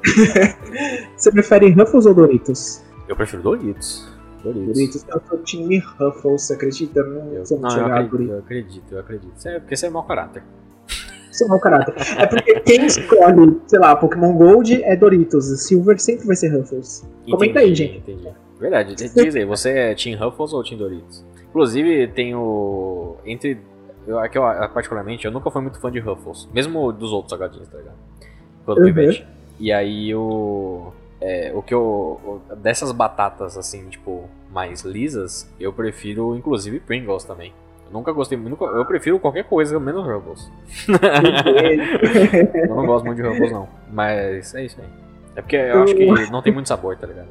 Você prefere Ruffles ou Doritos? Eu prefiro Doritos. Doritos. Doritos é o seu time Ruffles, você acredita? Não, eu, não eu, acredito, eu acredito, eu acredito. Você é, porque você é mau caráter. Você é mau caráter. é porque quem escolhe, sei lá, Pokémon Gold é Doritos. Silver sempre vai ser Ruffles. Entendi, Comenta aí, gente. Entendi. Verdade, diz aí, você é Team Ruffles ou Team Doritos? Inclusive, tem o. Entre. Eu, aqui, particularmente, eu nunca fui muito fã de Ruffles. Mesmo dos outros salgadinhos, tá ligado? Quando uhum. pivete. E aí o. É, o que eu. Dessas batatas, assim, tipo, mais lisas, eu prefiro, inclusive, Pringles também. Eu nunca gostei muito. Eu prefiro qualquer coisa menos Ruffles. eu não gosto muito de Ruffles, não. Mas é isso aí. É porque eu acho que não tem muito sabor, tá ligado?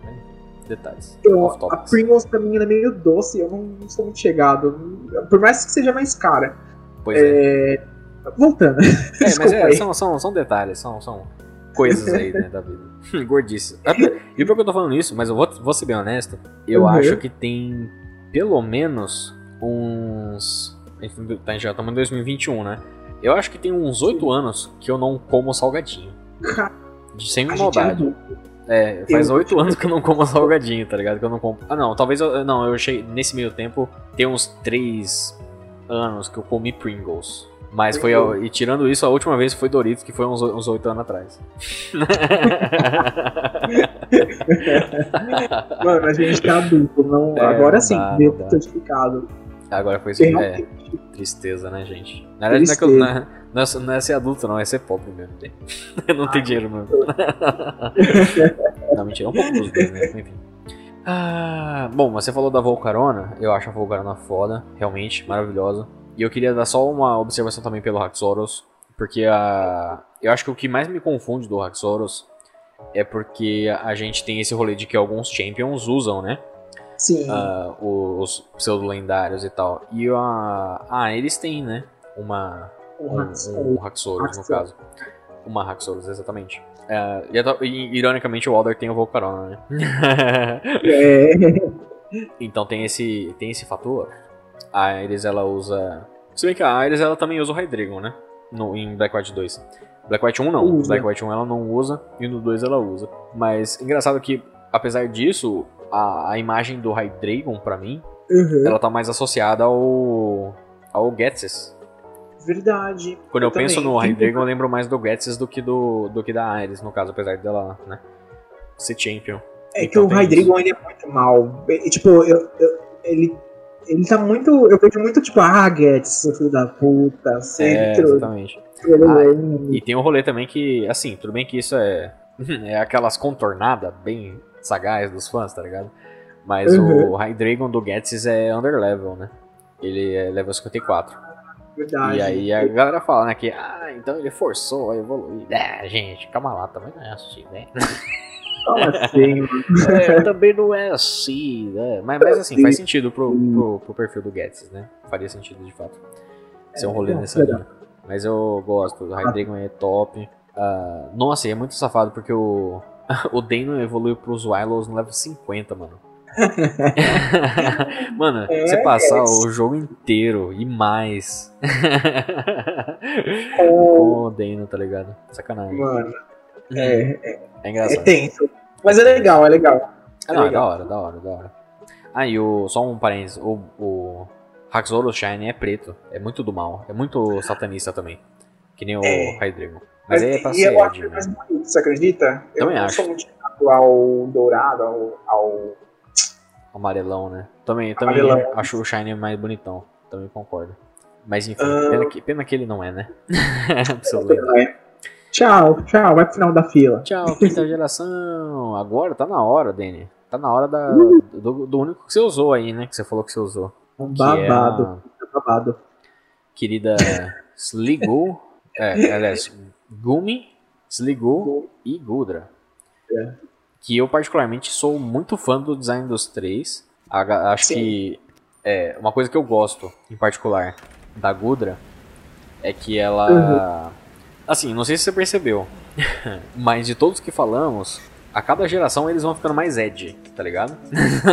Detalhes. Eu, a Pringles pra mim é meio doce, eu não, não, sou muito chegado. Por mais que seja mais cara. Pois é. é... Voltando. É, mas é, são, são, são detalhes, são, são coisas aí, né, da vida. Gordice. E por que eu tô falando isso, mas eu vou, vou ser bem honesto, eu uhum. acho que tem pelo menos uns A gente tá- já estamos em 2021, né? Eu acho que tem uns 8 anos que eu não como salgadinho. De sem é maldade. adulto. É, faz oito anos que eu não como salgadinho, tá ligado? Que eu não como. Ah, não, talvez eu. Não, eu cheguei. Nesse meio tempo, tem uns três anos que eu comi Pringles. Mas foi. E tirando isso, a última vez foi Doritos, que foi uns oito anos atrás. Mano, a gente tá adulto, não. É, Agora sim, dá. certificado. Agora foi isso. É. tristeza, né, gente? Na verdade, não é, que eu- Tristeza. não, é, não é- não é ser adulto, não, é ser pobre mesmo. né? não tem dinheiro mesmo. não, mentira, um pouco dos dois, né? Enfim. Ah, bom, mas você falou da Volcarona, eu acho a Volcarona foda, realmente, maravilhosa. E eu queria dar só uma observação também pelo Haxorus, porque a, eu acho que o que mais me confunde do Haxorus é porque a gente tem esse rolê de que alguns champions usam, né? Sim. ah, os pseudo-lendários e tal. E a, ah, eles têm, né? Uma, um, um Haxorus, no caso. Uma Haxorus, exatamente. Até- e, ironicamente o Alder tem o Volcarona, né? É. então tem esse, tem esse fator. A Ares ela usa. Se bem que a Ares ela também usa o Hydreigon, né? No, em Black White 2. Black White 1 não. Usa. Black White 1 ela não usa e no 2 ela usa. Mas engraçado que, apesar disso, a, a imagem do Hydreigon, pra mim, Uhum. ela tá mais associada ao. ao Getsis. Verdade. Quando eu, Eu penso no Hydreigon, eu lembro mais do Getsis do que, do, do que da Ares, no caso, apesar dela, né? Ser champion. É que Então o tem Hydreigon ele é muito mal. E, tipo, eu, eu- ele. Ele tá muito. Eu vejo muito, tipo, ah, seu filho da puta, É, sempre. exatamente. trolando. E tem um rolê também que, assim, tudo bem que isso é, é aquelas contornadas bem sagaz dos fãs, tá ligado? Mas Uhum. o Hydreigon do Getsis é underlevel, né? Ele é level 54. Verdade. E aí a galera fala, né, que, ah, então ele forçou a evoluir. É, gente, calma lá, também não é assim, né? Fala assim. É, também não é assim, né? Mas, mas assim, faz sentido pro, pro, pro perfil do Getsis, né? Faria sentido de fato. Ser um rolê legal, nessa linha. Mas eu gosto, o Hydreigon é top. Ah, nossa, e é muito safado porque o, o Dano evoluiu pros Wylos no level 50, mano. mano, É, você passar é. o jogo inteiro e mais Com- o Dano, tá ligado? Sacanagem. Mano, é, É é engraçado. tenso. Mas é legal, é legal. Ah, não, é da legal. hora, da hora, da hora. Ah, e o, só um parênteses, o, o Haxorus Shine é preto, é muito do mal, é muito satanista também, que nem o É. Hydreigon. Mas aí é e eu acho é né? mais bonito, você acredita? Eu Também não acho. sou muito ao dourado, ao, ao Amarelão, né? Também, também Amarelão. acho o Shine mais bonitão, também concordo. Mas enfim, Ah. pena, que, pena que ele não é, né? Lendário. É. Tchau, tchau, vai pro final da fila. Tchau, quinta geração. Agora tá na hora, Danny. Tá na hora da, Uh. do, do único que você usou aí, né? Que você falou que você usou. Um é babado, a babado. querida Sligo. É, aliás, Gumi, Sligo e Gudra. É. Que eu particularmente sou muito fã do design dos três. Acho Sim. que é uma coisa que eu gosto, em particular, da Gudra, é que ela. Uhum. Assim, não sei se você percebeu, mas de todos que falamos, a cada geração eles vão ficando mais edgy, tá ligado?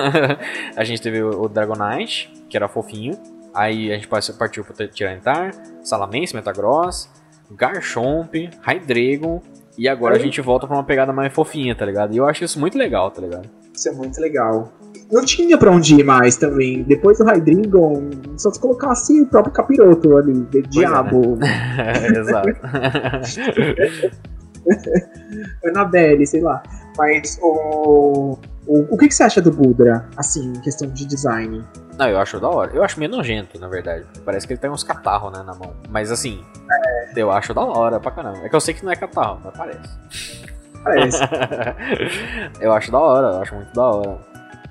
a gente teve o Dragonite, que era fofinho. Aí a gente partiu pro Tyranitar, Salamence, Metagross, Garchomp, Hydreigon. E agora a Aí. gente volta pra uma pegada mais fofinha, tá ligado? E eu acho isso muito legal, tá ligado? Isso é muito legal. Não tinha pra onde ir mais também. Depois do Hydreigon, só se colocasse o próprio capiroto ali, de é, diabo, Exato. Annabelle, sei lá. Mas o. O, o que, que você acha do Budra, assim, em questão de design? Não, eu acho da hora. Eu acho meio nojento, na verdade. Parece que ele tem uns catarros, né, na mão. Mas assim, eu acho da hora pra caramba. É que eu sei que não é catarro, mas parece. Parece. eu acho da hora, eu acho muito da hora.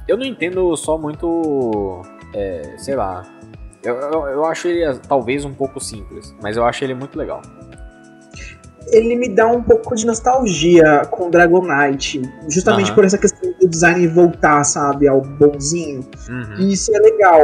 Eu não entendo só muito. É, sei lá. Eu, eu, eu acho ele talvez um pouco simples, mas eu acho ele muito legal. Ele me dá um pouco de nostalgia com Dragonite. Justamente Aham. por essa questão do design voltar, sabe, ao bonzinho. Uhum. E isso é legal.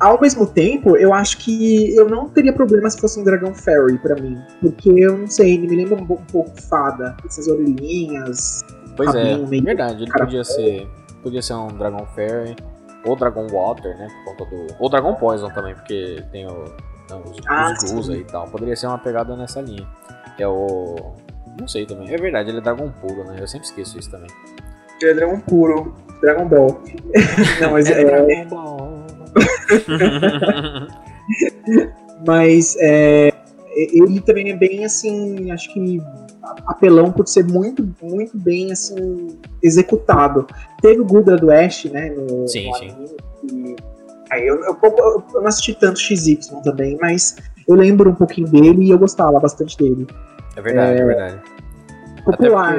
Ao mesmo tempo, eu acho que eu não teria problema se fosse um Dragon Fairy pra mim. Porque eu não sei, ele me lembra um, po- um pouco fada. Essas orelhinhas. Pois é, meio verdade, ele cara- podia ser. Podia ser um Dragon Fairy. Ou Dragon Water, né? Por conta do. Ou Dragon Poison também, porque tem o. Então, os, Ah, os e tal. Poderia ser uma pegada nessa linha. Que é o. Não sei também. É verdade, ele é Dragon puro, né? Eu sempre esqueço isso também. Ele é Dragon puro. Dragon Ball. Não, mas é. Dragon Ball. Mas é, ele também é bem assim, acho que apelão por ser muito, muito bem assim executado. Teve o Gudra do Ash, né? No, Sim, no sim. anime, e- aí eu, eu, eu- eu não assisti tanto XY também, mas eu lembro um pouquinho dele e eu gostava bastante dele. É verdade, é, verdade. Até Popular.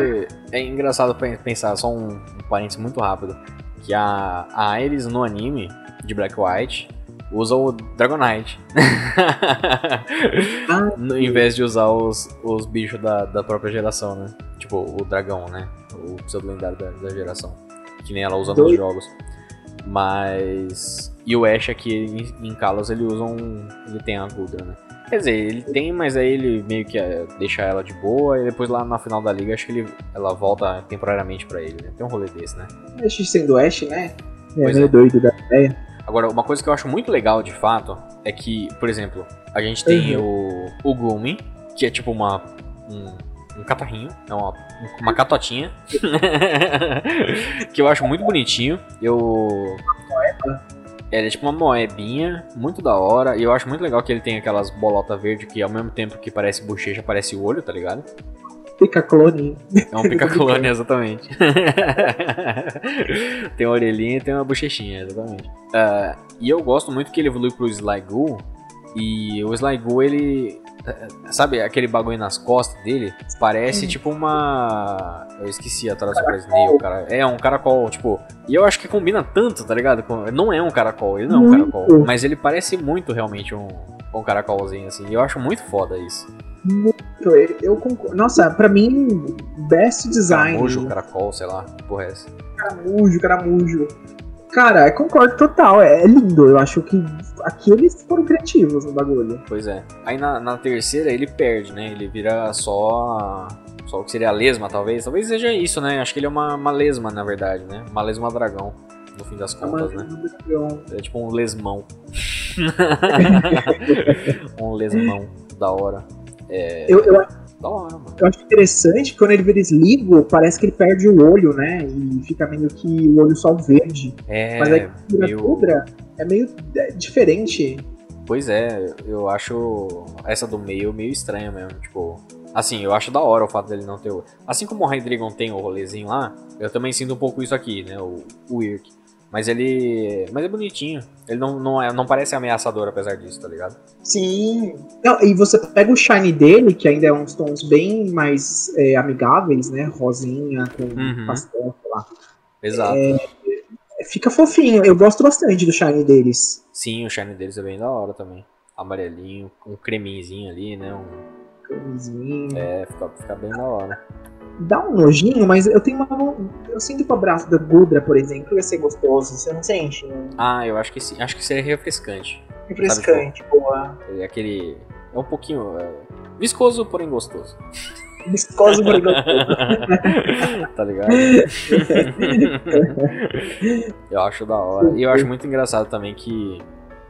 é engraçado pen- pensar, só um, um parênteses muito rápido, que a, a Iris no anime de Black White usa o Dragonite. Ah, No- em vez de usar os, os bichos da, da própria geração, né? Tipo, o dragão, né? O pseudo lendário da, da geração. Que nem ela usa nos jogos. Mas. E o Ash aqui em, em Kalos ele usa um. Ele tem a Gudra, né? Quer dizer, ele tem, mas aí ele meio que eh, deixa ela de boa e depois lá na final da liga acho que ele, ela volta temporariamente pra ele, né? Tem um rolê desse, né? Ash sendo Ash, né? É Pois meio é. doido da ideia. Agora, uma coisa que eu acho muito legal de fato é que, por exemplo, a gente tem o, o Gumi, que é tipo uma. um, um catarrinho, é uma, uma catotinha. que eu acho muito bonitinho. Eu. Ele é tipo uma moebinha, muito da hora. E eu acho muito legal que ele tem aquelas bolotas verdes que ao mesmo tempo que parece bochecha, parece olho, tá ligado? Fica clone. É um pica-clone, exatamente. tem uma orelhinha e tem uma bochechinha, exatamente. Ah, e eu gosto muito que ele evolui pro Sligo. E o Sligo, ele. Eh, Sabe aquele bagulho nas costas dele? Parece Hum. tipo uma. Eu esqueci a tradução pra Snail, cara. É um caracol, tipo. E eu acho que combina tanto, tá ligado? Não é um caracol, ele não é um Muito. caracol. Mas ele parece muito realmente um, um caracolzinho, assim. E eu acho muito foda isso. Eu, eu concordo. Nossa, pra mim, best design. Caramujo, caracol, sei lá. Porra é essa? Caramujo, caramujo. Cara, eu concordo total. É, é lindo. Eu acho que aqui eles foram criativos no bagulho. Pois é. Aí na, na terceira ele perde, né? Ele vira só. Só o que seria a lesma, talvez. Talvez seja isso, né? Acho que ele é uma, uma lesma, na verdade, né? Uma lesma dragão, no fim das contas, né? É tipo um lesmão. um lesmão da hora. É. Eu, eu, Da hora, mano. eu acho interessante que quando ele vira esligo, parece que ele perde o olho, né? E fica meio que o olho só verde. É. Mas aí vira meio- Cobra é meio é, diferente. Pois é, eu acho essa do meio meio estranha mesmo, tipo... Assim, eu acho da hora o fato dele não ter o... Assim como o Hydreigon tem o rolezinho lá, eu também sinto um pouco isso aqui, né, o, o Irk. Mas ele... Mas é bonitinho. Ele não, não, é, não parece ameaçador apesar disso, tá ligado? Sim. Não, e você pega o shine dele, que ainda é uns tons bem mais é, amigáveis, né? Rosinha com Uhum. pastel, sei lá. Exato. Fica fofinho. Eu gosto bastante do shine deles. Sim, o shine deles é bem da hora também. Amarelinho, com um creminzinho ali, né? Um, Camisinho. é, fica, fica bem da hora. Dá um nojinho, mas eu tenho uma. Eu sinto que o abraço da Gudra, por exemplo, ia ser gostoso. Você não sente? Né? Ah, eu acho que sim. Acho que seria refrescante. Refrescante, boa. É aquele... É um pouquinho... é, viscoso, porém gostoso. Viscoso, porém gostoso. tá ligado? eu acho da hora. E eu acho muito engraçado também que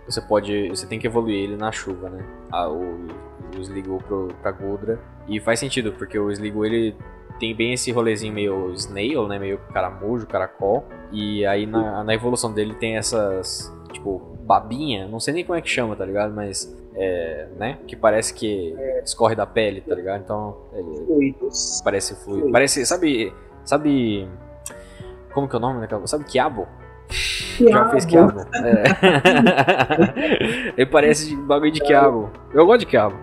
você pode. Você tem que evoluir ele na chuva, né? Ah, o, o Sligo pro, pra Gudra. E faz sentido, porque o Sligo ele tem bem esse rolezinho meio snail, né? Meio caramujo, caracol. E aí na, na evolução dele tem essas. Tipo, babinha, não sei nem como é que chama, tá ligado? Mas. É, né? Que parece que escorre da pele, tá ligado? Então. Ele, Fluidos. Parece fluido. Fluido. Parece, sabe, sabe como que é o nome daquela? Sabe quiabo? Já fez quiabo? É. Ele parece bagulho de quiabo. Eu gosto de quiabo.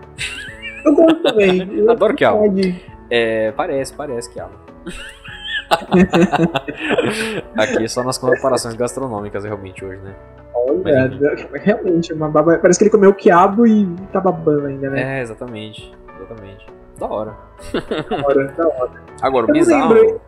Eu gosto também. Eu Adoro quiabo. É, parece, parece quiabo. Aqui só nas comparações gastronômicas realmente hoje, né? Olha, realmente, uma baba... parece que ele comeu quiabo e tá babando ainda, né? É, exatamente. Exatamente. Da hora. Da hora, da hora. Agora, o bizarro. lembro.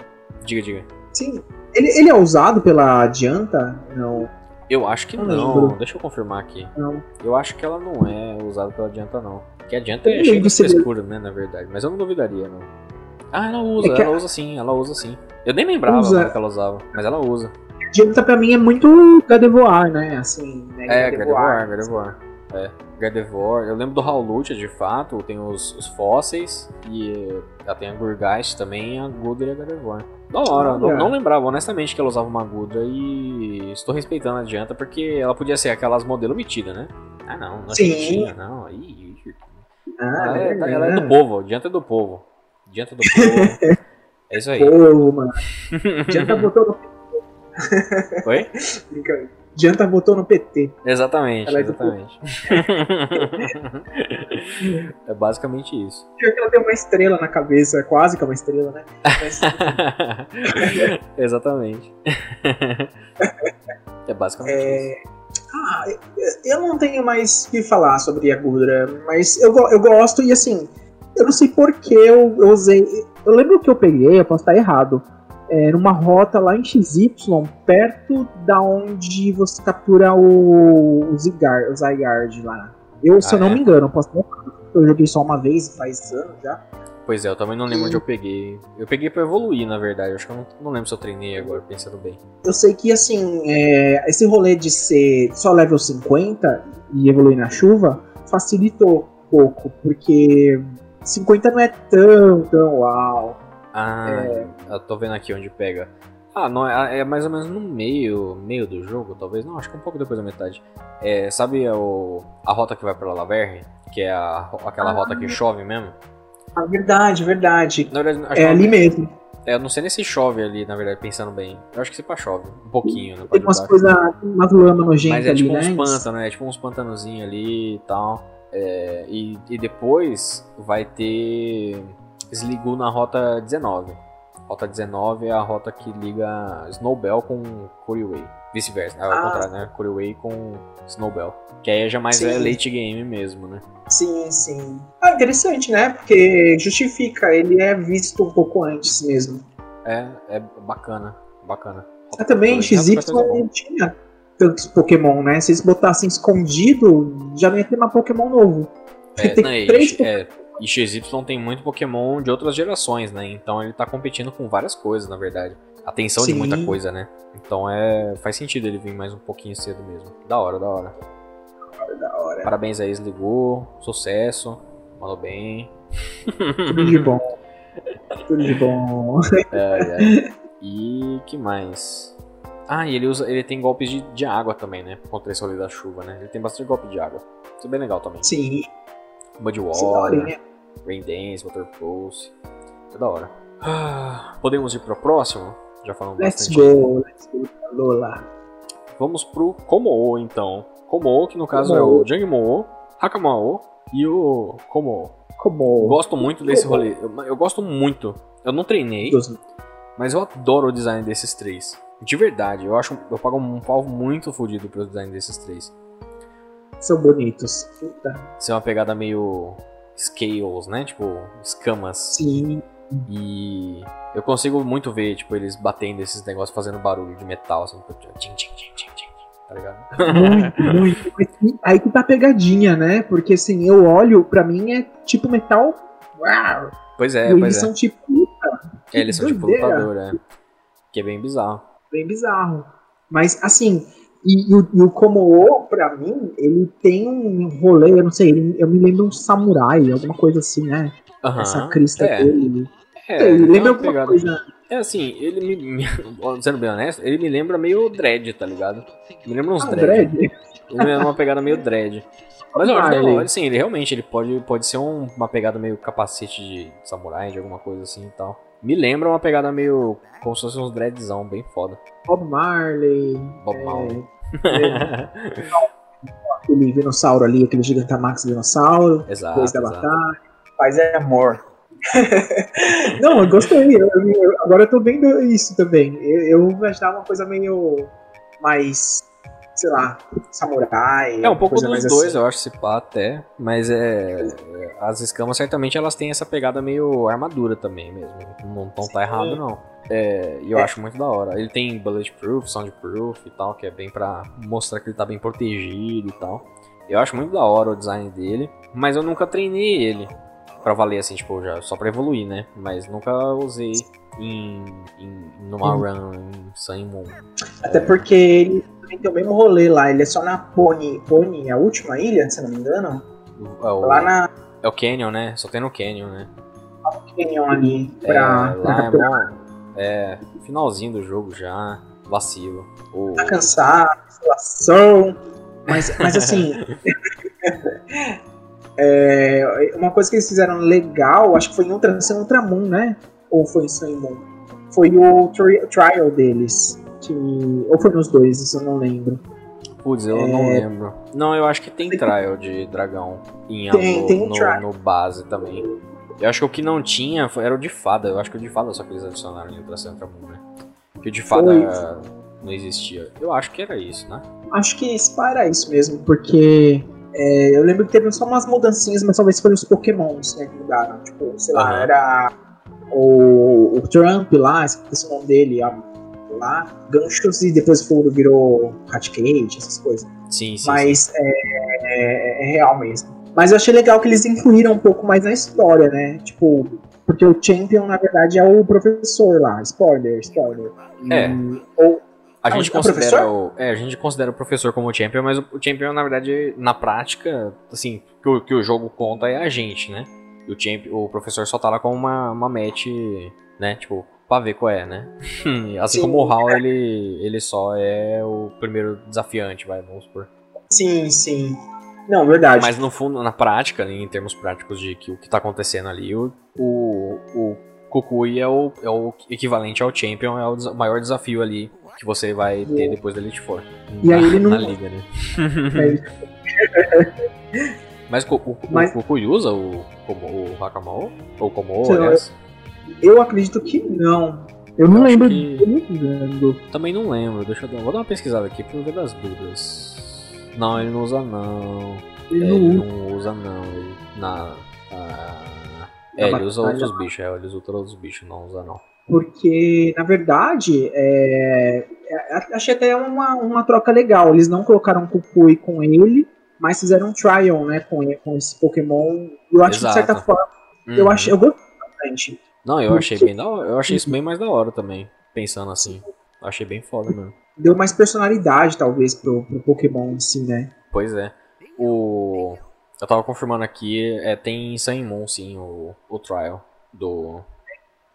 Diga, diga. Sim. Ele, ele é usado pela Adianta? Não. Eu acho que Não não. Deixa eu confirmar aqui. Não. Eu acho que ela não é usada pela Adianta, não. A Adianta é lembro de frescura, né, na verdade. Mas eu não duvidaria, não. Ah, ela usa, É que ela a- usa sim, ela usa sim. Eu nem lembrava Usa. que ela usava, mas ela usa. Adianta pra mim é muito Gardevoir, né? Assim, né? É, Gardevoir, Gardevoir. É. Gardevoir. Eu lembro do Howlucha, de fato. Tem os, os fósseis. E ela tem a Gurgeist também, a Gudra e a Gardevoir. Da hora, não, não, lembrava honestamente que ela usava uma Gudra e estou respeitando a Dianta porque ela podia ser aquelas modelo metida, né? Ah não, não é Sim. não. Ih, Ah, ela, é, verdade. ela é do povo, Dianta é do povo. Dianta do povo. é isso aí. Pô, mano. Botou no Oi? Brincadeira. Janta botou no PT. Exatamente, Ela é exatamente. é basicamente isso. Pior que ela tem uma estrela na cabeça, quase que é uma estrela, né? Mas, exatamente. é basicamente É, ah, eu não tenho mais o que falar sobre a Gudra, mas eu, eu gosto e assim, eu não sei por que eu, eu usei. Eu lembro que eu peguei, eu posso estar errado, é, numa rota lá em XY, perto da onde você captura o, o Zygar- o Zygarde lá. Eu, se Ah, eu não é? me engano, eu posso. Eu joguei só uma vez, faz anos já. Pois é, eu também não lembro onde eu peguei. Eu peguei pra evoluir, na verdade. Acho que eu não, não lembro se eu treinei agora, pensando bem. Eu sei que, assim, é, esse rolê de ser só level 50 e evoluir na chuva facilitou um pouco, porque 50 não é tão, tão uau. Ah, É. eu tô vendo aqui onde pega. Ah, não, é, é mais ou menos no meio, meio do jogo, talvez. Não, acho que um pouco depois da metade. É, sabe o, a rota que vai pra Laverre? Que é a, aquela Ah. rota que chove mesmo? Ah, verdade, verdade. Na verdade, É que ali mesmo. É, eu não sei nem se chove ali, na verdade, pensando bem. Eu acho que se pá chove. Um pouquinho, na Tem umas coisas, umas lama nojentas Mas é ali, tipo né? uns pântanos, né? É tipo uns pantanozinhos ali e tal. É, e, e depois vai ter Sligu na rota 19. Rota 19 é a rota que liga Snowbell com Kuriway. Vice-versa, é, ao Ah. contrário, né? Kuriway com Snowbell. Que aí já mais é Sim. late game mesmo, né? Sim, sim. Ah, interessante, né? Porque justifica, ele é visto um pouco antes mesmo. É, é bacana, bacana. Ah, também, Rota 19 XY não tinha tantos Pokémon, né? Se eles botassem escondido, já não ia ter mais Pokémon novo. É, tem não, três é, e XY tem muito Pokémon de outras gerações, né? Então ele tá competindo com várias coisas, na verdade. Atenção de Sim. muita coisa, né? Então é. Faz sentido ele vir mais um pouquinho cedo mesmo. Da hora, da hora. Da hora. Parabéns aí, Sligou. Sucesso. Mandou bem. Tudo de bom. Tudo de bom. É, é. E que mais? Ah, e ele usa. Ele tem golpes de, de água também, né? Contra esse rolê da chuva, né? Ele tem bastante golpe de água. Isso é bem legal também. Sim, Mud sim, Water. daorinha. Rain Dance, Water Pulse. É da hora. Ah, podemos ir pro próximo? Já falamos Let's bastante. go, let's go, Lola. Vamos pro Komo então. Komo, que no caso é Komo. o Jangmo, Hakamao e o Komo. Como? Gosto muito desse Komo. rolê. Eu, eu gosto muito. Eu não treinei, Dos- mas eu adoro o design desses três. De verdade, eu acho eu pago um pau muito fodido pelo design desses três. São bonitos. Puta. Ser uma pegada meio scales, né? Tipo, escamas. Sim. E eu consigo muito ver, tipo, eles batendo esses negócios, fazendo barulho de metal, assim, tipo, tchim, tchim, tchim, tchim, tchim, tá ligado? Muito, muito. Mas Aí que tá a pegadinha, né? Porque assim, eu olho, pra mim é tipo metal. Uau! Pois e é, eles pois é. são tipo. É, eles são tipo lutador, é. Que é bem bizarro. bem bizarro. Mas assim, e, e o, e o Komo, pra mim, ele tem um rolê, eu não sei, ele, eu me lembro um samurai, alguma coisa assim, né? Aham. Essa crista é, dele. É, tem lembra uma alguma pegada- coisa. É assim, ele me, me- Sendo bem honesto, ele me lembra meio dread, tá ligado? Me lembra uns Ah, dread. dread. Ele me lembra uma pegada meio dread. Mas eu acho ele- assim, ele realmente ele pode, pode ser um- uma pegada meio capacete de samurai, de alguma coisa assim e tal. Me lembra uma pegada meio. como se fosse uns dreadzão, bem foda. Bob Marley. Bob é, Marley. Aquele dinossauro ali, aquele Gigantamax dinossauro. exato. Depois da exato. batalha. Paz é amor. não, eu gostei. eu- eu- agora eu tô vendo isso também. Eu, eu imaginava uma coisa meio mais, sei lá, samurai. É um pouco coisa dos mais dois, assim. eu acho, se pá até. Mas é. é, As escamas certamente elas têm essa pegada meio armadura também mesmo. Não, não tá errado, não. É, e eu É. acho muito da hora. Ele tem bulletproof, soundproof e tal, que é bem pra mostrar que ele tá bem protegido e tal. Eu acho muito da hora o design dele, mas eu nunca treinei ele pra valer assim, tipo, já, só pra evoluir, né? Mas nunca usei em, em numa Hum. run em Sun e Moon. Até porque ele também tem o mesmo rolê lá. Ele é só na Pony, Pony, a última ilha, se não me engano. É o, Lá na é o Canyon, né? Só tem no Canyon, né? Canyon ali. É, Pra, pra lá é. É, finalzinho do jogo já. Vacilo. O, Tá cansado, situação. Mas, mas assim. é, uma coisa que eles fizeram legal, acho que foi em Ultra, Ultramoon, né? Ou foi em Sun Moon? Foi o tri- trial deles. Que, ou foi nos dois, isso eu não lembro. Putz, eu É. não lembro. Não, eu acho que tem trial de dragão em Tem, no, tem no, trial. no base também. Eu acho que o que não tinha foi- era o de fada. Eu acho que o de fada só que eles adicionaram em Ultra Central Moon, né? Que o de fada não existia. Eu acho que era isso, né? Acho que isso para isso mesmo, porque é, eu lembro que teve só umas mudancinhas, mas talvez foram os pokémons né, que mudaram. Tipo, sei lá, Aham. era o, o Trump lá, esqueci o nome dele, a- lá, ganchos e depois foram, virou Raticate, essas coisas. Sim, sim. Mas é, é- é real mesmo. Mas eu achei legal que eles incluíram um pouco mais na história, né? Tipo, porque o Champion, na verdade, é o professor lá. Spoiler, spoiler. É. E- ou, A gente o considera o, é, a gente considera o professor como o champion, mas o, o champion na verdade na prática, assim, que o, que o jogo conta é a gente, né? O champion, o professor só tá lá com uma uma match, né, tipo, pra ver qual é, né? assim Sim. como o Hal, ele ele só é o primeiro desafiante, vai, vamos supor. sim, sim. Não, verdade. Mas no fundo, na prática, em termos práticos de que o que tá acontecendo ali, o o, o Kukui é o, é o equivalente ao champion, é o maior desafio ali que você vai ter depois da Elite Four. E na, aí ele não- na liga, né? Mas o, o, Mas- o Kukui usa o, como, o Hakamao? Ou como lá, aliás? Eu acredito que não. Eu não Eu acho lembro que-. Também não lembro, deixa eu dar, vou dar uma pesquisada aqui pra eu ver das dúvidas. Não, ele não usa não. Ele É, não ele usa. não usa não. Ele, na, ah, Na é, ele usa outros bichos, é, ele usa outros bichos, não usa não. Porque, na verdade, é, é- achei até uma, uma troca legal. Eles não colocaram Kukui com ele, mas fizeram um trial, né, com, ele- com esse Pokémon. Eu acho que, de certa Exato. forma, eu, Uhum. achei, eu gostei bastante. Não, eu achei bem da hora, eu achei isso bem mais da hora também, pensando assim. Eu achei bem foda mesmo. Deu mais personalidade, talvez, pro, pro Pokémon em si, né? Pois é. O. Eu tava confirmando aqui, é, tem Moon, sim, o, o trial do,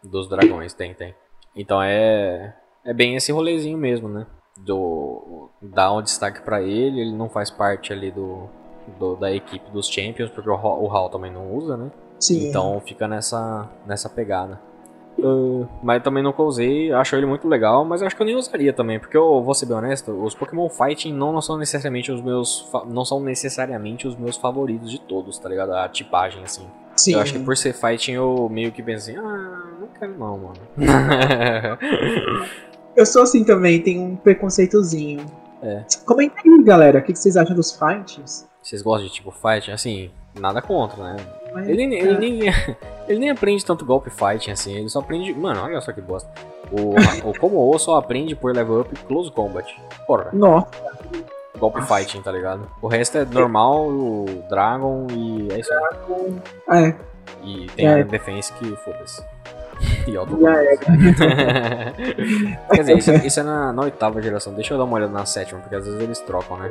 dos dragões, tem, tem. Então é. É bem esse rolezinho mesmo, né? Do. Dá um destaque pra ele, ele não faz parte ali do. do- da equipe dos Champions, porque o, o Hal também não usa, né? Sim. Então fica nessa, nessa pegada. Uh, mas também nunca usei, acho ele muito legal, mas acho que eu nem usaria também, porque eu vou ser bem honesto, os Pokémon Fighting não, são necessariamente os meus não são necessariamente os meus favoritos de todos, tá ligado? A tipagem assim. Sim. Eu acho que por ser Fighting eu meio que pensei, ah, não quero não, mano. Eu sou assim também, tenho um preconceitozinho. É. Comenta aí, galera, o que que vocês acham dos fights? Vocês gostam de tipo Fighting? Assim, nada contra, né? Ele, ele, nem, ele nem aprende tanto golpe fighting assim, ele só aprende. Mano, olha só que bosta. O, o Como O só aprende por level up close combat. Porra, Nossa, golpe fighting, tá ligado? O resto é normal, o Dragon e é isso aí. é, E tem É. a defense que foda-se. E já é. Quer dizer, isso, é- isso é na, na oitava geração. Deixa eu dar uma olhada na sétima, porque às vezes eles trocam, né?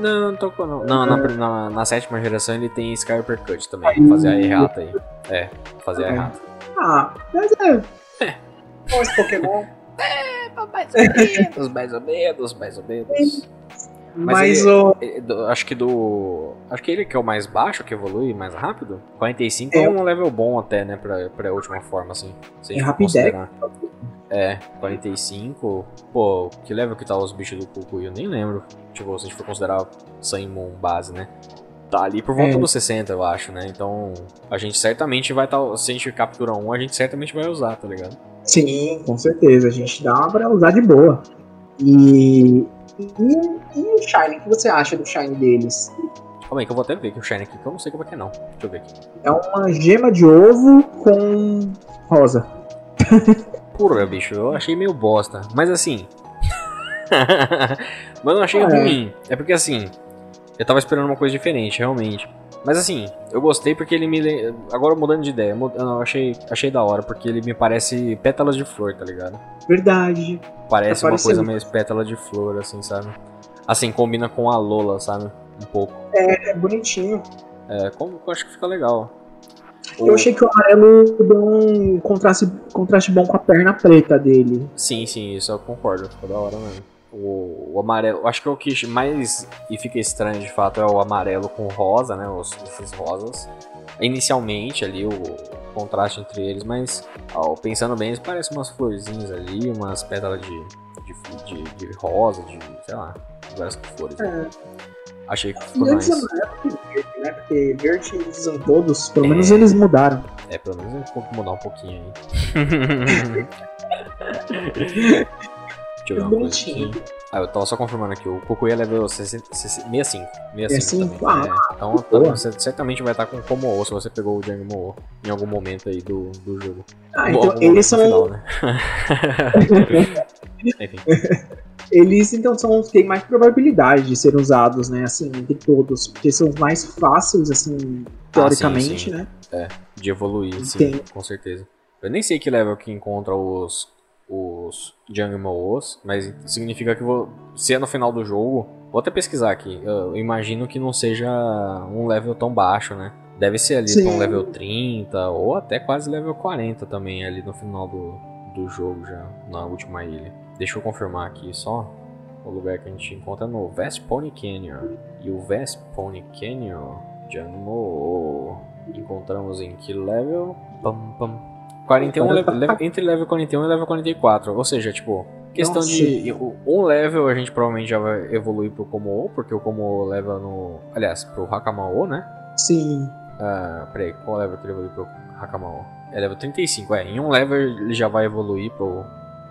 Não, não trocou não. Não, na, na, na sétima geração ele tem Sky Uppercut também. Fazer a errata aí. É, fazer a É. errata. Ah, mas é. Esse Pokémon. Mais ou menos, mais ou menos, mais ou menos. Mas, ele- o. É, do- Acho que do. Acho que ele que é o mais baixo, que evolui mais rápido. 45 é, É. um level bom até, né? Pra, pra última forma, assim. Se a gente É for Rapidex. considerar. É, 45. Pô, que level que tá os bichos do Cucuy? Eu nem lembro. Tipo, se a gente for considerar Sun Moon base, né? Tá ali por volta É. dos 60, eu acho, né? Então, a gente certamente vai estar. se a gente captura um, a gente certamente vai usar, tá ligado? Sim, com certeza. A gente dá pra usar de boa. E. E, e o Shine? O que você acha do Shine deles? Calma aí, que eu vou até ver aqui o Shine aqui, que eu não sei como é que é não. Deixa eu ver aqui. É uma gema de ovo com rosa. Porra, bicho, eu achei meio bosta. Mas assim. Mas eu não achei É. ruim. É porque assim. Eu tava esperando uma coisa diferente, realmente. Mas assim, eu gostei porque ele me. Agora mudando de ideia, eu achei, achei da hora, porque ele me parece pétalas de flor, tá ligado? Verdade. Parece Tá uma coisa meio pétala de flor, assim, sabe? Assim, combina com a Lola, sabe? Um pouco. É, é bonitinho. É, como eu acho que fica legal. Eu achei que o amarelo deu um contraste, contraste bom com a perna preta dele. Sim, sim, isso eu concordo. Ficou da hora mesmo. O, o amarelo, acho que o que mais e fica estranho de fato é o amarelo com rosa, né? Os, esses rosas. Inicialmente ali o contraste entre eles, mas ó, pensando bem, eles parecem umas florzinhas ali, umas pétalas de, de, de, de rosa, de sei lá, várias cores. É. Achei que ficou mais. amarelo que verde, né? Porque verde eles usam todos, pelo É. menos eles mudaram. É, pelo menos eu vou mudar um pouquinho aí. Deixa eu ver uma coisa Bonitinho. aqui. Ah, eu tava só confirmando aqui, o Cocoia é level 60 65. 65 65? também. Ah, é. Então boa. você certamente vai estar com Como se você pegou o Jang Mo em algum momento aí do, do jogo. Ah, Ou então algum eles são. final, né? Enfim. Eles então são os que têm mais probabilidade de serem usados, né? Assim, entre todos. Porque são os mais fáceis, assim, teoricamente, Ah, sim. né? De evoluir, sim, Tem. com certeza. Eu nem sei que level que encontra os, os Jang Moos, mas significa que vou, se é no final do jogo, vou até pesquisar aqui. Eu imagino que não seja um level tão baixo, né? Deve ser ali Sim. um level 30 ou até quase level 40 também ali no final do, do jogo já, na última ilha. Deixa eu confirmar aqui só. O lugar que a gente encontra no Vest Pony Canyon. E o Vest Pony Canyon, Janmo, encontramos em que level? Pam, pam. 41, level, level- entre level 41 e level 44. Ou seja, tipo, questão Nossa. de um level a gente provavelmente já vai evoluir pro Komo, porque o Komo leva no. Aliás, pro Hakamao, né? Sim. Ah, peraí, qual level que ele evolui pro Hakamao? É level 35, é. Em um level ele já vai evoluir pro,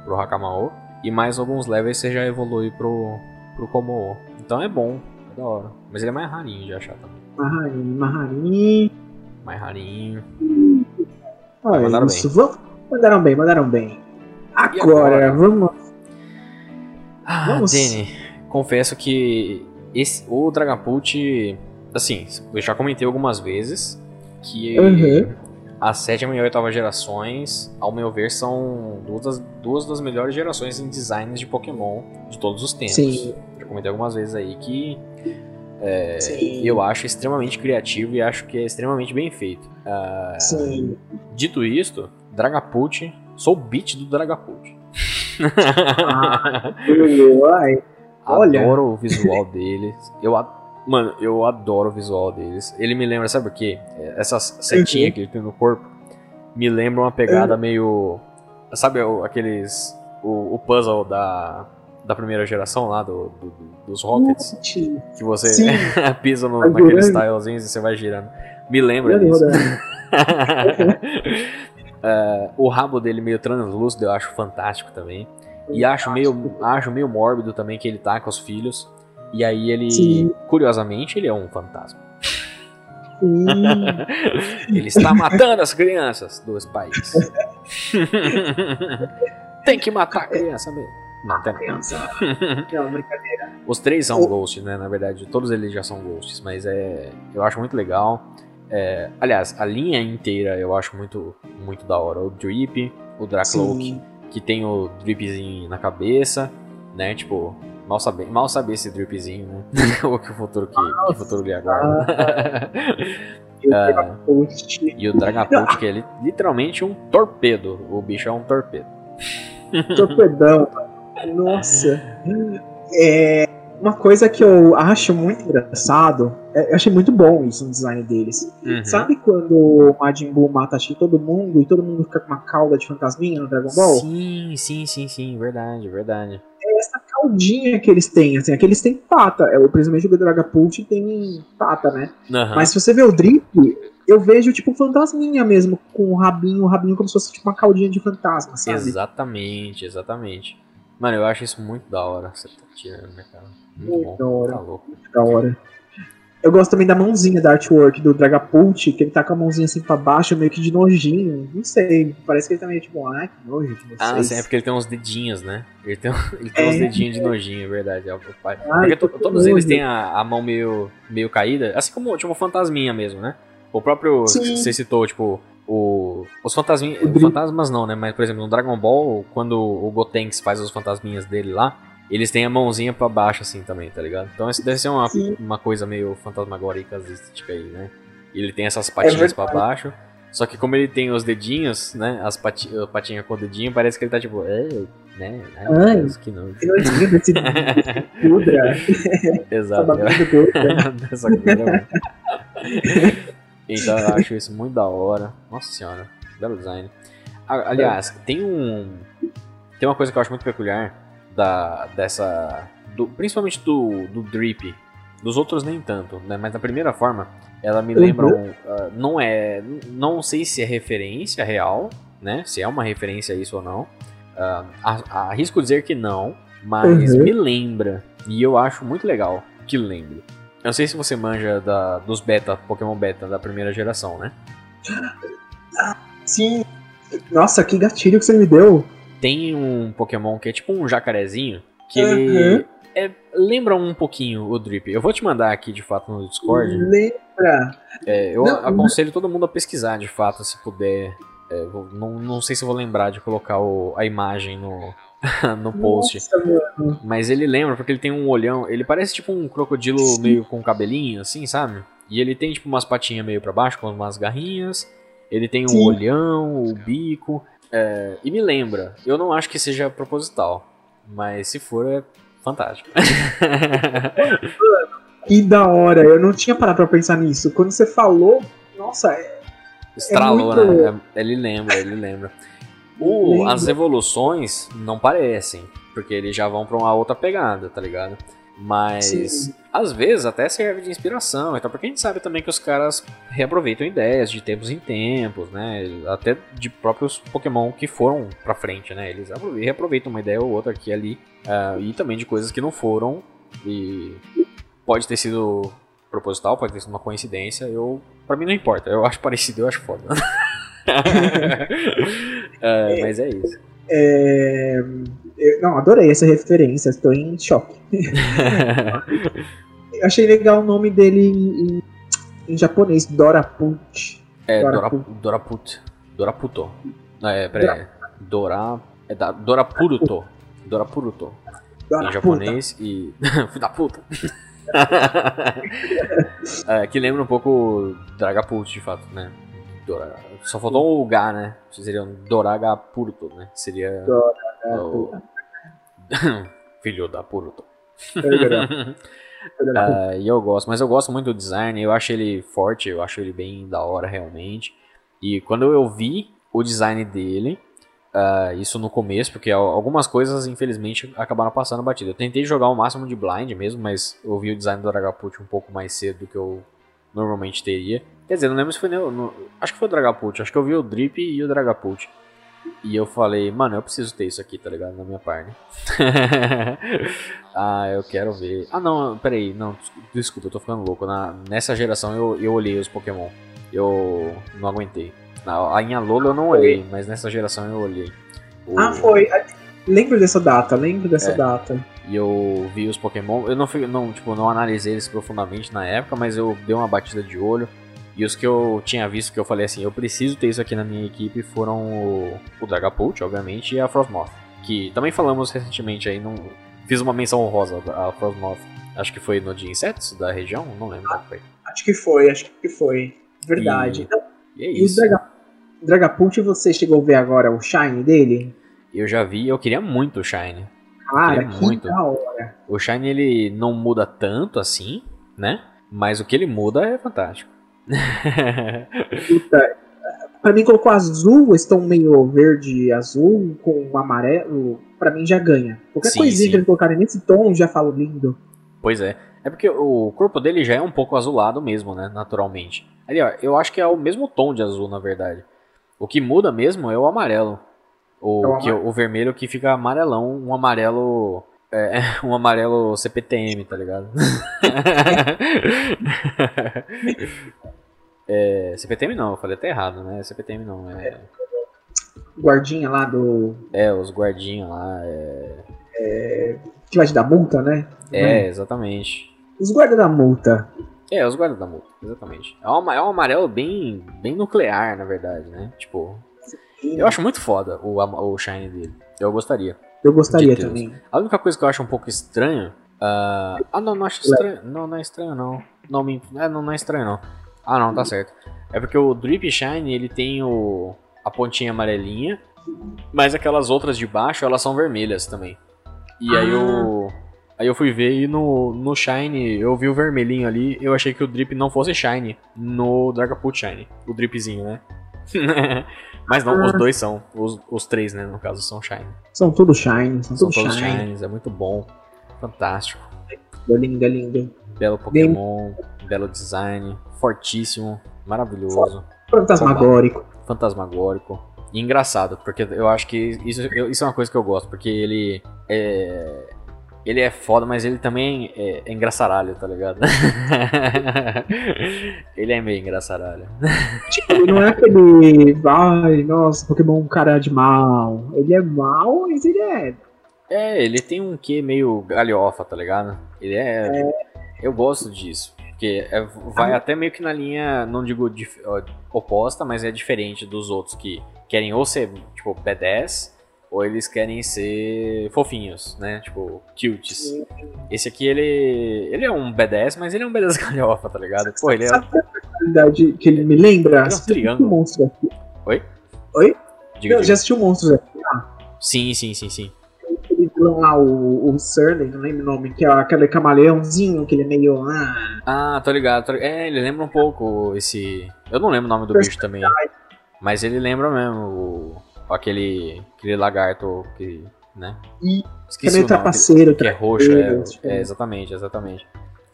pro Hakamao. E mais alguns levels você já evolui pro, pro Komo. Então é bom, é da hora. Mas ele é mais rarinho de achar também. Maharin, Maharin. Mais rarinho. Olha Mandaram isso. Vamos- Mandaram bem, mandaram bem. Agora, agora? vamos. Ah, Vamos. Dani, confesso que esse, o Dragapult, assim, eu já comentei algumas vezes que Uhum. a sétima e a oitava gerações, ao meu ver, são duas das, duas das melhores gerações em designs de Pokémon de todos os tempos. Sim. Já comentei algumas vezes aí que é, Sim. eu acho extremamente criativo e acho que é extremamente bem feito. Ah, Sim. Dito isto, Dragapult, sou o beat do Dragapult. Ah, Olha. Adoro o visual deles. Eu a- Mano, eu adoro o visual deles. Ele me lembra, sabe o quê? Essa setinha Uhum. que ele tem no corpo me lembra uma pegada meio. Sabe aqueles. O, o puzzle da, da primeira geração lá, do, do- do- dos Rockets? gente. Que você pisa no, naqueles tilezinhos e você vai girando. Me lembra Rodando, disso. É, o rabo dele meio translúcido eu acho fantástico também. E acho meio, acho meio mórbido também que ele tá com os filhos. E aí ele, Sim. curiosamente, ele é um fantasma. Ele está matando as crianças dos pais. tem que matar a criança mesmo. Não, tem. Criança. Não, brincadeira. Os três são O- ghosts, né? Na verdade, todos eles já são ghosts, mas é, eu acho muito legal. É, aliás, a linha inteira eu acho muito, muito da hora. O Drip, o Dracloak, que tem o dripzinho na cabeça, né? Tipo, mal saber, mal saber esse dripzinho, né? o que o futuro que, que o futuro lhe aguarda. E o Ah. Dragapult. e o Dragapult, que é li- literalmente um torpedo. O bicho é um torpedo. Torpedão. Nossa. É, uma coisa que eu acho muito engraçado, é, eu achei muito bom isso no design deles. Uhum. Sabe quando o Majin Buu mata todo mundo e todo mundo fica com uma cauda de fantasminha no Dragon Ball? Sim, sim, sim, sim, verdade, verdade. Essa caudinha que eles têm, assim, aqueles têm pata. É, o principalmente o Dragapult tem pata, né? Aham. Mas se você vê o Drip, eu vejo tipo um fantasminha mesmo, com o rabinho, o rabinho como se fosse tipo uma caudinha de fantasma, sabe? Exatamente, exatamente. Mano, eu acho isso muito da hora. Você tá tirando, né, cara? Muito Muito bom. da hora. Tá louco. Da hora. Eu gosto também da mãozinha da artwork do Dragapult, que ele tá com a mãozinha assim pra baixo, meio que de nojinho. Não sei, parece que ele tá meio tipo, ai, que nojo de vocês. Ah, sim, é porque ele tem uns dedinhos, né? Ele tem, ele tem É. uns dedinhos de nojinho, é verdade. É o pai. Ai, Porque to- que todos eles têm a, a mão meio, meio caída, assim como tipo fantasminha mesmo, né? O próprio. Sim. Você citou, tipo, o, os fantasminhas. Fantasmas não, né? Mas, por exemplo, no Dragon Ball, quando o Gotenks faz os fantasminhas dele lá, eles têm a mãozinha pra baixo, assim, também, tá ligado? Então isso deve ser uma, uma coisa meio fantasmagórica aí, né? Ele tem essas patinhas é pra baixo. Só que como ele tem os dedinhos, né? As pati patinhas com o dedinho, parece que ele tá tipo. É, né? Ai, Deus, que não. Eu não desse pudra. Exato. Dessa então eu acho isso muito da hora. Nossa senhora, belo design. Aliás, tem um. Tem uma coisa que eu acho muito peculiar da, dessa. Do, principalmente do, do Drip. Dos outros nem tanto, né? Mas na primeira forma, ela me lembra um. Uh, não é. Não sei se é referência real, né? Se é uma referência a isso ou não. Uh, arrisco dizer que não, mas uhum. me lembra. E eu acho muito legal que lembre. Eu não sei se você manja da, dos beta, Pokémon beta da primeira geração, né? Sim. Nossa, que gatilho que você me deu. Tem um Pokémon que é tipo um jacarezinho, que uhum. ele é, lembra um pouquinho o Drip. Eu vou te mandar aqui de fato no Discord. Lembra? É, eu não, aconselho não. todo mundo a pesquisar de fato, se puder. É, não, não sei se eu vou lembrar de colocar o, a imagem no, no post. Nossa, Mas ele lembra porque ele tem um olhão. Ele parece tipo um crocodilo Sim. meio com cabelinho, assim, sabe? E ele tem tipo umas patinhas meio para baixo, com umas garrinhas. Ele tem um Sim. olhão, o bico. É, e me lembra. Eu não acho que seja proposital. Mas se for, é fantástico. que da hora. Eu não tinha parado pra pensar nisso. Quando você falou, nossa, é. Estralou, é muito... né? Ele lembra, ele lembra. O, as evoluções não parecem, porque eles já vão pra uma outra pegada, tá ligado? Mas Sim. às vezes até serve de inspiração, então porque a gente sabe também que os caras reaproveitam ideias de tempos em tempos, né? Até de próprios Pokémon que foram pra frente, né? Eles reaproveitam uma ideia ou outra aqui e ali, uh, e também de coisas que não foram, e pode ter sido proposital, pode ter sido uma coincidência, eu para mim não importa, eu acho parecido, eu acho foda. uh, mas é isso. É, eu, não, adorei essa referência, estou em choque. achei legal o nome dele em, em japonês, Doraput. É, Doraput. Doraput. Doraputo. Não, é, peraí. Dora. É da Dorapuruto. Dorapuruto. Em japonês e. Filho da puta. é, que lembra um pouco Dragapult, de fato, né? Só faltou o Gá, né? Seria um Doragapurto, né? Seria. Doragapurto. Filho da puta. uh, e eu gosto, mas eu gosto muito do design, eu acho ele forte, eu acho ele bem da hora realmente. E quando eu vi o design dele, uh, isso no começo, porque algumas coisas infelizmente acabaram passando batida. Eu tentei jogar o máximo de blind mesmo, mas eu vi o design do Dragapult um pouco mais cedo do que eu normalmente teria. Quer dizer, não lembro se foi no, no acho que foi o Dragapult, acho que eu vi o Drip e o Dragapult. E eu falei, mano, eu preciso ter isso aqui, tá ligado? Na minha parte. ah, eu quero ver. Ah, não, peraí, não, desculpa, eu tô ficando louco. Na, nessa geração eu, eu olhei os Pokémon. Eu não aguentei. Na, em Alola eu não olhei, mas nessa geração eu olhei. O... Ah, foi. Lembro dessa data, lembro dessa é. data. E eu vi os Pokémon. Eu não, não, tipo, não analisei eles profundamente na época, mas eu dei uma batida de olho. E os que eu tinha visto que eu falei assim, eu preciso ter isso aqui na minha equipe foram o, o Dragapult, obviamente, e a Frostmoth. Que também falamos recentemente aí, não, fiz uma menção honrosa a Frostmoth. Acho que foi no de insetos da região, não lembro qual foi. Acho que foi, acho que foi. Verdade. E, e é isso. E o Draga, Dragapult, você chegou a ver agora o Shine dele? Eu já vi, eu queria muito o Shine. Cara, que muito. da hora. O Shine ele não muda tanto assim, né? Mas o que ele muda é fantástico. Puta, pra mim colocou azul, estão meio verde azul com amarelo, pra mim já ganha. Qualquer sim, coisinha sim. que eles colocarem nesse tom já falo lindo. Pois é. É porque o corpo dele já é um pouco azulado mesmo, né? Naturalmente. Ali, ó, eu acho que é o mesmo tom de azul, na verdade. O que muda mesmo é o amarelo. O, é que, o vermelho que fica amarelão, um amarelo é, um amarelo CPTM, tá ligado? é, CPTM não, eu falei até errado, né? CPTM não, é. Guardinha lá do. É, os guardinhas lá. É... é... Que vai te dar multa, né? É, é, exatamente. Os guardas da multa. É, os guardas da multa, exatamente. É um, é um amarelo bem, bem nuclear, na verdade, né? Tipo. Sim. Eu acho muito foda o, o shine dele. Eu gostaria. Eu gostaria também. A única coisa que eu acho um pouco estranho. ah, ah, não, não acho estranho. Não, não é estranho, não. Não, me, é, não, não é estranho, não. Ah, não, tá certo. É porque o Drip Shine, ele tem o, a pontinha amarelinha, mas aquelas outras de baixo, elas são vermelhas também. E aí eu. Aí eu fui ver e no, no Shine eu vi o vermelhinho ali, eu achei que o Drip não fosse Shine no Dragapult Shine, o Dripzinho, né? Mas não, os dois são, os, os três, né, no caso, são Shine. São tudo shine, são, São tudo todos shine. Shines, é muito bom, fantástico. Lindo, é lindo. Belo Pokémon, belo design, fortíssimo, maravilhoso, Fantasmagórico. fantasmagórico. E engraçado, porque eu acho que isso, isso é uma coisa que eu gosto, porque ele é. Ele é foda, mas ele também é, é engraçaralho, tá ligado? ele é meio engraçaralho. Tipo, ele não é aquele. Vai, nossa, Pokémon cara de mal. Ele é mal, mas ele é. É, ele tem um quê meio galhofa, tá ligado? Ele é. Eu gosto disso. Porque é- vai até meio que na linha, não digo dif- ó, oposta, mas é diferente dos outros que querem ou ser, tipo, B10, ou eles querem ser fofinhos, né? Tipo, cutes. Esse aqui, ele. Ele é um B10, mas ele é um B10 galhofa, tá ligado? Pô, ele é. Sabe é a personalidade que ele me lembra? Ele é um triângulo. Monstros aqui? Oi? Oi? Diga, Não, diga. já assistiu Monstros aqui? Sim, sim, sim, sim. Aquele vilão lá, o, o Surly, não lembro o nome, que é aquele camaleãozinho, que ele é meio. Ah, Ah, tô ligado. tô ligado. É, ele lembra um pouco esse. Eu não lembro o nome do bicho também. Mas ele lembra mesmo o... aquele, aquele lagarto que. né? e que é Esqueci meio o trapaceiro. Que é roxo, é, trapaceiro, é, exatamente, exatamente.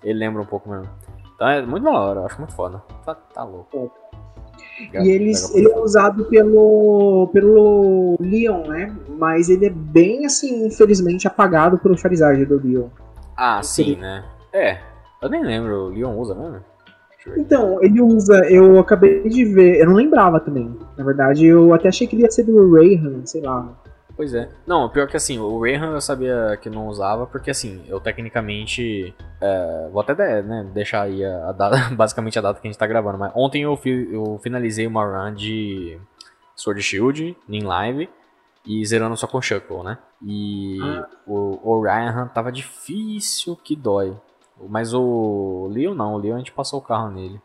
Ele lembra um pouco mesmo. Então é muito da hora, eu acho muito foda. Tá, tá louco. E eles, ele é usado pelo, pelo Leon, né? Mas ele é bem, assim, infelizmente, apagado pelo Charizard do Leon. Ah, sim, né? É, eu nem lembro, o Leon usa mesmo? Então, ele usa, eu acabei de ver, eu não lembrava também. Na verdade, eu até achei que ele ia ser do Rayhan, sei lá. Pois é. Não, pior que assim, o Rayhan eu sabia que não usava, porque assim, eu tecnicamente. é, vou até né, deixar aí a, a data, basicamente a data que a gente tá gravando, mas ontem eu, fi- eu finalizei uma run de Sword Shield em live e zerando só com Shuckle, né? E Ah. o, o Ryan tava difícil que dói. Mas o Leon não, o Leon a gente passou o carro nele.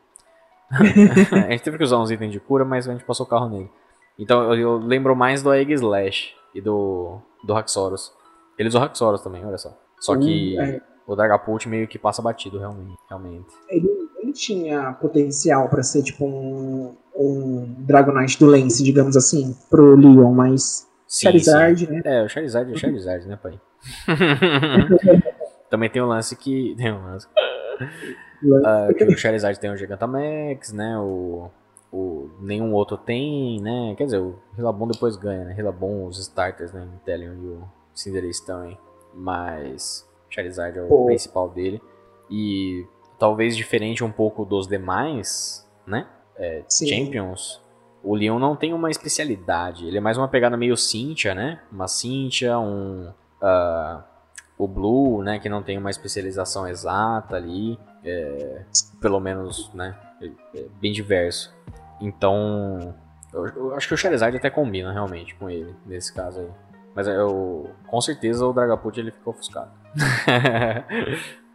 a gente teve que usar uns itens de cura, mas a gente passou o carro nele. Então eu, eu lembro mais do Egg Slash e do, do Haxorus. Ele usa o Haxorus também, olha só. Só que Hum, é. o Dragapult meio que passa batido, realmente. realmente. Ele, ele tinha potencial pra ser, tipo, um, um Dragonite do Lance, digamos assim, pro Leon, mas Sim, Charizard, sim. né? É, o Charizard é Charizard, né, pai? também tem o lance que. Tem um lance. Ah, que o Charizard tem o Gigantamax, né? O, o. Nenhum outro tem, né? Quer dizer, o Rillaboom depois ganha, né? Rillaboom, os starters, né? Inteleon e o Cinderace também. Mas. o Charizard é o Pô. principal dele. E talvez diferente um pouco dos demais, né? É. Champions. O Leon não tem uma especialidade. Ele é mais uma pegada meio Cynthia, né? Uma Cynthia, um. ah, o Blue, né? Que não tem uma especialização exata ali. é, pelo menos, né? é- é bem diverso. Então. Eu, eu acho que o Charizard até combina realmente com ele, nesse caso aí. Mas eu. Com certeza o Dragapult ele ficou ofuscado.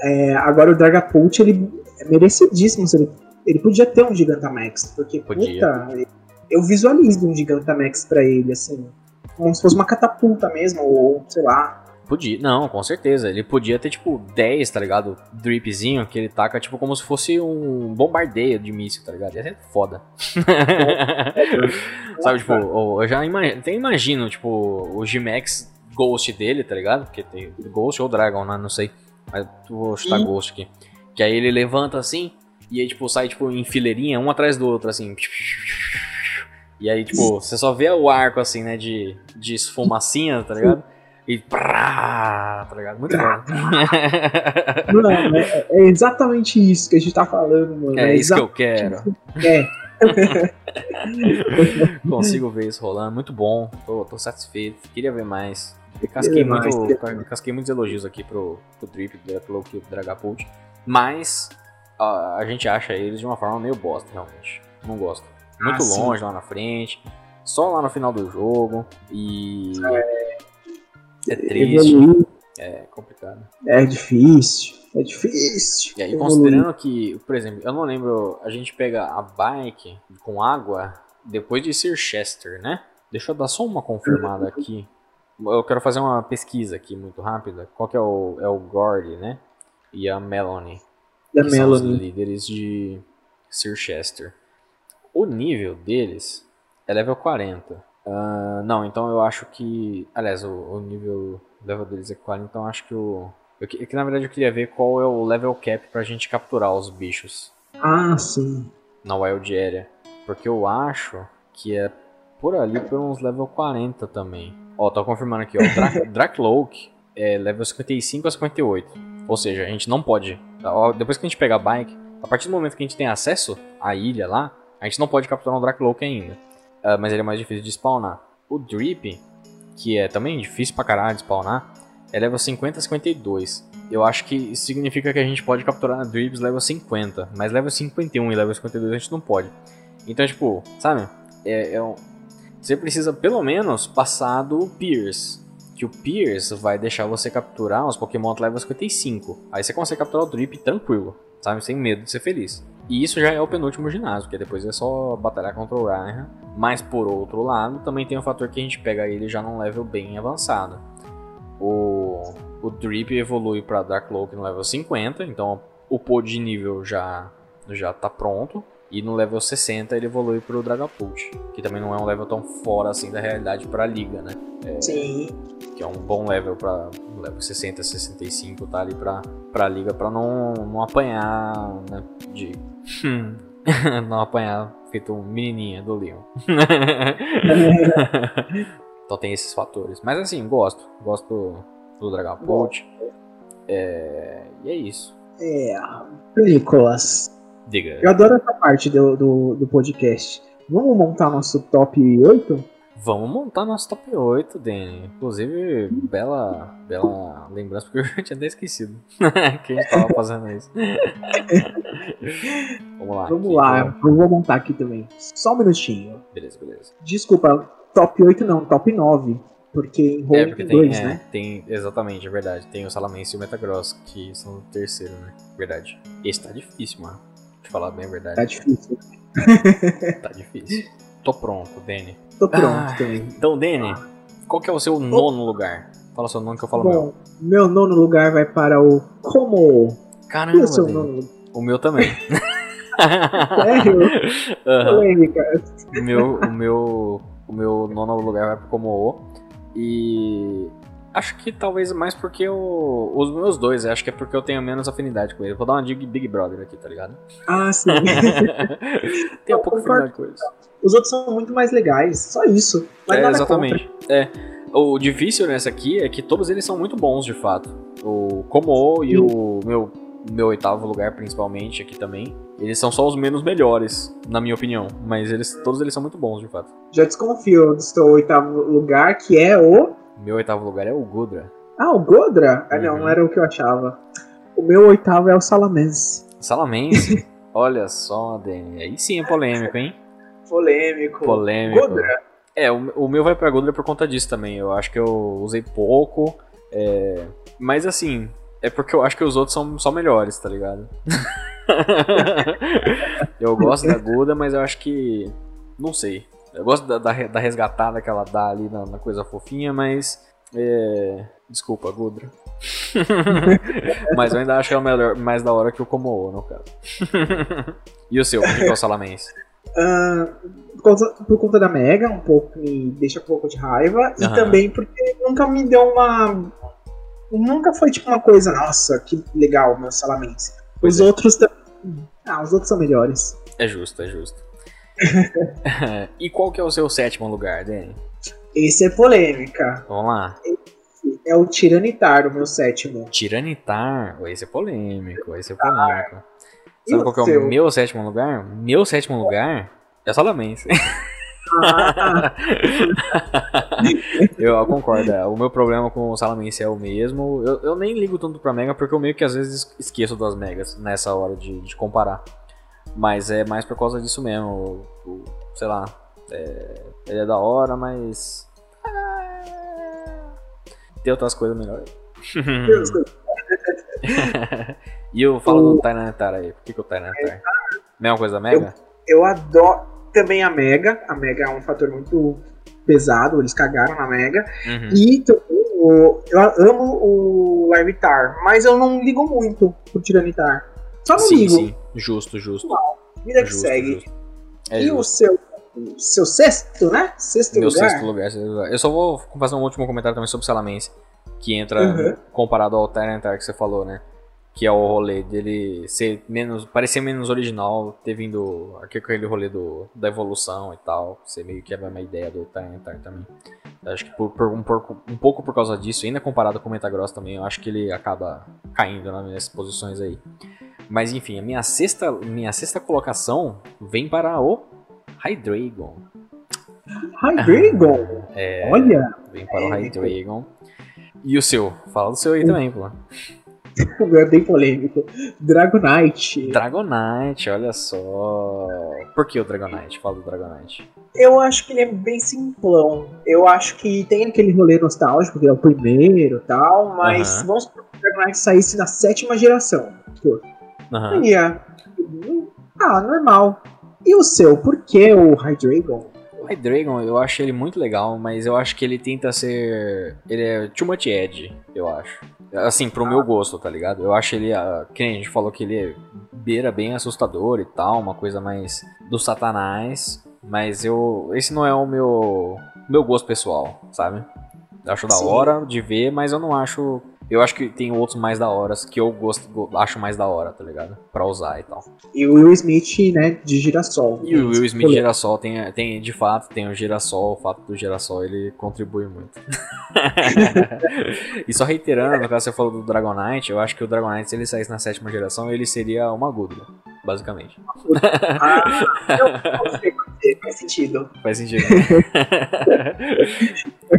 É, agora o Dragapult, ele é merecidíssimo. Ele, ele podia ter um Gigantamax, porque, Podia. puta, eu visualizo um Gigantamax pra ele, assim, como se fosse uma catapulta mesmo, ou sei lá. Podia, não, com certeza. Ele podia ter, tipo, 10, tá ligado? Dripzinho, que ele taca, tipo, como se fosse um bombardeio de míssil, tá ligado? Ia ser foda. Sabe, tipo, eu já imagino, até imagino, tipo, o G-Max Ghost dele, tá ligado? Porque tem Ghost ou Dragon, né? Não sei. Mas vou chutar Sim. Ghost aqui. Que aí ele levanta assim, e aí, tipo, sai, tipo, em fileirinha, um atrás do outro, assim. E aí, tipo, você só vê o arco, assim, né, de, de esfumacinha, tá ligado? E prá, tá ligado? Muito bom. Mano, é, é exatamente isso que a gente tá falando, mano. É isso que eu quero. É, Consigo ver isso rolando. Muito bom. Tô, tô satisfeito. Queria ver mais. Casquei, Queria mais, muito, queria casquei muitos elogios aqui pro, pro Trip, pelo que Dragapult. Mas a, a gente acha eles de uma forma meio bosta, realmente. Não gosto. Muito Ah, sim. longe lá na frente. Só lá no final do jogo. E. É triste. Evoluir É complicado. é difícil. É difícil. E aí, evoluir. considerando que, por exemplo, eu não lembro, a gente pega a bike com água depois de Sir Chester, né? Deixa eu dar só uma confirmada aqui. Eu quero fazer uma pesquisa aqui muito rápida. Qual que é o, é o Gordy, né? E a Melanie. da que são os Melanie. líderes de Sir Chester. O nível deles é level 40. Ah, não, então eu acho que. Aliás, o, o nível level deles é 40, então eu acho que o. Eu, que, que na verdade eu queria ver qual é o level cap pra gente capturar os bichos Ah, sim. na Wild Area. Porque eu acho que é por ali por uns level 40 também. Ó, tô confirmando aqui, ó. Dra Dracloak é level 55 a 58. Ou seja, a gente não pode. ó, Depois que a gente pegar a bike, a partir do momento que a gente tem acesso à ilha lá, a gente não pode capturar um Dracloak ainda. Ah, mas ele é mais difícil de spawnar. O Drip, que é também difícil pra caralho de spawnar, é level 50 a 52. Eu acho que isso significa que a gente pode capturar Drips level 50, mas level 51 e level 52 a gente não pode. Então, tipo, sabe? É, é um- Você precisa pelo menos passar do Pierce. Que o Pierce vai deixar você capturar os Pokémon level 55. Aí você consegue capturar o Drip tranquilo, sabe? Sem medo de ser feliz. E isso já é o penúltimo ginásio, porque depois é só batalhar contra o Raihan. Mas por outro lado, também tem o fator que a gente pega ele já num level bem avançado. O, o Drip evolui para Darkloak no level 50, então o pod de nível já, já tá pronto. E no level 60 ele evolui pro Dragapult, que também não é um level tão fora assim da realidade pra liga, né? Sim. Que é um bom level pra no level 60, 65, tá ali pra, pra liga, pra não, não apanhar, né? De. não apanhar feito um menininha do Leon. então tem esses fatores. Mas assim, gosto. Gosto do, do Dragapult. É, e é isso. É, Nicolas. Diga. Eu adoro essa parte do, do, do podcast. Vamos montar nosso top 8? Vamos montar nosso top 8, Danny. Inclusive, bela, bela lembrança, porque eu já tinha até esquecido que a gente tava fazendo isso. Vamos lá. Vamos aqui, lá, eu vou montar aqui também. Só um minutinho. Beleza, beleza. Desculpa, top 8 não, top 9. Porque enrolou É, porque em tem, dois, é, né? tem. Exatamente, é verdade. Tem o Salamense e o Metagross, que são o terceiro, né? Verdade. Esse tá difícil, mano. Te falar bem a verdade. Tá difícil. Tá difícil. Tô pronto, Danny. Tô pronto Ah, também. Então, Danny, qual que é o seu nono lugar? Fala o seu nome que eu falo o meu. Bom, meu nono lugar vai para o Como. E Caramba, o seu nono? O meu também. Sério? Polêmica. o, meu, o, meu, o meu nono lugar vai pro Komoô. E acho que talvez mais porque eu, os meus dois, acho que é porque eu tenho menos afinidade com ele. Vou dar uma de Big Brother aqui, tá ligado? Ah, sim. Tenho um pouco afinidade com eles. Os outros são muito mais legais. Só isso. Mas É, exatamente. É. O difícil nessa aqui é que todos eles são muito bons, de fato. O Komoô e o meu, meu oitavo lugar, principalmente, aqui também. Eles são só os menos melhores, na minha opinião. Mas eles, todos eles são muito bons, de fato. Já desconfio do seu oitavo lugar, que é o. Meu oitavo lugar é o Gudra. Ah, o Godra? Ah, não, Uhum. não era o que eu achava. O meu oitavo é o Salamense. Salamense. Olha só, Dani. Aí sim é polêmico, hein? Polêmico. Polêmico. Godra? É, o, o meu vai pra Gudra por conta disso também. Eu acho que eu usei pouco. é, Mas assim, é porque eu acho que os outros são só melhores, tá ligado? eu gosto da Gudra, mas eu acho que. Não sei. Eu gosto da, da, da resgatada que ela dá ali na, na coisa fofinha, mas. É... Desculpa, Gudra. mas eu ainda acho ela melhor, mais da hora que o Komoô, no caso. e o seu? Qual que é o Salamense? Ah, por, conta, por conta da Mega, um pouco me deixa um pouco de raiva. E Aham. também porque nunca me deu uma. Nunca foi tipo uma coisa, nossa, que legal, meu Salamense. Pois Os é. outros. Ah, os outros são melhores. É justo, é justo. e qual que é o seu sétimo lugar, Dani? Esse é polêmica. Vamos lá. É o Tiranitar, o meu sétimo. Tiranitar. Esse é polêmico, esse é polêmico. Sabe qual que é o seu? meu sétimo lugar? Meu sétimo lugar é Salamense. Ah, eu, eu concordo. é, O meu problema com o Salamense é o mesmo. Eu, eu nem ligo tanto pra Mega porque eu meio que às vezes esqueço das Megas nessa hora de, de comparar. Mas é mais por causa disso mesmo. O- o- sei lá. é, ele é da hora, mas. Tem outras coisas melhores. e eu falo o... do Tyranitar aí. Por que, que o Tyranitar? Mesma coisa da Mega? Eu, eu adoro também a Mega. A Mega é um fator muito pesado, eles cagaram na Mega. Uhum. E eu amo o Larvitar, mas eu não ligo muito pro Tiranitar. Só não sim, ligo. Sim, justo, justo. vida que justo, segue. Justo. É e justo. o seu seu sexto, né? Sexto Meu lugar. sexto lugar, Eu só vou fazer um último comentário também sobre Salamence, que entra uhum. comparado ao Tyranitar que você falou, né? Que é o rolê dele ser menos. parecer menos original, ter vindo aquele rolê do, da evolução e tal. Ser meio que a mesma ideia do Tyranitar também. Eu acho que por, por, um, por, um pouco por causa disso, ainda comparado com o Metagross também, eu acho que ele acaba caindo nas posições aí. Mas enfim, a minha sexta, minha sexta colocação vem para o Hydreigon. Hydreigon? É, Olha! Vem para o Hydreigon. E o seu? Fala do seu aí também, pô. É bem polêmico. Dragonite. Dragonite, olha só. Por que o Dragonite? Fala do Dragonite. Eu acho que ele é bem simplão. Eu acho que tem aquele rolê nostálgico, que é o primeiro e tal, mas vamos supor que o Dragonite saísse na sétima geração. Pô. Ah, normal. E o seu? Por que o Hydreigon? O Hydreigon, eu acho ele muito legal, mas eu acho que ele tenta ser. Ele é too much edge, eu acho. Assim, pro ah. meu gosto, tá ligado? Eu acho ele. Uh, que a gente falou que ele é beira bem assustador e tal, uma coisa mais do satanás. Mas eu. Esse não é o meu. meu gosto pessoal, sabe? Eu acho da Sim. hora de ver, mas eu não acho eu acho que tem outros mais da hora que eu gosto, acho mais da hora, tá ligado? Pra usar e tal. E o Will Smith, né, de girassol. E o Will Smith de girassol tem, tem, de fato, tem o girassol, o fato do girassol ele contribui muito. e só reiterando, no caso você falou do Dragonite, eu acho que o Dragonite, se ele saísse na sétima geração, ele seria uma Gudra, basicamente. Ah, eu sei, faz sentido. Faz sentido.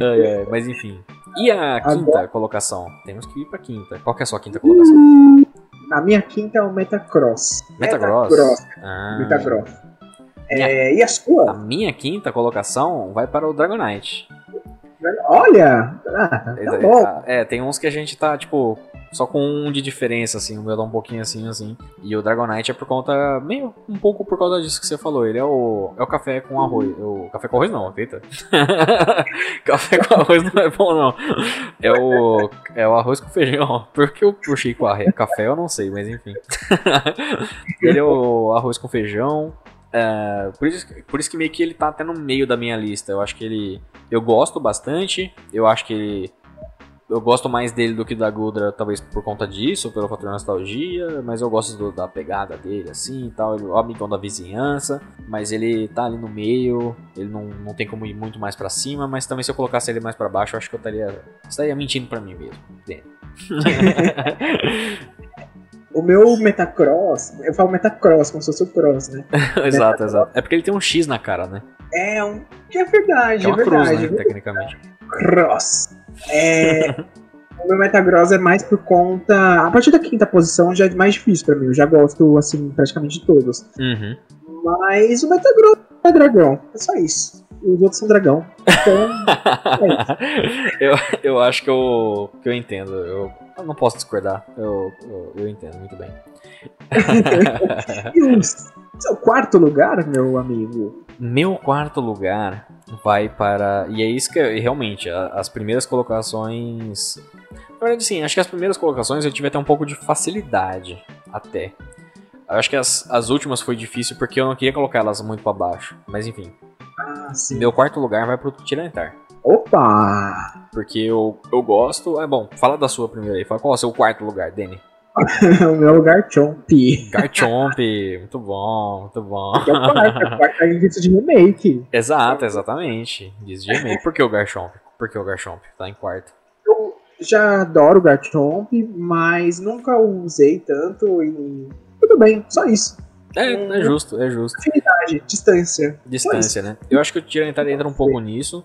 é, é, mas enfim. E a quinta Agora... colocação? Temos que ir pra quinta. Qual que é a sua quinta colocação? A minha quinta é o Metacross. Metacross? Metacross. Ah. Metacross. É, e a sua? A minha quinta colocação vai para o Dragonite. Olha! Ah, tá bom. É, tem uns que a gente tá, tipo, só com um de diferença, assim, o meu dá um pouquinho assim, assim. E o Dragonite é por conta, meio, um pouco por causa disso que você falou. Ele é o, é o café com arroz. O café com arroz não, eita. café com arroz não é bom, não. É o, é o arroz com feijão. Por que eu puxei com a café, eu não sei, mas enfim. ele é o arroz com feijão. É, por, isso, por isso que meio que ele tá até no meio da minha lista. Eu acho que ele. Eu gosto bastante. Eu acho que ele eu gosto mais dele do que da Gudra, talvez por conta disso, pelo fator nostalgia, mas eu gosto do, da pegada dele, assim e tal. Ele é o amigão da vizinhança, mas ele tá ali no meio, ele não, não tem como ir muito mais para cima, mas também se eu colocasse ele mais para baixo, eu acho que eu estaria, estaria mentindo para mim mesmo. o meu Metacross, eu falo Metacross como se fosse o Cross, né? exato, exato. É porque ele tem um X na cara, né? É, um, é verdade, é, uma é verdade. Cruz, né, tecnicamente. Cross. É, o meu Metagross é mais por conta. A partir da quinta posição já é mais difícil pra mim. Eu já gosto, assim, praticamente de todos. Uhum. Mas o Metagross é dragão. É só isso. Os outros são dragão. Então. é eu, eu acho que eu, que eu entendo. Eu, eu não posso discordar. Eu, eu, eu entendo muito bem. e o seu quarto lugar, meu amigo? Meu quarto lugar vai para. E é isso que realmente, as primeiras colocações. Na verdade, sim, acho que as primeiras colocações eu tive até um pouco de facilidade. Até. Acho que as, as últimas foi difícil porque eu não queria colocar elas muito para baixo. Mas enfim. Ah, Meu quarto lugar vai pro Tyranitar. Opa! Porque eu, eu gosto. É bom, fala da sua primeira aí. Fala qual é o seu quarto lugar, Danny. o meu Garchomp. Garchomp, muito bom, muito bom. É o quarto, quarto é indício de remake. Exato, exatamente. Indício de remake. Por que o Garchomp? Por que o Garchomp tá em quarto? Eu já adoro o Garchomp, mas nunca usei tanto e. Tudo bem, só isso. É, é justo, é justo. Afinidade, distância. Distância, né? Eu acho que o Tyranitar entra um pouco nisso,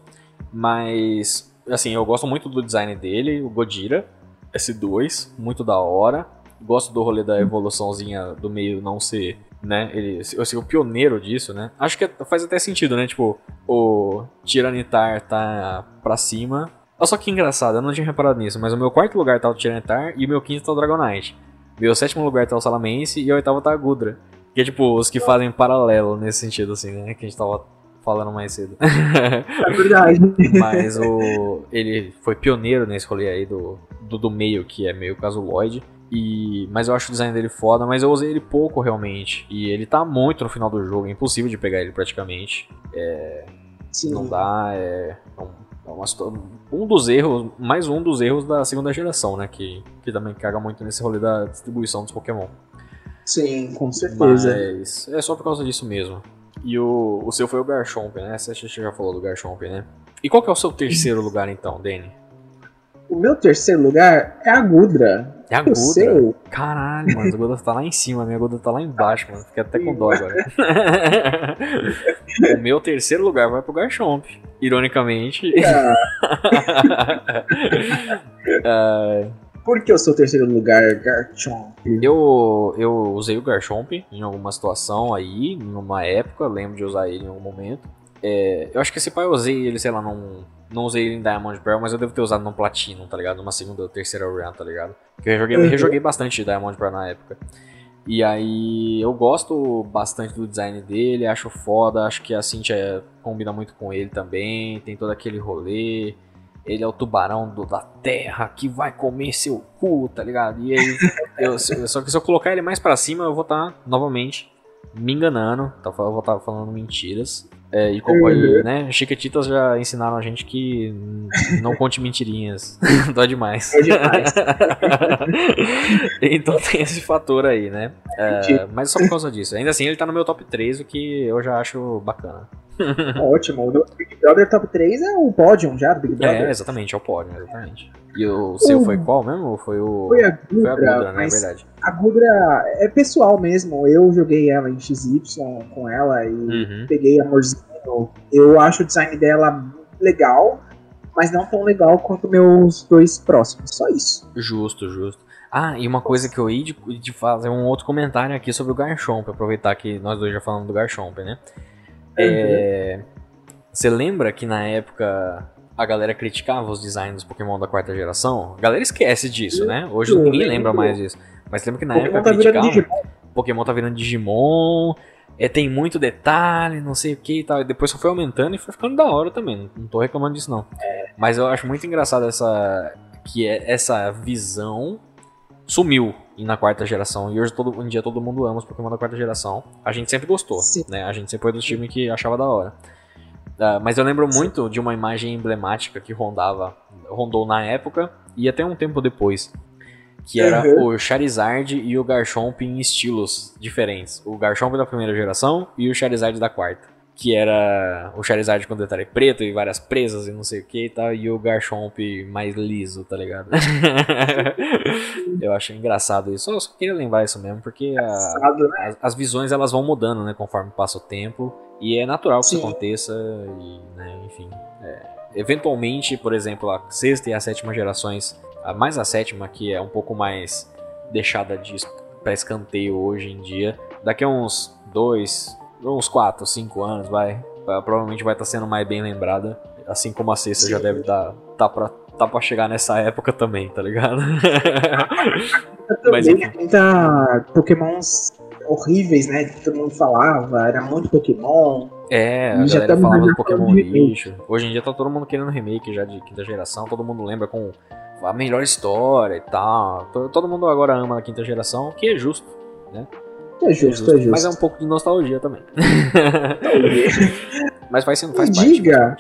mas. Assim, eu gosto muito do design dele, o Godira S2, muito da hora gosto do rolê da evoluçãozinha do meio não ser, né? Ele, eu sei o pioneiro disso, né? Acho que faz até sentido, né? Tipo, o Tiranitar tá pra cima, Olha só que engraçado, eu não tinha reparado nisso, mas o meu quarto lugar tá o Tyranitar e o meu quinto tá o Dragonite. Meu sétimo lugar tá o Salamence e o oitavo tá a Gudra. Que é tipo os que fazem paralelo nesse sentido, assim, né? Que a gente tava falando mais cedo. É verdade. Mas o. Ele foi pioneiro nesse rolê aí do, do, do meio, que é meio casuloide. E, mas eu acho o design dele foda, mas eu usei ele pouco realmente. E ele tá muito no final do jogo, é impossível de pegar ele praticamente. É, Sim. não dá, é, é um, é uma um dos erros, mais um dos erros da segunda geração, né? Que, que também caga muito nesse rolê da distribuição dos Pokémon. Sim, com certeza. Mas é só por causa disso mesmo. E o, o seu foi o Garchomp, né? Você já falou do Garchomp, né? E qual que é o seu terceiro lugar então, Danny? O meu terceiro lugar é a Gudra. É a Gudra? Caralho, mano, a Gudra tá lá em cima, a minha Gudra tá lá embaixo, mano. Fiquei até com dó agora. o meu terceiro lugar vai pro Garchomp. Ironicamente. Ah, Por que o seu terceiro lugar, Garchomp? eu, eu usei o Garchomp em alguma situação aí, em uma época, lembro de usar ele em algum momento. É, eu acho que esse pai eu usei ele, sei lá, não, não usei ele em Diamond Pearl, mas eu devo ter usado no Platinum, tá ligado? Numa segunda ou terceira run, tá ligado? Porque eu joguei, Uhum. rejoguei bastante Diamond Pearl na época. E aí eu gosto bastante do design dele, acho foda, acho que a Cynthia combina muito com ele também, tem todo aquele rolê. Ele é o tubarão do- da terra que vai comer seu cu, tá ligado? E aí, eu, se- só que se eu colocar ele mais pra cima, eu vou estar novamente me enganando, tá, eu vou estar falando mentiras. É, e como aí, né, Chiquititas já ensinaram a gente que não conte mentirinhas, dói demais. É demais. então tem esse fator aí, né? É, mas só por causa disso. Ainda assim, ele tá no meu top 3, o que eu já acho bacana. Ótimo. O Big Brother Top 3 é o pódio já do Big Brother. É, exatamente, é o pódio, exatamente. E o seu Uh. foi qual mesmo? Foi o. Foi a Foi a Gudra, Gudra, né? É verdade. a Gudra é pessoal mesmo. Eu joguei ela em XY com ela e Uhum. peguei amorzinho. Eu acho o design dela legal, mas não tão legal quanto meus dois próximos. Só isso. Justo, justo. Ah, e uma coisa que eu ia de, de fazer um outro comentário aqui sobre o Garchomp, aproveitar que nós dois já falamos do Garchomp, né? É, Você lembra que na época a galera criticava os designs dos Pokémon da quarta geração? A galera esquece disso, né? Hoje Eu ninguém lembra mais disso. Mas lembra que na Pokémon época tá criticavam. Digimon. Pokémon tá virando Digimon, é, tem muito detalhe, não sei o que e tal. E depois só foi aumentando e foi ficando da hora também. Não, não tô reclamando disso, não. Mas eu acho muito engraçado essa. Que é essa visão sumiu na quarta geração. E hoje todo um dia todo mundo ama os Pokémon da quarta geração. A gente sempre gostou, Sim. né? A gente sempre foi do time que achava da hora. Ah, mas eu lembro muito de uma imagem emblemática que rondava, rondou na época e até um tempo depois. Que era Uhum. o Charizard e o Garchomp em estilos diferentes. O Garchomp da primeira geração e o Charizard da quarta. Que era o Charizard com detalhe preto e várias presas e não sei o que e tal. E o Garchomp mais liso, tá ligado? eu achei engraçado isso. Eu só queria lembrar isso mesmo, porque a, né? as, as visões elas vão mudando, né, conforme passa o tempo. E é natural que isso Sim. aconteça, e, né, enfim. é, eventualmente, por exemplo, a sexta e a sétima gerações, a mais a sétima, que é um pouco mais deixada de para escanteio hoje em dia, daqui a uns dois, uns quatro, cinco anos, vai, provavelmente vai estar sendo mais bem lembrada, assim como a sexta já Sim. deve dar, tá pra, tá pra chegar nessa época também, tá ligado? Mas Também enfim. Pokémons horríveis, né? Que todo mundo falava, era muito Pokémon. É, a já galera tamo falava já do Pokémon lixo. Hoje em dia tá todo mundo querendo remake já de quinta geração, todo mundo lembra com a melhor história e tal. To- Todo mundo agora ama a quinta geração, o que é justo. É justo, é justo. Mas é um pouco de nostalgia também. Mas faz, faz Me parte. diga.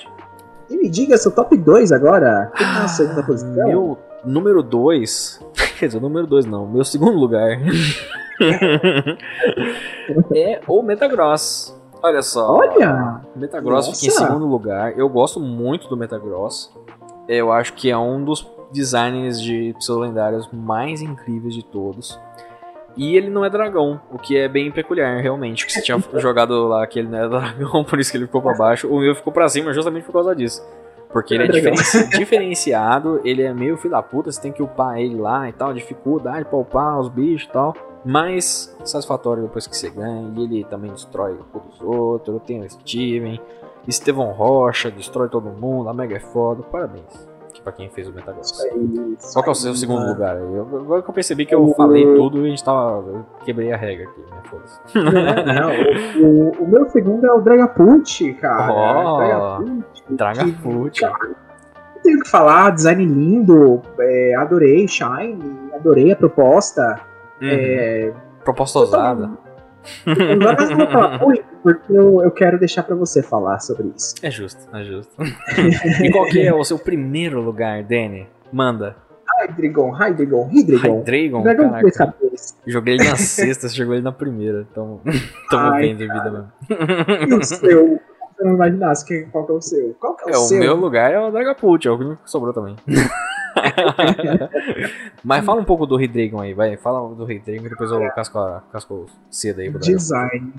E me diga seu top 2 agora. Quem tá na segunda posição? Ah, Meu número 2. Quer dizer, número 2 não. Meu segundo lugar. é o Metagross. Olha só. Olha! Metagross fica em Nossa! segundo lugar. Eu gosto muito do Metagross. Eu acho que é um dos designs de pseudo-lendários mais incríveis de todos. E ele não é dragão, o que é bem peculiar, realmente. Porque você tinha jogado lá que ele não era dragão, por isso que ele ficou pra baixo. O meu ficou pra cima justamente por causa disso. Porque ele é É diferenci- diferenciado, ele é meio filho da puta, você tem que upar ele lá e tal, dificuldade pra upar os bichos e tal. Mas satisfatório depois que você ganha, e ele também destrói o cu dos outros. Tem o Steven, Estevão Rocha, destrói todo mundo, a Mega é foda, parabéns. Pra quem fez o Metagross. Isso aí, isso Qual que é o seu aí, segundo mano. lugar? Eu, agora que eu percebi que eu O- falei tudo e a gente tava. Eu quebrei a regra aqui, né? Foda-se. Não, não, o, o- meu segundo é o Dragapult, cara. Ó, Dragapult. Dragapult. Não tenho o que falar, design lindo, é, adorei Shine, adorei a proposta. Uhum. É, Proposta ousada. Agora eu não vou falar muito, porque eu, eu quero deixar pra você falar sobre isso. É justo, é justo. e qual que é o seu primeiro lugar, Danny? Manda. Hydreigon, Hydreigon, Hydreigon. Hydreigon? Dragão de três cabeças. Joguei ele na sexta, você jogou ele na primeira. Então, tamo Ai, bem de vida mesmo. E o seu? Eu não imaginasse que- qual que é o seu. Qual que é o É, o seu? meu lugar é o Dragapult, é o único que sobrou também. Mas fala um pouco do Hydreigon aí, vai. Fala do Hydreigon e depois eu casco, a- casco cedo aí pro. Design.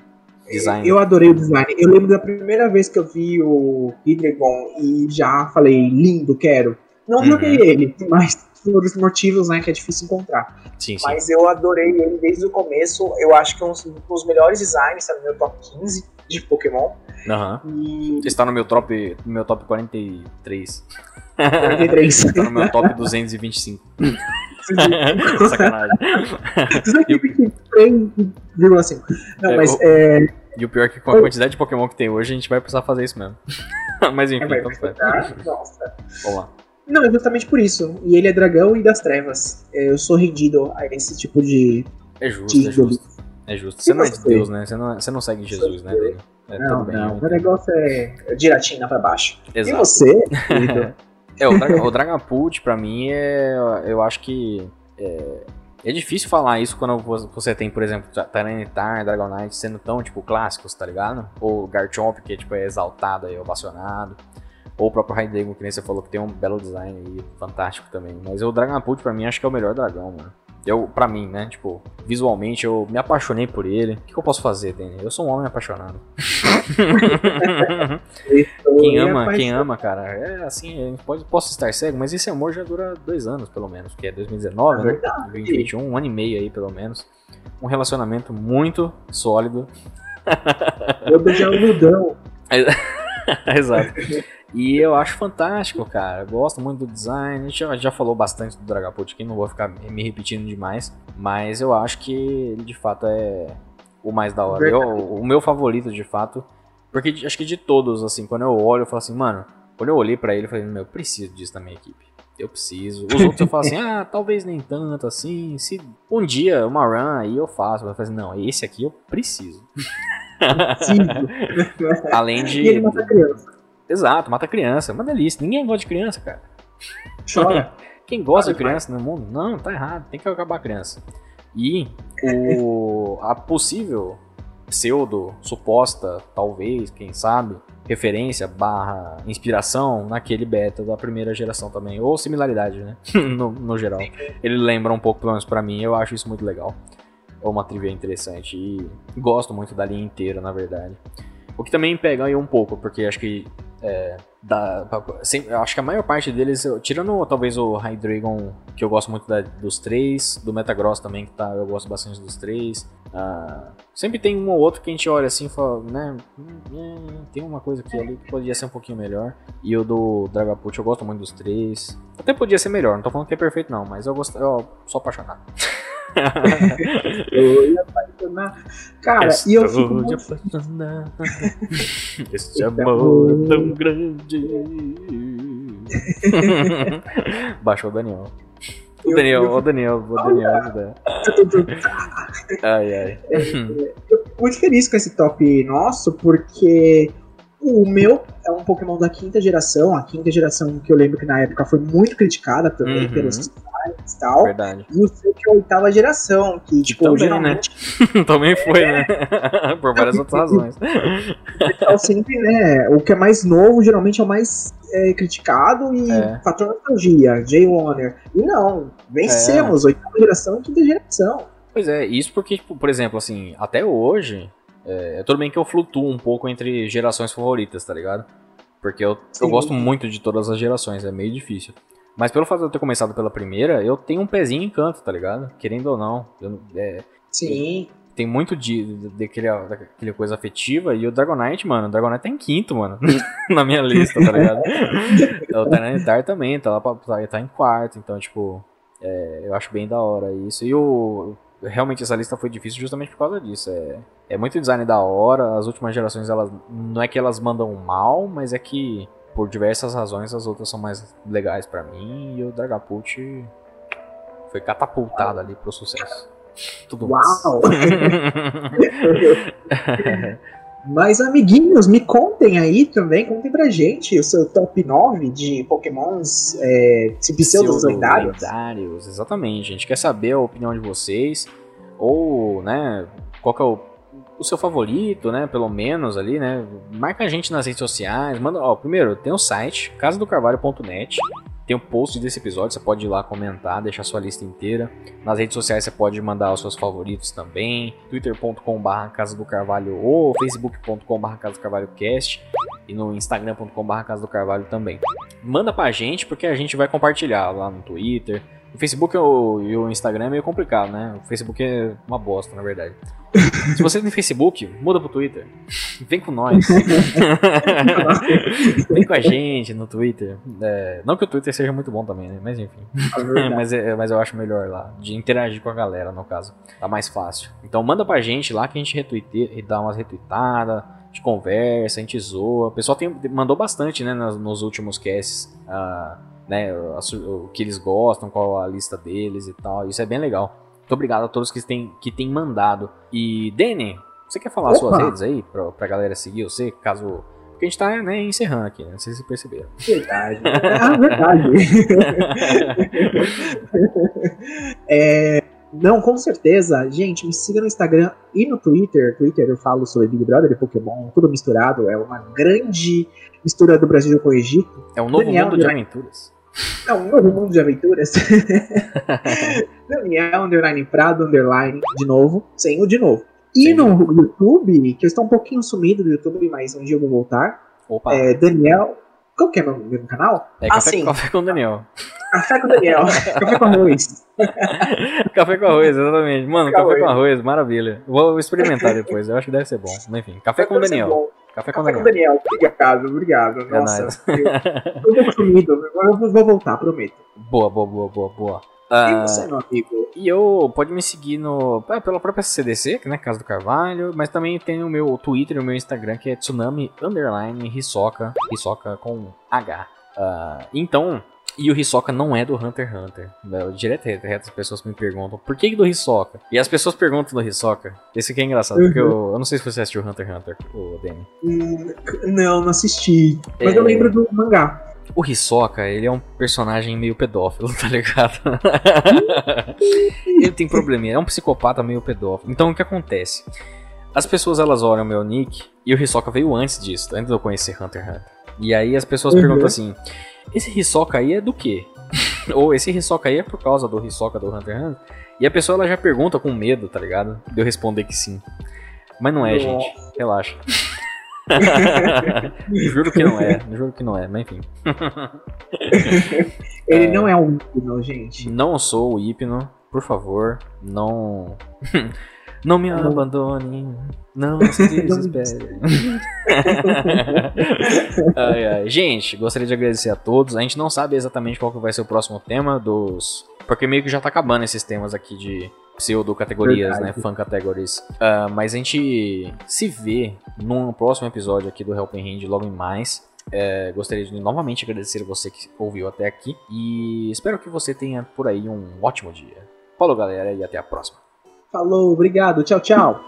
Design. Eu adorei o design. Eu lembro da primeira vez que eu vi o Hydreigon e já falei, lindo, quero. Não Uhum. joguei ele, mas por os motivos, né, que é difícil encontrar. Sim, sim. Mas eu adorei ele desde o começo. Eu acho que é um dos melhores designs, tá no meu top 15 de Pokémon. Aham. E está no meu top, no meu top 43. 43. Tá no meu top 225. Sacanagem. Isso aqui fica 3,5. Não, É, mas o- é. E o pior é que com a quantidade de Pokémon que tem hoje, a gente vai precisar fazer isso mesmo. Mas enfim, é, vai então precisar. Nossa. Vamos lá. Não, é justamente por isso. E ele é dragão e das trevas. É, Eu sou rendido a esse tipo de. É justo, de é justo. É justo. E Você não é de você? Deus, né? Você não, você não segue Jesus, né, Daniel? É, não, bem. não. O entendo. negócio é direitinho pra baixo. E Exato. você, querido? É, o, Dra o Dragapult, pra mim, é. Eu acho que. É, é difícil falar isso quando vo- você tem, por exemplo, Tyranitar, Dragonite sendo tão, tipo, clássicos, tá ligado? Ou Garchomp, que tipo, é exaltado e ovacionado. Ou o próprio Hydreigon, que nem você falou, que tem um belo design aí, fantástico também. Mas o Dragapult, pra mim, acho que é o melhor dragão, mano. Eu, pra mim, né? Tipo, visualmente eu me apaixonei por ele. O que, que eu posso fazer, Danny? Eu sou um homem apaixonado. Quem ama, Rapaz, quem ama, cara, é assim, pode, posso estar cego, mas esse amor já dura dois anos, pelo menos, que é 2019, É né? verdade. 2021, um ano e meio aí, pelo menos. Um relacionamento muito sólido. Eu beijei o Ludão. Exato. E eu acho fantástico, cara. Gosto muito do design. A gente já, já falou bastante do Dragapult aqui, não vou ficar me repetindo demais. Mas eu acho que ele de fato é o mais da hora. Eu- o meu favorito, de fato. Porque acho que de todos, assim, quando eu olho, eu falo assim, mano, quando eu olhei pra ele, eu falei, meu, eu preciso disso na minha equipe. Eu preciso. Os outros eu falo assim, ah, talvez nem tanto assim. Se um dia, uma run aí eu faço. Eu falo assim, não, esse aqui eu preciso. Preciso. Além de. E ele mata criança. Exato, mata criança. É uma delícia. Ninguém gosta de criança, cara. Chora. Quem gosta de criança no mundo? Não, tá errado. Tem que acabar a criança. E o, a possível pseudo, suposta, talvez, quem sabe, referência barra inspiração naquele beta da primeira geração também. Ou similaridade, né? no, no geral. Ele lembra um pouco, pelo menos pra mim, eu acho isso muito legal. É uma trivia interessante. E gosto muito da linha inteira, na verdade. O que também pega aí um pouco, porque acho que é, acho que a maior parte deles, tirando talvez o Hydreigon, que eu gosto muito da- dos três, do Metagross também, que tá, eu gosto bastante dos três. ah, sempre tem um ou outro que a gente olha assim e fala, né? hum, hum, tem uma coisa aqui ali que podia ser um pouquinho melhor. E o do Dragapult eu gosto muito dos três. Até podia ser melhor, não tô falando que é perfeito não, mas eu, gosto, eu sou apaixonado. Eu ia apaixonar. Cara, e eu fico Estou muito apaixonado. Este amor é tão grande. Baixou o Daniel. O Eu- Daniel, eu o Daniel, o Daniel, ajuda. Ai, ai. fico muito feliz com esse top nosso, porque o meu é um Pokémon da quinta geração, a quinta geração que eu lembro que na época foi muito criticada também Uhum. pelos sites e tal. Verdade. E o seu que é a oitava geração, que, tipo, Também, geralmente Também foi, né? Por várias outras razões. o pessoal sempre, né? O que é mais novo geralmente é o mais é, criticado e É. fator nostalgia, Jay Warner. E não, vencemos, oitava geração e quinta geração. Pois é, isso porque, tipo, por exemplo, assim, até hoje, é, tudo bem que eu flutuo um pouco entre gerações favoritas, tá ligado? Porque eu, eu gosto muito de todas as gerações, é meio difícil. Mas pelo fato de eu ter começado pela primeira, eu tenho um pezinho em canto, tá ligado? Querendo ou não. Eu, é, Sim. tem muito de, daquele, daquele coisa afetiva. E o Dragonite, mano, o Dragonite tá em quinto, mano. na minha lista, tá ligado? o Tyranitar também, tá lá pra, tá em quarto. Então, tipo, é, eu acho bem da hora isso. E o. Realmente essa lista foi difícil justamente por causa disso. É, é muito design da hora. As últimas gerações, elas. Não é que elas mandam mal, mas é que por diversas razões as outras são mais legais para mim. E o Dragapult foi catapultado ali pro sucesso. Tudo Uau! Mas, amiguinhos, me contem aí também, contem pra gente o seu top 9 de pokémons é, pseudos lendários. lendários. Exatamente, a gente quer saber a opinião de vocês, ou, né, qual que é o, o seu favorito, né, pelo menos ali, né, marca a gente nas redes sociais, manda, ó, primeiro, tem o site, casadocarvalho.net, tem o um post desse episódio, você pode ir lá comentar, deixar sua lista inteira. Nas redes sociais você pode mandar os seus favoritos também. twitter.com.br Casa do Carvalho ou facebook.com.br Casa do Carvalho Cast e no instagram.com.br Casa do Carvalho também. Manda pra gente porque a gente vai compartilhar lá no Twitter, o Facebook e o Instagram é meio complicado, né? O Facebook é uma bosta, na verdade. Se você tem Facebook, muda pro Twitter. Vem com nós. Vem com a gente no Twitter. É, não que o Twitter seja muito bom também, né? Mas enfim. É mas, é, mas eu acho melhor lá. De interagir com a galera, no caso. Tá mais fácil. Então manda pra gente lá que a gente retweete, dá umas retweetadas. A gente conversa, a gente zoa. O pessoal tem, mandou bastante, né? Nos, nos últimos casts. Uh, né, o, que eles gostam, qual a lista deles e tal. Isso é bem legal. Muito obrigado a todos que têm, que têm mandado. E, Dani, você quer falar Opa. suas redes aí pra, pra galera seguir você, caso. Porque a gente tá né, encerrando aqui, né? Não sei se perceberam. Verdade. ah, verdade. é, não, com certeza. Gente, me siga no Instagram e no Twitter. Twitter eu falo sobre Big Brother e Pokémon, tudo misturado. É uma grande mistura do Brasil com o Egito. É um novo Daniel mundo de aventuras. É um novo mundo de aventuras. Daniel Underline Prado Underline de novo, sem o de novo. E Sim. no YouTube, que eu estou um pouquinho sumido do YouTube, mas um dia eu vou voltar. Opa. É Daniel. Qual que é o meu canal? É café, ah, café com Daniel. Café com Daniel. café com arroz. café com arroz, exatamente. Mano, café, café com arroz, maravilha. Vou experimentar depois, eu acho que deve ser bom. Enfim, café com Daniel. Café com, Café com Daniel. Obrigado, obrigado. É Nossa, eu, eu tô sumido. Eu vou voltar, prometo. Boa, boa, boa, boa, boa. E uh, você, meu amigo? E eu, pode me seguir no, ah, pela própria CDC, né, Casa do Carvalho, mas também tem o meu Twitter e o meu Instagram, que é Tsunami Underline Hisoka, Hisoka com H. Uh, então, e o Hisoka não é do Hunter x Hunter. Direto e reto, as pessoas me perguntam por que do Hisoka? E as pessoas perguntam do Hisoka. Esse aqui é engraçado, uhum. porque eu, eu não sei se você assistiu Hunter x Hunter, o Danny. Hum, não, não assisti. Mas é... eu lembro do mangá. O Hisoka, ele é um personagem meio pedófilo, tá ligado? ele tem probleminha, é um psicopata meio pedófilo. Então o que acontece? As pessoas elas olham o meu nick e o Hisoka veio antes disso, antes de eu conhecer Hunter x Hunter. E aí as pessoas uhum. perguntam assim: esse Hisoka aí é do quê? Ou esse Hisoka aí é por causa do Hisoka do Hunter x Hunter? E a pessoa ela já pergunta com medo, tá ligado? De eu responder que sim. Mas não é, gente. Relaxa. juro que não é, juro que não é, mas enfim. Ele é... não é um hipno, gente. Não sou o hipno, por favor, não. Não me abandone, não se desespere. ai, ai. Gente, gostaria de agradecer a todos. A gente não sabe exatamente qual que vai ser o próximo tema dos. Porque meio que já tá acabando esses temas aqui de pseudo-categorias, né? Fan categories. Uh, mas a gente se vê num próximo episódio aqui do Helping Hand logo em mais. É, gostaria de novamente agradecer você que ouviu até aqui e espero que você tenha por aí um ótimo dia. Falou, galera, e até a próxima. Falou, obrigado, tchau, tchau.